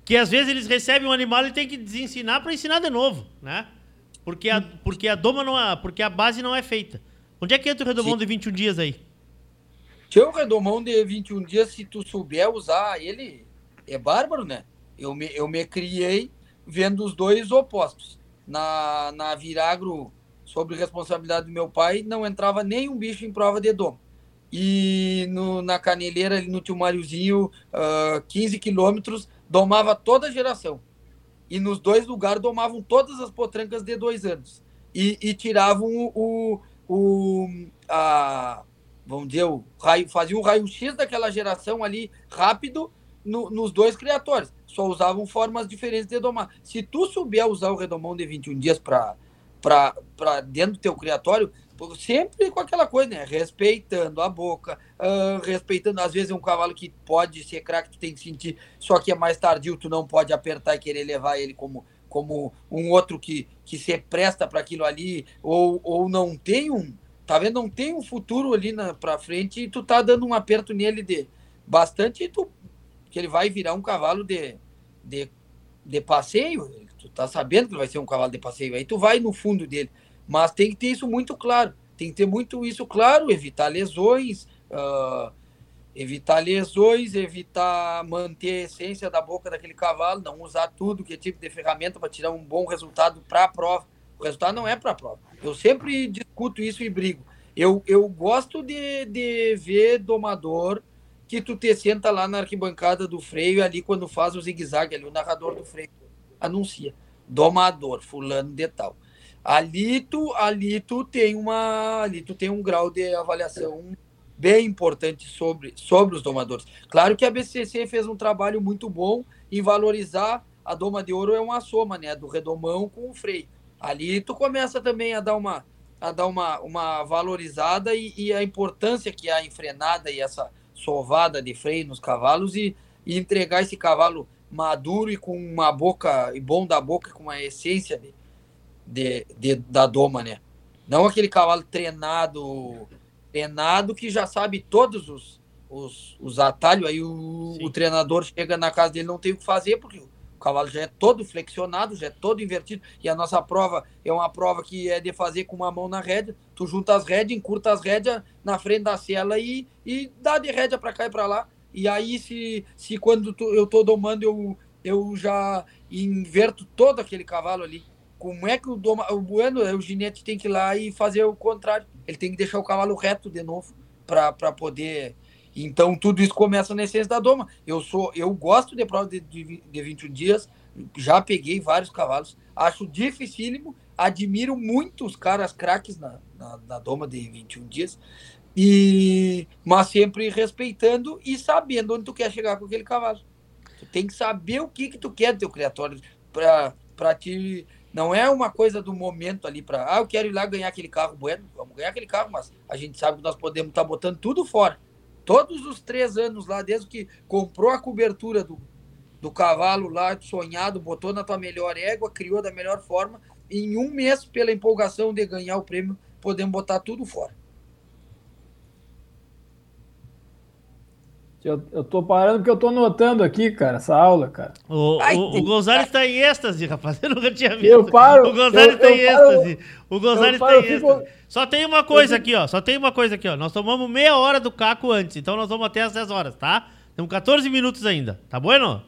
Que às vezes eles recebem um animal e tem que desensinar para ensinar de novo, né? Porque a, porque a doma não é, porque a base não é feita. Onde é que entra o redomão Sim. de 21 dias aí? Tinha o redomão de 21 dias, se tu souber usar ele, é bárbaro, né? Eu me, eu me criei vendo os dois opostos. Na, na Viragro, sobre responsabilidade do meu pai, não entrava nenhum bicho em prova de dom. E no, na Caneleira, ali no Tio Mariozinho, uh, 15 quilômetros, domava toda a geração. E nos dois lugares domavam todas as potrancas de dois anos. E, e tiravam o, o, a, vamos dizer, o raio, faziam o raio-x daquela geração ali rápido no, nos dois criatórios só usavam formas diferentes de domar. Se tu souber usar o redomão de 21 dias para dentro do teu criatório, sempre com aquela coisa, né? Respeitando a boca, uh, respeitando, às vezes, um cavalo que pode ser craque, tu tem que sentir, só que é mais tardio, tu não pode apertar e querer levar ele como, como um outro que, que se presta para aquilo ali, ou, ou não tem um, tá vendo? Não tem um futuro ali na, frente e tu tá dando um aperto nele de bastante e tu, que ele vai virar um cavalo de, de, de passeio, tu tá sabendo que vai ser um cavalo de passeio, aí tu vai no fundo dele. Mas tem que ter isso muito claro, tem que ter muito isso claro, evitar lesões, uh, evitar lesões, evitar manter a essência da boca daquele cavalo, não usar tudo que é tipo de ferramenta para tirar um bom resultado para a prova. O resultado não é para a prova. Eu sempre discuto isso e brigo. Eu, eu gosto de, de ver domador que tu te senta lá na arquibancada do freio ali quando faz o zigue-zague ali, o narrador do freio anuncia. Domador, fulano de tal. Ali tu, ali tu tem uma, ali tu tem um grau de avaliação bem importante sobre, sobre os domadores. Claro que a BCC fez um trabalho muito bom em valorizar a doma de ouro é uma soma, né, do redomão com o freio. Ali tu começa também a dar uma a dar uma, uma valorizada e, e a importância que há em frenada e essa sovada de freio nos cavalos e, e entregar esse cavalo maduro e com uma boca e bom da boca com uma essência de, de, de, da doma, né? Não aquele cavalo treinado treinado que já sabe todos os, os, os atalhos, aí o, o, treinador chega na casa dele não tem o que fazer, porque o cavalo já é todo flexionado, já é todo invertido, e a nossa prova é uma prova que é de fazer com uma mão na rédea, tu junta as rédeas, encurta as rédeas na frente da cela e, e dá de rédea para cá e para lá, e aí se, se quando tu, eu tô domando eu, eu já inverto todo aquele cavalo ali, como é que o, doma, o Bueno, o ginete tem que ir lá e fazer o contrário. Ele tem que deixar o cavalo reto de novo para poder. Então tudo isso começa na essência da doma. Eu sou, eu gosto de prova de, de, de 21 dias, já peguei vários cavalos, acho dificílimo, admiro muito os caras craques na, na, na doma de 21 dias, e mas sempre respeitando e sabendo onde tu quer chegar com aquele cavalo. Tu tem que saber o que que tu quer do teu criatório para te não é uma coisa do momento ali para, ah, eu quero ir lá ganhar aquele carro, bueno, vamos ganhar aquele carro, mas a gente sabe que nós podemos estar tá botando tudo fora. Todos os três anos lá, desde que comprou a cobertura do, do cavalo lá, sonhado, botou na tua melhor égua, criou da melhor forma, em um mês, pela empolgação de ganhar o prêmio, podemos botar tudo fora. Eu, eu tô parando porque eu tô notando aqui, cara, essa aula, cara. O, Ai, o, o Gonzalez tá em êxtase, rapaz. Eu nunca tinha visto. Eu paro. O Gonzalez tá em êxtase. O Gonzalez tá em êxtase. Só tem uma coisa aqui, ó. Só tem uma coisa aqui, ó. Nós tomamos meia hora do caco antes, então nós vamos até às 10 horas, tá? Temos 14 minutos ainda. Tá bueno?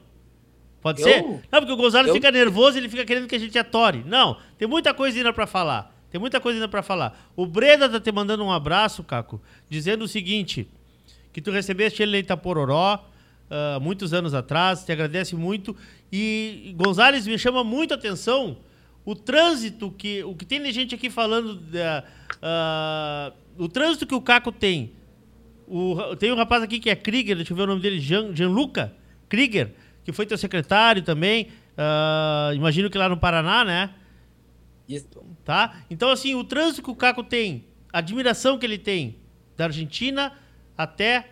Pode eu, ser? Não, porque o Gonzalez eu, fica nervoso e ele fica querendo que a gente atore. Não, tem muita coisa ainda pra falar. Tem muita coisa ainda pra falar. O Breda tá te mandando um abraço, Caco, dizendo o seguinte: que tu recebeste ele em Itapororó uh, muitos anos atrás, te agradece muito. E Gonzales me chama muito a atenção o trânsito que. O que tem de gente aqui falando. Da, uh, o trânsito que o Caco tem. O, tem um rapaz aqui que é Krieger, deixa eu ver o nome dele, Jean, Gianluca Krieger, que foi teu secretário também. Uh, imagino que lá no Paraná, né? Isso. Tá? Então, assim, o trânsito que o Caco tem, a admiração que ele tem da Argentina até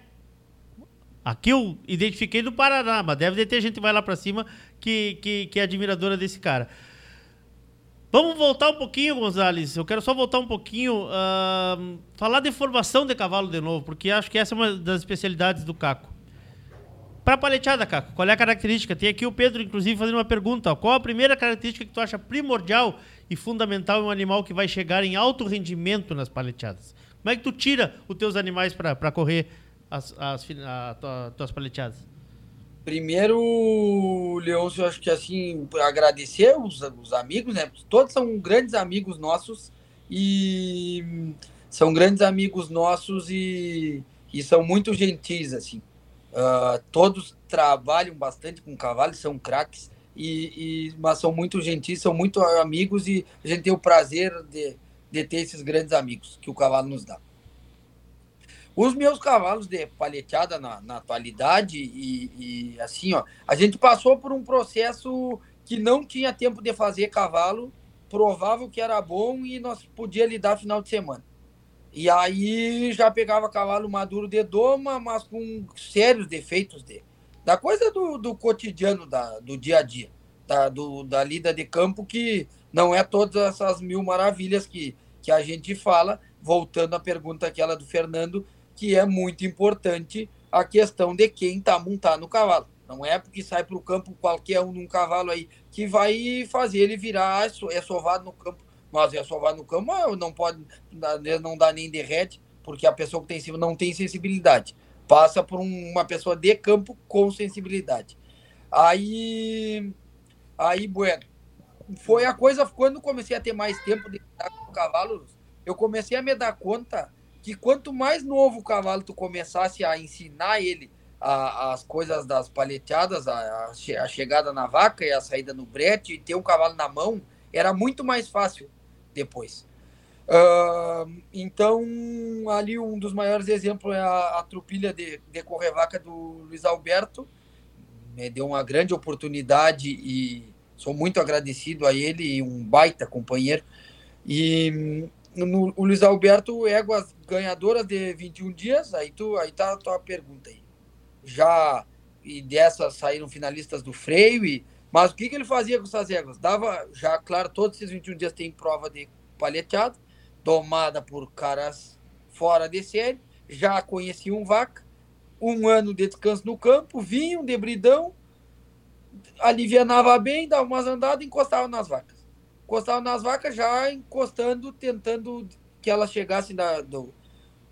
Aqui eu identifiquei do Paraná, mas deve ter gente que vai lá para cima que, que, que, é admiradora desse cara. Vamos voltar um pouquinho, Gonzales. Eu quero só voltar um pouquinho, uh, falar de formação de cavalo de novo, porque acho que essa é uma das especialidades do Caco. Para paleteada, Caco, qual é a característica? Tem aqui o Pedro, inclusive, fazendo uma pergunta. Qual a primeira característica que tu acha primordial e fundamental em um animal que vai chegar em alto rendimento nas paleteadas? Como é que tu tira os teus animais para correr as, as, a, a, tuas paleteadas? Primeiro, Leôncio, eu acho que assim, agradecer os, os amigos, né? Todos são grandes amigos nossos e são grandes amigos nossos e, e são muito gentis, assim. Uh, todos trabalham bastante com cavalos, são craques, e, e, mas são muito gentis, são muito amigos e a gente tem o prazer de, de ter esses grandes amigos que o cavalo nos dá. Os meus cavalos de paleteada na, na atualidade, e, e, assim, ó, a gente passou por um processo que não tinha tempo de fazer cavalo, provável que era bom e nós podia lidar final de semana. E aí já pegava cavalo maduro de doma, mas com sérios defeitos de, da coisa do, do cotidiano, da, do dia a dia, da, do, da lida de campo, que não é todas essas mil maravilhas que, que a gente fala. Voltando à pergunta aquela do Fernando, que é muito importante a questão de quem está montado no cavalo. Não é porque sai para o campo qualquer um num cavalo aí que vai fazer ele virar é sovado no campo. Mas é sovado no campo, não pode, não dá nem derrete, porque a pessoa que tem em cima não tem sensibilidade. Passa por um, uma pessoa de campo com sensibilidade. Aí, aí, bueno, foi a coisa quando comecei a ter mais tempo de cavalos, eu comecei a me dar conta que quanto mais novo o cavalo tu começasse a ensinar ele a, as coisas das paleteadas, a, a, chegada na vaca e a saída no brete e ter um cavalo na mão, era muito mais fácil depois. Uh, então, ali um dos maiores exemplos é a, a trupilha de, de correr vaca do Luiz Alberto. Me deu uma grande oportunidade e sou muito agradecido a ele, um baita companheiro. E no, o Luiz Alberto, éguas ganhadoras de 21 dias, aí, tu, aí tá a tua pergunta aí. Já, e dessas saíram finalistas do freio, e, mas o que, que ele fazia com essas éguas? Dava, já, claro, todos esses 21 dias tem prova de paleteado, tomada por caras fora de série, já conheciam vaca, um ano de descanso no campo, vinham de bridão, alivianava bem, dava umas andadas e encostava nas vacas. Encostava nas vacas já encostando, tentando que elas chegassem da, do,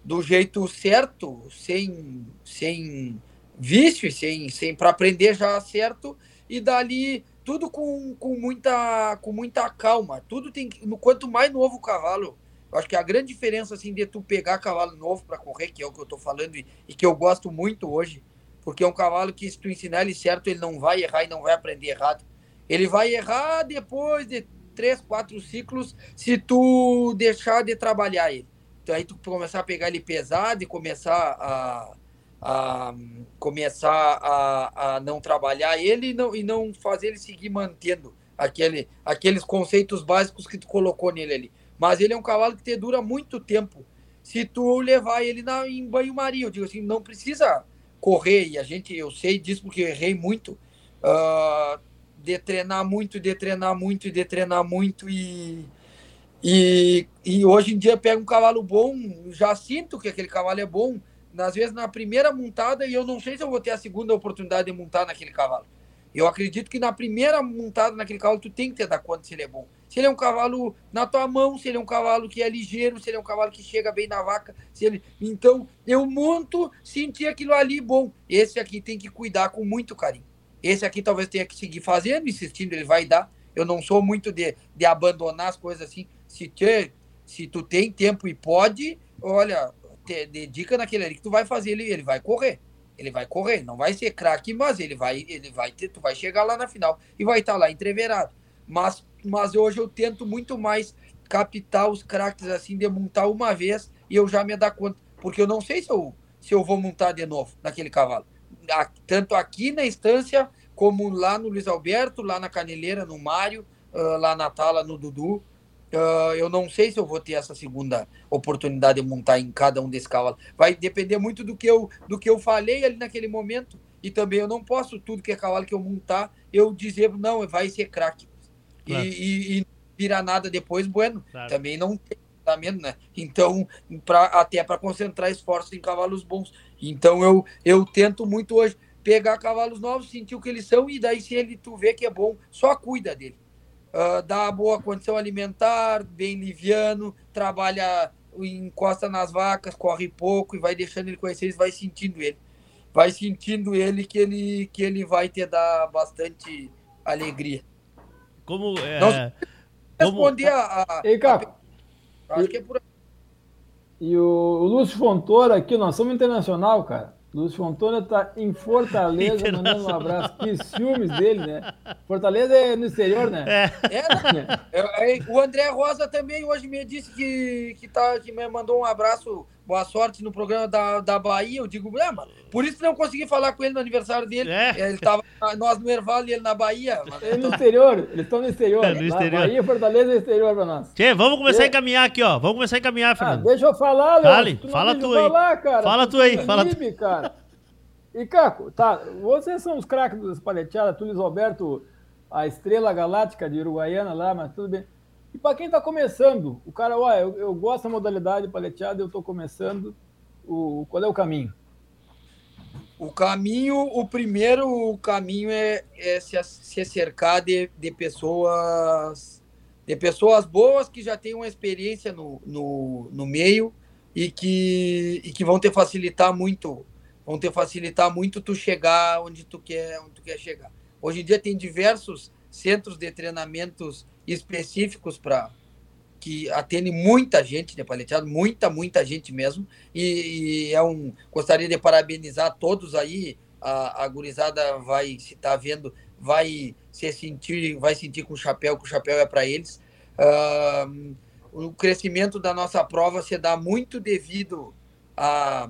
do jeito certo, sem, sem vício, sem, sem para aprender já certo, e dali tudo com, com, muita, com muita calma. Tudo tem no quanto mais novo o cavalo, eu acho que a grande diferença assim de tu pegar cavalo novo para correr, que é o que eu tô falando e, e, que eu gosto muito hoje, porque é um cavalo que se tu ensinar ele certo, ele não vai errar e não vai aprender errado. Ele vai errar depois de três, quatro ciclos se tu deixar de trabalhar ele. Então aí tu começar a pegar ele pesado e começar a, a começar a, a não trabalhar ele e não, e não fazer ele seguir mantendo aquele, aqueles conceitos básicos que tu colocou nele ali. Mas ele é um cavalo que te dura muito tempo. Se tu levar ele na, em banho-maria, eu digo assim, não precisa correr, e a gente, eu sei disso porque eu errei muito, uh, de treinar muito, de treinar muito, de treinar muito, e, e, e hoje em dia pega um cavalo bom, já sinto que aquele cavalo é bom, às vezes na primeira montada, e eu não sei se eu vou ter a segunda oportunidade de montar naquele cavalo. Eu acredito que na primeira montada naquele cavalo, tu tem que ter dar conta se ele é bom. Se ele é um cavalo na tua mão, se ele é um cavalo que é ligeiro, se ele é um cavalo que chega bem na vaca, se ele. Então, eu monto, senti aquilo ali bom. Esse aqui tem que cuidar com muito carinho. Esse aqui talvez tenha que seguir fazendo, insistindo, ele vai dar. Eu não sou muito de, de abandonar as coisas assim. Se, te, se tu tem tempo e pode, olha, te, dedica naquele ali que tu vai fazer, ele, ele vai correr. Ele vai correr, não vai ser craque, mas ele vai, ele vai ter, tu vai chegar lá na final e vai estar tá lá entreverado. Mas, mas hoje eu tento muito mais captar os craques assim, de montar uma vez e eu já me dar conta, porque eu não sei se eu, se eu vou montar de novo naquele cavalo. Tanto aqui na instância, como lá no Luiz Alberto, lá na Caneleira, no Mário, uh, lá na Tala, no Dudu. Uh, eu não sei se eu vou ter essa segunda oportunidade de montar em cada um desses cavalos. Vai depender muito do que eu, do que eu falei ali naquele momento. E também eu não posso, tudo que é cavalo que eu montar, eu dizer, não, vai ser craque. Claro. E, e, e virar nada depois, bueno. Claro. Também não tem fundamento, né? Então, pra, até para concentrar esforços em cavalos bons. Então, eu, eu tento muito hoje pegar cavalos novos, sentir o que eles são, e daí, se ele tu vê que é bom, só cuida dele uh, dá boa condição alimentar, bem liviano, trabalha, encosta nas vacas, corre pouco e vai deixando ele conhecer, ele vai sentindo ele. Vai sentindo ele que ele, que ele vai te dar bastante alegria. Como é. Não, responder como... a. a, Ei, Caco. A, acho que é por E o, o Lúcio Fontoura aqui, nós somos internacional, cara. Lúcio Antônio está em Fortaleza, mandando um abraço. Que ciúmes dele, né? Fortaleza é no exterior, né? É. é, né? é, é o André Rosa também hoje me disse que, que, tá, que me mandou um abraço, boa sorte no programa da, da Bahia. Eu digo, ah, mas por isso não consegui falar com ele no aniversário dele. É. Ele estava nós no Erval e ele na Bahia. É no exterior, eles estão no exterior. É, no exterior. Bahia, Fortaleza é exterior para nós. Tchê, vamos começar a encaminhar aqui, ó. Vamos começar a encaminhar, ah, Fernando. Ah, deixa eu falar, Léo. Fale, tu fala tu aí. Falar, cara. Fala tu aí, fala tu. cara. E, Caco, tá, vocês são os craques das paleteadas, Tulis Roberto, a estrela galáctica de Uruguaiana lá, mas tudo bem. E para quem está começando, o cara, olha, eu, eu, gosto da modalidade paleteada, eu estou começando, o, qual é o caminho? O caminho, o primeiro caminho é, é se, se cercar de, de pessoas de pessoas boas que já têm uma experiência no, no, no meio e que, e que vão te facilitar muito vão te facilitar muito tu chegar onde tu quer, onde tu quer chegar. Hoje em dia tem diversos centros de treinamentos específicos para que atende muita gente de paleteado, muita, muita gente mesmo. E, e, é um. Gostaria de parabenizar todos aí. A, a gurizada vai, se tá vendo, vai se sentir, vai sentir com o chapéu, que o chapéu é para eles. Uh, o crescimento da nossa prova se dá muito devido a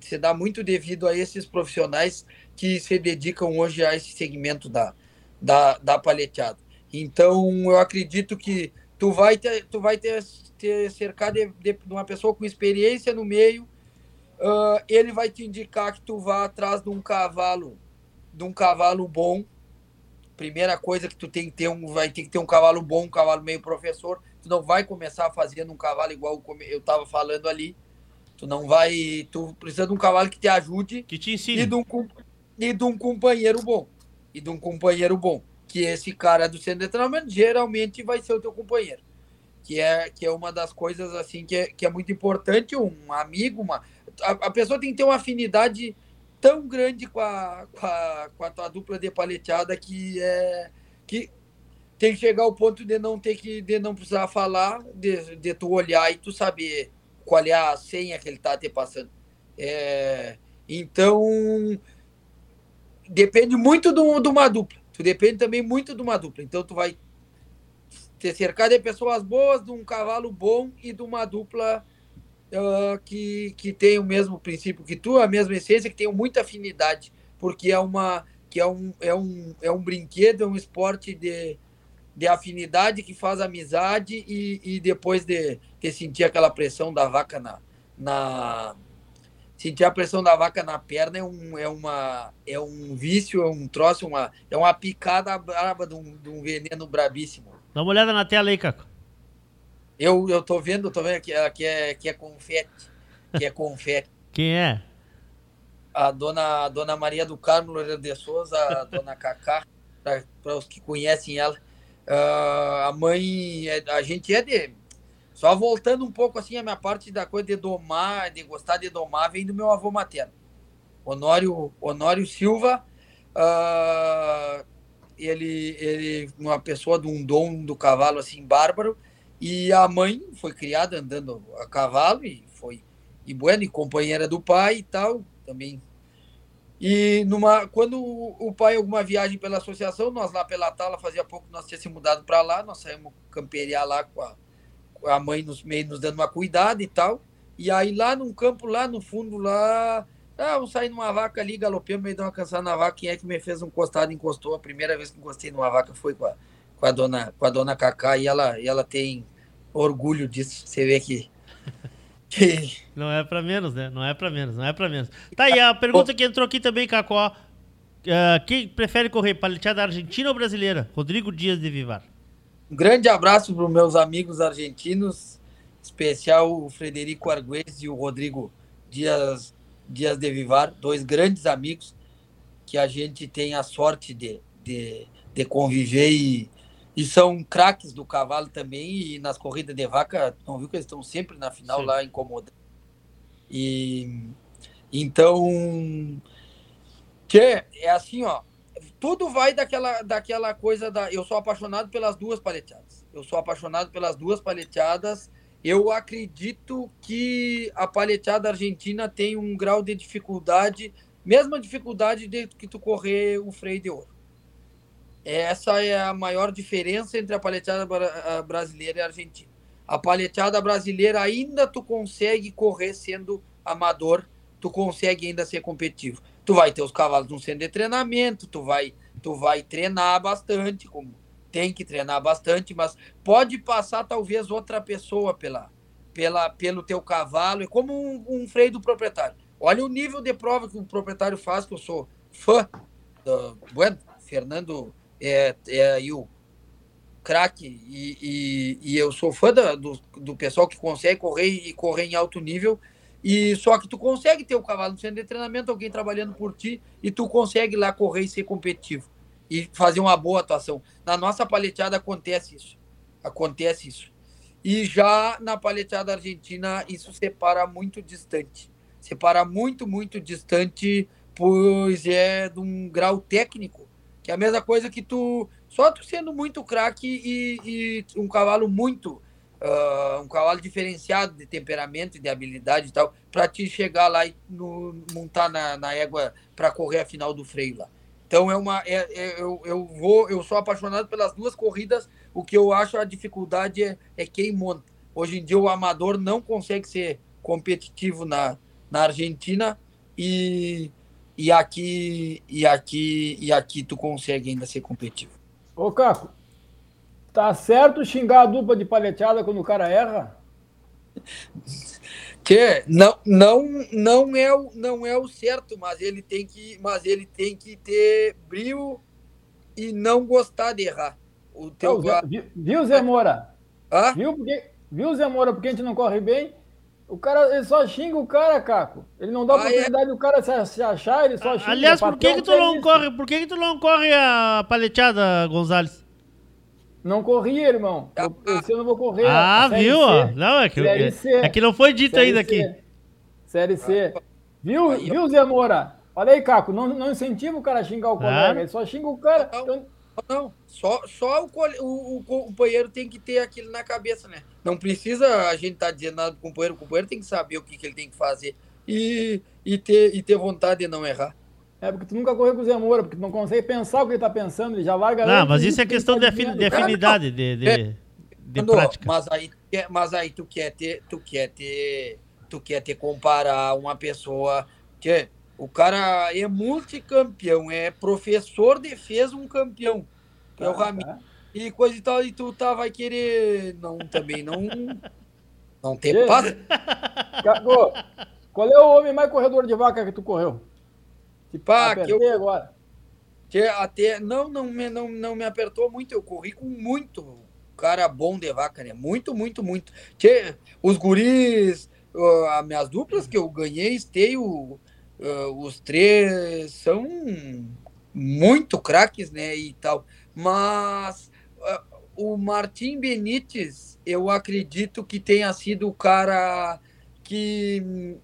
se dá muito devido a esses profissionais que se dedicam hoje a esse segmento da, da, da paleteada. Então, eu acredito que tu vai ter, tu vai ter, ter cercado de, de, uma pessoa com experiência no meio, uh, ele vai te indicar que tu vá atrás de um cavalo, de um cavalo bom. Primeira coisa que tu tem que ter um, vai ter que ter um cavalo bom, um cavalo meio professor. Tu não vai começar fazendo um cavalo igual eu estava falando ali. Tu não vai, tu precisa de um cavalo que te ajude, que te ensine e de um, e de um companheiro bom, e de um companheiro bom que esse cara do centro de treinamento geralmente vai ser o teu companheiro. Que é, que é uma das coisas assim que é, que é muito importante, um amigo, uma. A, a pessoa tem que ter uma afinidade tão grande com a, com a, com a tua dupla de paleteada que é. que tem que chegar ao ponto de não ter que de não precisar falar, de, de tu olhar e tu saber qual é a senha que ele tá te passando. É, então depende muito de, uma dupla tu depende também muito de uma dupla. Então tu vai ter cercado de pessoas boas, de um cavalo bom e de uma dupla uh, que, que tem o mesmo princípio que tu, a mesma essência, que tem muita afinidade, porque é uma que é um, é um, é um brinquedo, é um esporte de, de afinidade que faz amizade e, e depois de, de sentir aquela pressão da vaca na, na, sentir a pressão da vaca na perna é um, é uma, é um vício, é um troço, uma, é uma picada braba de um, de um veneno brabíssimo. Dá uma olhada na tela aí, Caco. Eu, eu tô vendo, tô vendo que, que, é, que é confete. Que é confete. Quem é? A dona, a dona Maria do Carmo Loureiro de Souza, a dona Cacá, para os que conhecem ela. Uh, a mãe, é, a gente é de só voltando um pouco assim, a minha parte da coisa de domar, de gostar de domar, vem do meu avô materno. Honório, Honório Silva, uh, ele, ele, uma pessoa de um dom do cavalo assim, bárbaro, e a mãe foi criada andando a cavalo e foi, e bueno, e companheira do pai e tal, também. E numa, quando o pai alguma viagem pela associação, nós lá pela Tala, fazia pouco nós tínhamos mudado para lá, nós saímos camperiar lá com a a mãe nos meio nos dando uma cuidada e tal. E aí lá num campo, lá no fundo, lá. Ah, vamos sair numa vaca ali, galopei, meio de uma cansada na vaca. Quem é que me fez um costado encostou? A primeira vez que encostei numa vaca foi com a, com a dona, com a dona Cacá e ela, e ela tem orgulho disso. Você vê que. que... Não é para menos, né? Não é para menos, não é para menos. Tá aí a pergunta que entrou aqui também, Cacó. Uh, quem prefere correr paleteada argentina ou brasileira? Rodrigo Dias de Vivar. Um grande abraço para os meus amigos argentinos, especial o Frederico Arguez e o Rodrigo Dias, Dias de Vivar, dois grandes amigos que a gente tem a sorte de, de, de conviver e, e são craques do cavalo também. E nas corridas de vaca, não viu que eles estão sempre na final Sim. lá incomodando. E então, que é assim, ó tudo vai daquela, daquela coisa da. Eu sou apaixonado pelas duas paleteadas. Eu sou apaixonado pelas duas paleteadas. Eu acredito que a paleteada argentina tem um grau de dificuldade, mesma dificuldade de que tu correr o freio de ouro. Essa é a maior diferença entre a paleteada brasileira e a argentina. A paleteada brasileira ainda tu consegue correr sendo amador, tu consegue ainda ser competitivo tu vai ter os cavalos no centro de treinamento, tu vai, tu vai treinar bastante, como tem que treinar bastante, mas pode passar talvez outra pessoa pela, pela, pelo teu cavalo, é como um, um freio do proprietário. Olha o nível de prova que o proprietário faz, que eu sou fã do bueno, Fernando é, é aí o craque e, e, e, eu sou fã do, do pessoal que consegue correr e correr em alto nível e só que tu consegue ter o cavalo no centro de treinamento, alguém trabalhando por ti, e tu consegue lá correr e ser competitivo e fazer uma boa atuação. Na nossa paleteada acontece isso. Acontece isso. E já na paleteada argentina, isso separa muito distante. separa muito, muito distante, pois é de um grau técnico, que é a mesma coisa que tu, só tu sendo muito craque e, e, um cavalo muito, uh, um cavalo diferenciado de temperamento e de habilidade e tal, para te chegar lá e no, montar na, na égua para correr a final do freio lá. Então é uma, é, é, eu, eu vou, eu sou apaixonado pelas duas corridas. O que eu acho a dificuldade é, é quem monta. Hoje em dia o amador não consegue ser competitivo na, na Argentina e, e aqui e aqui e aqui tu consegue ainda ser competitivo. Ô Caco, tá certo xingar a dupla de paleteada quando o cara erra? Que não não não é o não é o certo, mas ele tem que mas ele tem que ter brilho e não gostar de errar. O teu viu, viu Zé Moura? Hã? Viu porque viu Zé Moura porque a gente não corre bem? O cara, ele só xinga o cara, Caco. Ele não dá ah, oportunidade é? do cara se, se, achar, ele só xinga. Aliás, por que, que tu não corre? Por que, que tu não corre a paleteada, Gonzalez? Não corri, irmão. Eu, esse eu não vou correr. Ah, viu? Não, é que, é, é, que não foi dito ainda aqui. Série C. Viu, viu, Zé Moura? Olha aí, Caco, não, não incentiva o cara a xingar o colega, ah. ele só xinga o cara. Não, não, não. só, só o, o, o, companheiro tem que ter aquilo na cabeça, né? Não precisa a gente estar tá dizendo nada pro companheiro, o companheiro tem que saber o que, que ele tem que fazer e, e, ter, e ter vontade de não errar. É porque tu nunca correu com o Zé Moura, porque tu não consegue pensar o que ele tá pensando, ele já larga... Não, mas isso é questão de, afin, de afinidade, de, de, é. de prática. Mas aí, mas aí tu quer ter, tu quer ter, tu quer ter comparar uma pessoa que o cara é multicampeão, é professor de fez um campeão, que é o ah, Ramiro. Tá. E coisa e tal, e tu tá, vai querer, não, também não, não tem paz. Qual é o homem mais corredor de vaca que tu correu? Pá, que eu agora. Que até não, não, me, não, não me apertou muito, eu corri com muito cara bom de vaca, né? Muito, muito, muito. Que, os guris, uh, as minhas duplas que eu ganhei, esteio, uh, os três são muito craques, né? E tal. Mas uh, o Martim Benítez, eu acredito que tenha sido o cara que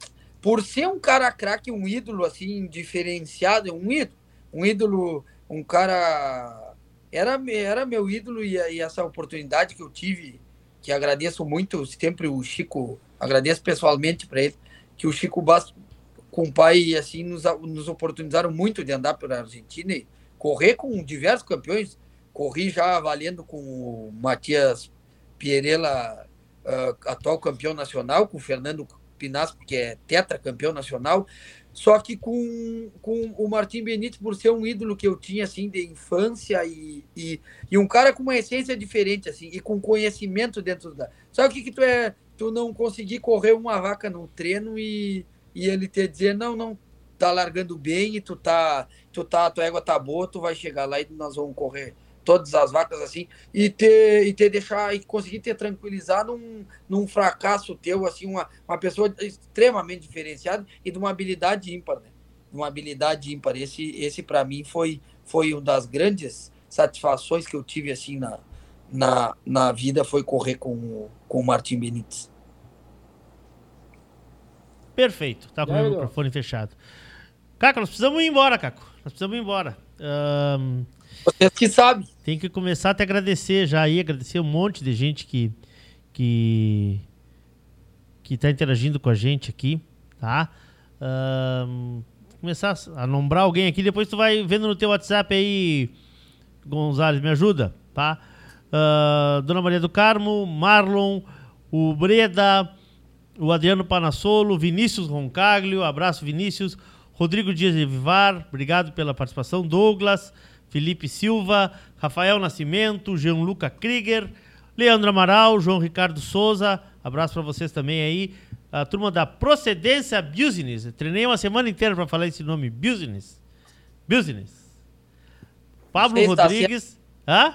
por ser um cara craque, um ídolo assim, diferenciado, um ídolo, um ídolo, um cara. Era, era meu ídolo e, e essa oportunidade que eu tive, que agradeço muito sempre o Chico, agradeço pessoalmente para ele, que o Chico Bastos, com o pai, assim, nos, nos oportunizaram muito de andar pela Argentina e correr com diversos campeões. Corri já valendo com o Matias Pierella, uh, atual campeão nacional, com o Fernando Pinasco, que é tetracampeão nacional, só que com, com o Martim Benítez, por ser um ídolo que eu tinha, assim, de infância e, e, e um cara com uma essência diferente, assim, e com conhecimento dentro da... Sabe o que que tu é? Tu não conseguir correr uma vaca no treino e, e ele te dizer, não, não, tá largando bem e tu tá, tu tá, tua égua tá boa, tu vai chegar lá e nós vamos correr todas as vacas assim, e ter, e ter deixar, e conseguir ter tranquilizar num, num fracasso teu, assim, uma, uma pessoa extremamente diferenciada e de uma habilidade ímpar, né? Uma habilidade ímpar. Esse, esse para mim foi, foi uma das grandes satisfações que eu tive, assim, na, na, na vida, foi correr com, com o Martim Benítez. Perfeito, tá com o microfone fechado. Caco, nós precisamos ir embora, Caco. Nós precisamos ir embora. Um, vocês que sabem. Tem que começar a te agradecer já aí, agradecer um monte de gente que que que está interagindo com a gente aqui, tá? Um, começar a nombrar alguém aqui, depois tu vai vendo no teu WhatsApp aí, Gonzalez, me ajuda, tá? Uh, Dona Maria do Carmo, Marlon, o Breda, o Adriano Panassolo, Vinícius Roncaglio, abraço Vinícius, Rodrigo Dias de Vivar, obrigado pela participação, Douglas, Felipe Silva, Rafael Nascimento, Gianluca Krieger, Leandro Amaral, João Ricardo Souza. Abraço para vocês também aí. A turma da Procedência Business. treinei uma semana inteira para falar esse nome. Business. Business. Pablo Rodrigues. Hã?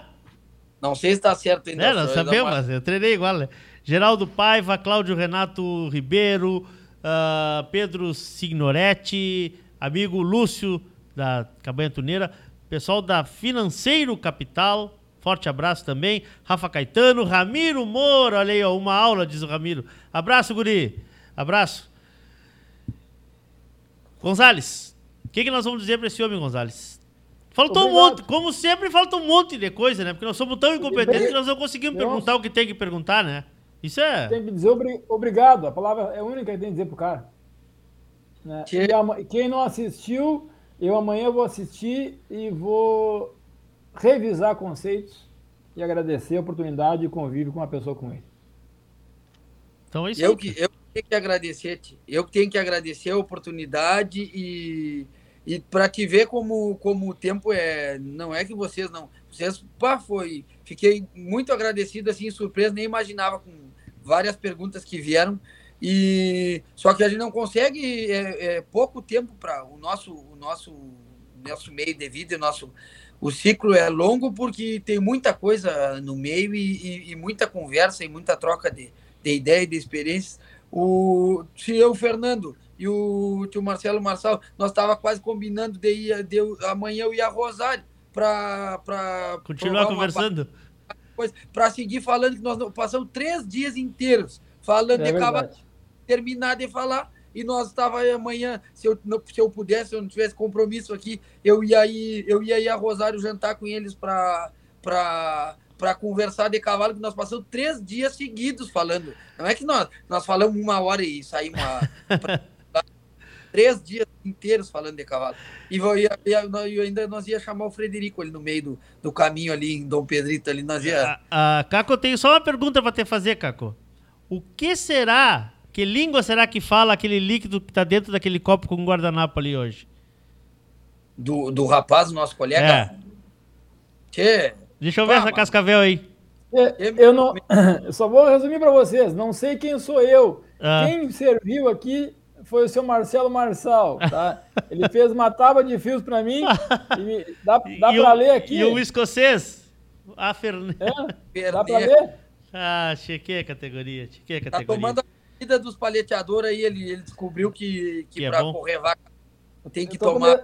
Não sei se está certo ainda. É, não sabemos, mas eu treinei igual. Né? Geraldo Paiva, Cláudio Renato Ribeiro, uh, Pedro Signoretti, amigo Lúcio da Cabanha Tuneira. Pessoal da Financeiro Capital, forte abraço também. Rafa Caetano, Ramiro Moura, olha aí, ó, uma aula, diz o Ramiro. Abraço, guri. Abraço. Gonzales, o que, que nós vamos dizer para esse homem, Gonzales? Faltou Obrigado. um monte, como sempre, falta um monte de coisa, né? Porque nós somos tão incompetentes bem. que nós não conseguimos Nossa. perguntar o que tem que perguntar, né? Isso é. Tem que dizer obri- obrigado. A palavra é a única que tem que dizer pro cara. Né? E ama- quem não assistiu, eu amanhã vou assistir e vou revisar conceitos e agradecer a oportunidade de convívio com uma pessoa como ele. Então é isso Eu aí. que, eu que tenho que agradecer, Ti. eu que tenho que agradecer a oportunidade e, e para que ver como, como o tempo é. Não é que vocês não. Vocês, pá, foi. Fiquei muito agradecido, assim, surpreso, nem imaginava com várias perguntas que vieram. E só que a gente não consegue é, é pouco tempo para o nosso, o nosso, nosso meio de vida, o nosso o ciclo é longo porque tem muita coisa no meio e, e- e muita conversa e muita troca de, de ideia e de experiências. O, se eu, o Fernando e o tio Marcelo Marçal, nós estava quase combinando de, ir, de amanhã eu ia a Rosário para Continuar conversando. para seguir falando que nós não- passamos três dias inteiros falando É de cavalo, verdade. Terminar de falar e nós estava amanhã se eu se eu pudesse, se eu não tivesse compromisso aqui, eu ia ir, eu ia ir a Rosário jantar com eles para para para conversar de cavalo que nós passamos três dias seguidos falando. Não é que nós nós falamos uma hora e saímos a, pra- três dias inteiros falando de cavalo. E eu, eu ainda nós ia chamar o Frederico ali no meio do, do caminho ali em Dom Pedrito ali nós ia Ah, Caco, eu tenho só uma pergunta pra te fazer, Caco. O que será, que língua será que fala aquele líquido que tá dentro daquele copo com guardanapo ali hoje? do, do rapaz, nosso colega. É. Tchê, Deixa eu ver Ah, essa cascavel aí. É, Eu não, eu só vou resumir para vocês. Não sei quem sou eu. Ah. Quem serviu aqui foi o seu Marcelo Marçal, tá? Ele fez uma tábua de fios para mim. E me- dá dá para ler aqui? E o escocês? A Fern... É? Dá para ler? Ah, chequei a categoria, chequei a tá categoria. tomando a vida dos paleteadores aí, ele, ele descobriu que, que, Que é pra bom. correr vaca tem que tomar.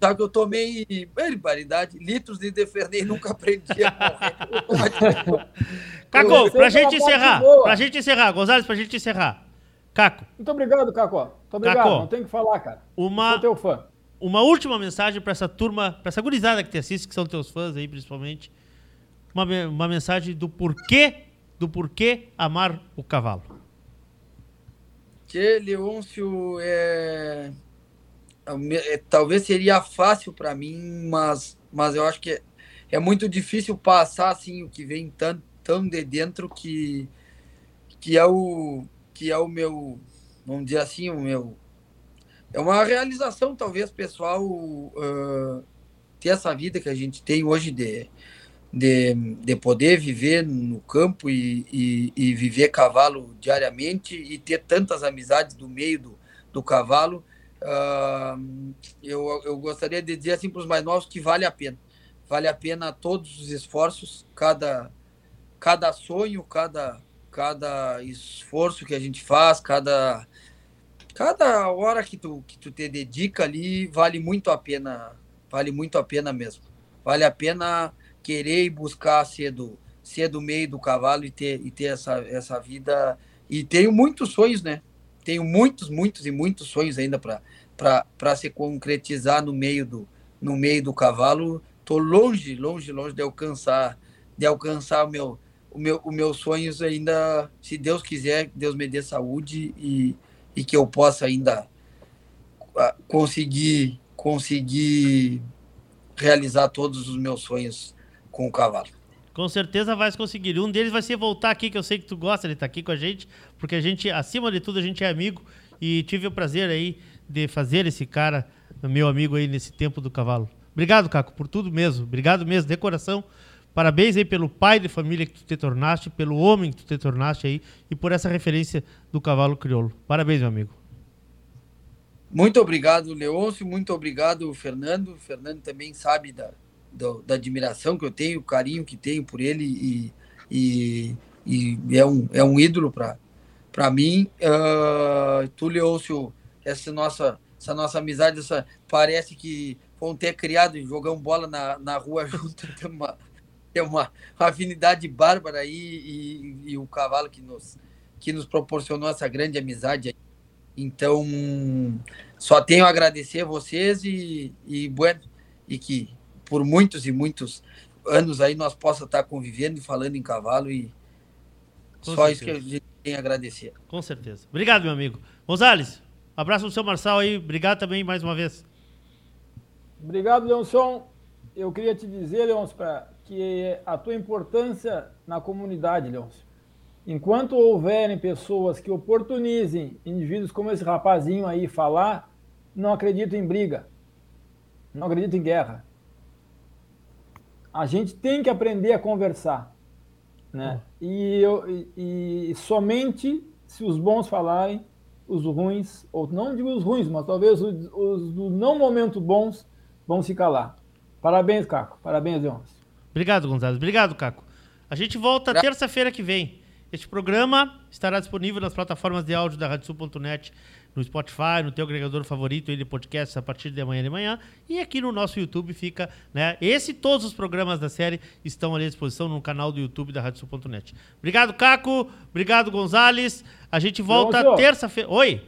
Sabe que eu tomei barbaridade, litros de Defernei, nunca aprendi a correr. Caco, pra gente é parte encerrar, pra gente encerrar, Gonzalez, pra gente encerrar. Caco, Muito obrigado, Cacó. Muito obrigado. Cacó. Não tem o que falar, cara. uma, Sou teu fã. uma última mensagem pra essa turma, pra essa gurizada que te assiste, que são teus fãs aí, principalmente. Uma, uma mensagem do porquê, do porquê amar o cavalo. Tchê, Leôncio, é... é é, talvez seria fácil para mim, mas, mas eu acho que é, é muito difícil passar assim o que vem tão, tão de dentro que, que é o que é o meu, vamos dizer assim, o meu é uma realização talvez pessoal ah, ter essa vida que a gente tem hoje de de, de poder viver no campo e, e, e viver cavalo diariamente e ter tantas amizades do meio do, do cavalo, ah, eu, eu gostaria de dizer assim para os mais novos que vale a pena. Vale a pena todos os esforços, cada, cada sonho, cada, cada esforço que a gente faz, cada, cada hora que tu, que tu te dedica ali, vale muito a pena, vale muito a pena mesmo. Vale a pena querer e buscar ser do, ser do meio do cavalo e ter, e ter essa, essa vida. E tenho muitos sonhos, né? Tenho muitos, muitos e muitos sonhos ainda para se concretizar no meio do, no meio do cavalo. Estou longe, longe, longe de alcançar, de alcançar o meu, o meu, os meus sonhos ainda, se Deus quiser, Deus me dê saúde e, e que eu possa ainda ah, conseguir, conseguir realizar todos os meus sonhos com o cavalo. Com certeza vai conseguir. Um deles vai ser voltar aqui, que eu sei que tu gosta de estar aqui com a gente, porque a gente, acima de tudo, a gente é amigo e tive o prazer aí de fazer esse cara, meu amigo aí nesse tempo do cavalo. Obrigado, Caco, por tudo mesmo. Obrigado mesmo, de coração. Parabéns aí pelo pai de família que tu te tornaste, pelo homem que tu te tornaste aí e por essa referência do cavalo crioulo. Parabéns, meu amigo. Muito obrigado, Leôncio. Muito obrigado, Fernando. O Fernando também sabe da, da, da admiração que eu tenho, o carinho que tenho por ele e, e, e é, um, é um ídolo para mim. Uh, tu, Leôncio, essa nossa, essa nossa amizade, essa, parece que vamos ter criado e jogamos bola na, na rua junto. Tem uma, tem uma afinidade bárbara aí e, e, o cavalo que nos, que nos proporcionou essa grande amizade. Então, só tenho a agradecer a vocês e, e, bueno, e que por muitos e muitos anos aí nós possa estar convivendo e falando em cavalo e Com só certeza. isso que a gente tem a agradecer. Com certeza. Obrigado, meu amigo. Gonzales, abraço do seu Marçal aí. Obrigado também mais uma vez. Obrigado, Leonson. Eu queria te dizer, Leonson, que a tua importância na comunidade, Leonson. Enquanto houverem pessoas que oportunizem indivíduos como esse rapazinho aí falar, não acredito em briga. Não acredito em guerra. A gente tem que aprender a conversar. Né? E, e, e somente se os bons falarem, os ruins, ou não digo os ruins, mas talvez os, os do não momento bons vão se calar. Parabéns, Caco. Parabéns, Leôncio. Obrigado, Gonzalo. Obrigado, Caco. A gente volta terça-feira que vem. Este programa estará disponível nas plataformas de áudio da RadioSul.net, no Spotify, no teu agregador favorito de podcasts a partir de amanhã de manhã. E aqui no nosso YouTube fica, né? Esse e todos os programas da série estão ali à disposição no canal do YouTube da RadioSul.net. Obrigado, Caco. Obrigado, Gonzales. A gente volta terça-feira. Oi?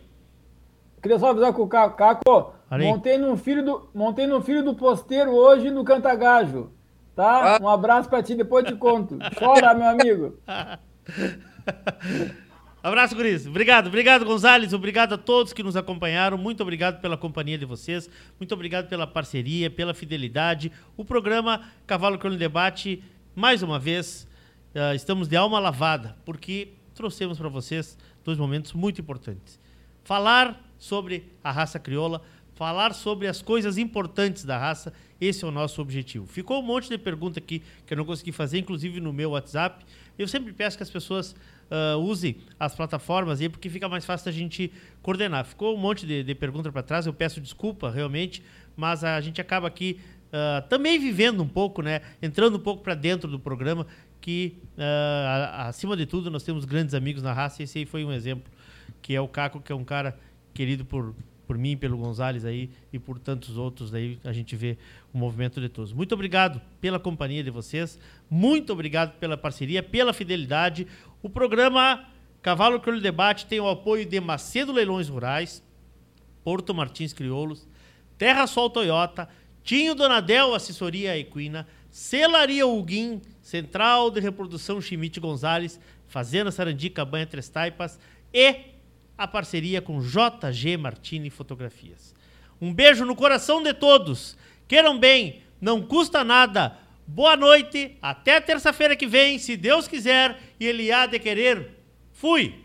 Queria só avisar com o Caco. Caco, montei no, filho do, montei no filho do posteiro hoje no Cantagajo. Tá? Ah. Um abraço pra ti, depois te conto. Chora, meu amigo. Abraço, Guris. Obrigado, obrigado, Gonzales. Obrigado a todos que nos acompanharam. Muito obrigado pela companhia de vocês. Muito obrigado pela parceria, pela fidelidade. O programa Cavalo Crono Debate, mais uma vez, uh, estamos de alma lavada, porque trouxemos para vocês dois momentos muito importantes. Falar sobre a raça crioula, falar sobre as coisas importantes da raça, esse é o nosso objetivo. Ficou um monte de pergunta aqui que eu não consegui fazer, inclusive no meu WhatsApp. Eu sempre peço que as pessoas uh, usem as plataformas aí, porque fica mais fácil da gente coordenar. Ficou um monte de, de pergunta para trás, eu peço desculpa realmente, mas a gente acaba aqui uh, também vivendo um pouco, né? Entrando um pouco para dentro do programa, que uh, acima de tudo nós temos grandes amigos na raça, e esse aí foi um exemplo, que é o Caco, que é um cara querido por, por mim, pelo Gonzales aí e por tantos outros aí, a gente vê o movimento de todos. Muito obrigado pela companhia de vocês, muito obrigado pela parceria, pela fidelidade. O programa Cavalo Crioulo Debate tem o apoio de Macedo Leilões Rurais, Porto Martins Crioulos, Terra Sol Toyota, Tinho Donadel Assessoria Equina, Celaria Huguim, Central de Reprodução Chimite Gonzales, Fazenda Sarandi Cabanha Três Taipas e a parceria com JG Martini Fotografias. Um beijo no coração de todos. Queiram bem, não custa nada. Boa noite, até terça-feira que vem, se Deus quiser e Ele há de querer. Fui!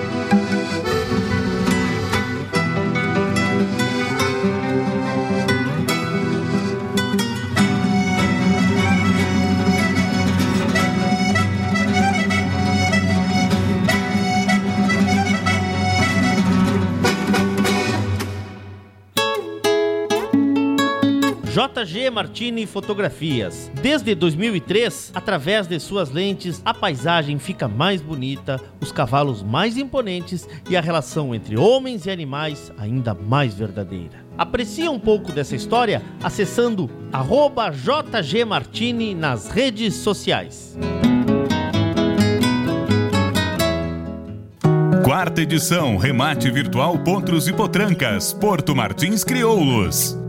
JG Martini Fotografias. Desde 2003, através de suas lentes, a paisagem fica mais bonita, os cavalos mais imponentes e a relação entre homens e animais ainda mais verdadeira. Aprecie um pouco dessa história acessando @jgmartini nas redes sociais. Quarta edição, remate virtual Potros e Potrancas, Porto Martins Crioulos.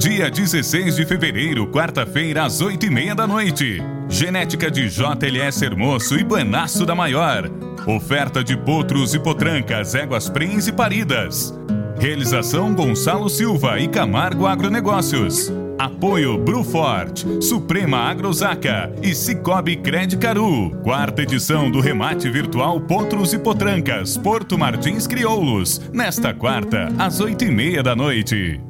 Dia 16 de fevereiro, quarta-feira, às 8 e meia da noite. Genética de JLS Hermoso e Buenaço da Maior. Oferta de potros e potrancas, éguas prens e paridas. Realização Gonçalo Silva e Camargo Agronegócios. Apoio Brufort, Suprema Agrosaca e Cicobi Credicaru. Quarta edição do remate virtual Potros e Potrancas, Porto Martins Crioulos. Nesta quarta, às oito e meia da noite.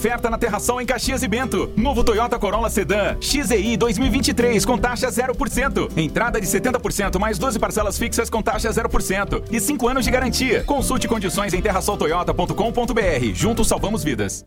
Oferta na Terração em Caxias e Bento. Novo Toyota Corolla Sedan XEI 2023 com taxa 0%. Entrada de 70% mais 12 parcelas fixas com taxa 0% e 5 anos de garantia. Consulte condições em terrasoltoyota.com.br. Juntos salvamos vidas.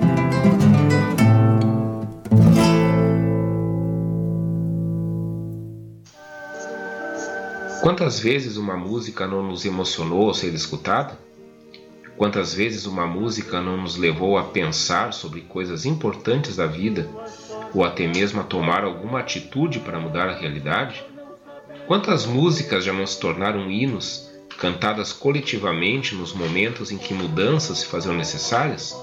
Quantas vezes uma música não nos emocionou ao ser escutada? Quantas vezes uma música não nos levou a pensar sobre coisas importantes da vida ou até mesmo a tomar alguma atitude para mudar a realidade? Quantas músicas já não se tornaram hinos, cantadas coletivamente nos momentos em que mudanças se faziam necessárias?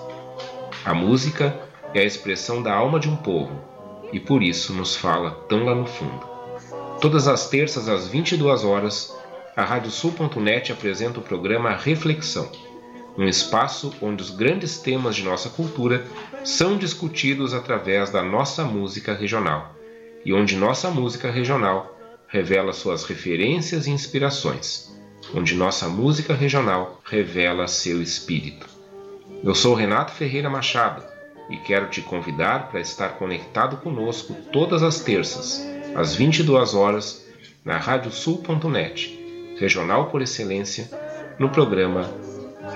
A música é a expressão da alma de um povo e por isso nos fala tão lá no fundo. Todas as terças às 22 horas, a Radiosul.net apresenta o programa Reflexão, um espaço onde os grandes temas de nossa cultura são discutidos através da nossa música regional e onde nossa música regional revela suas referências e inspirações, onde nossa música regional revela seu espírito. Eu sou Renato Ferreira Machado e quero te convidar para estar conectado conosco todas as terças às 22 horas, na radiosul.net, regional por excelência, no programa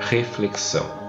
Reflexão.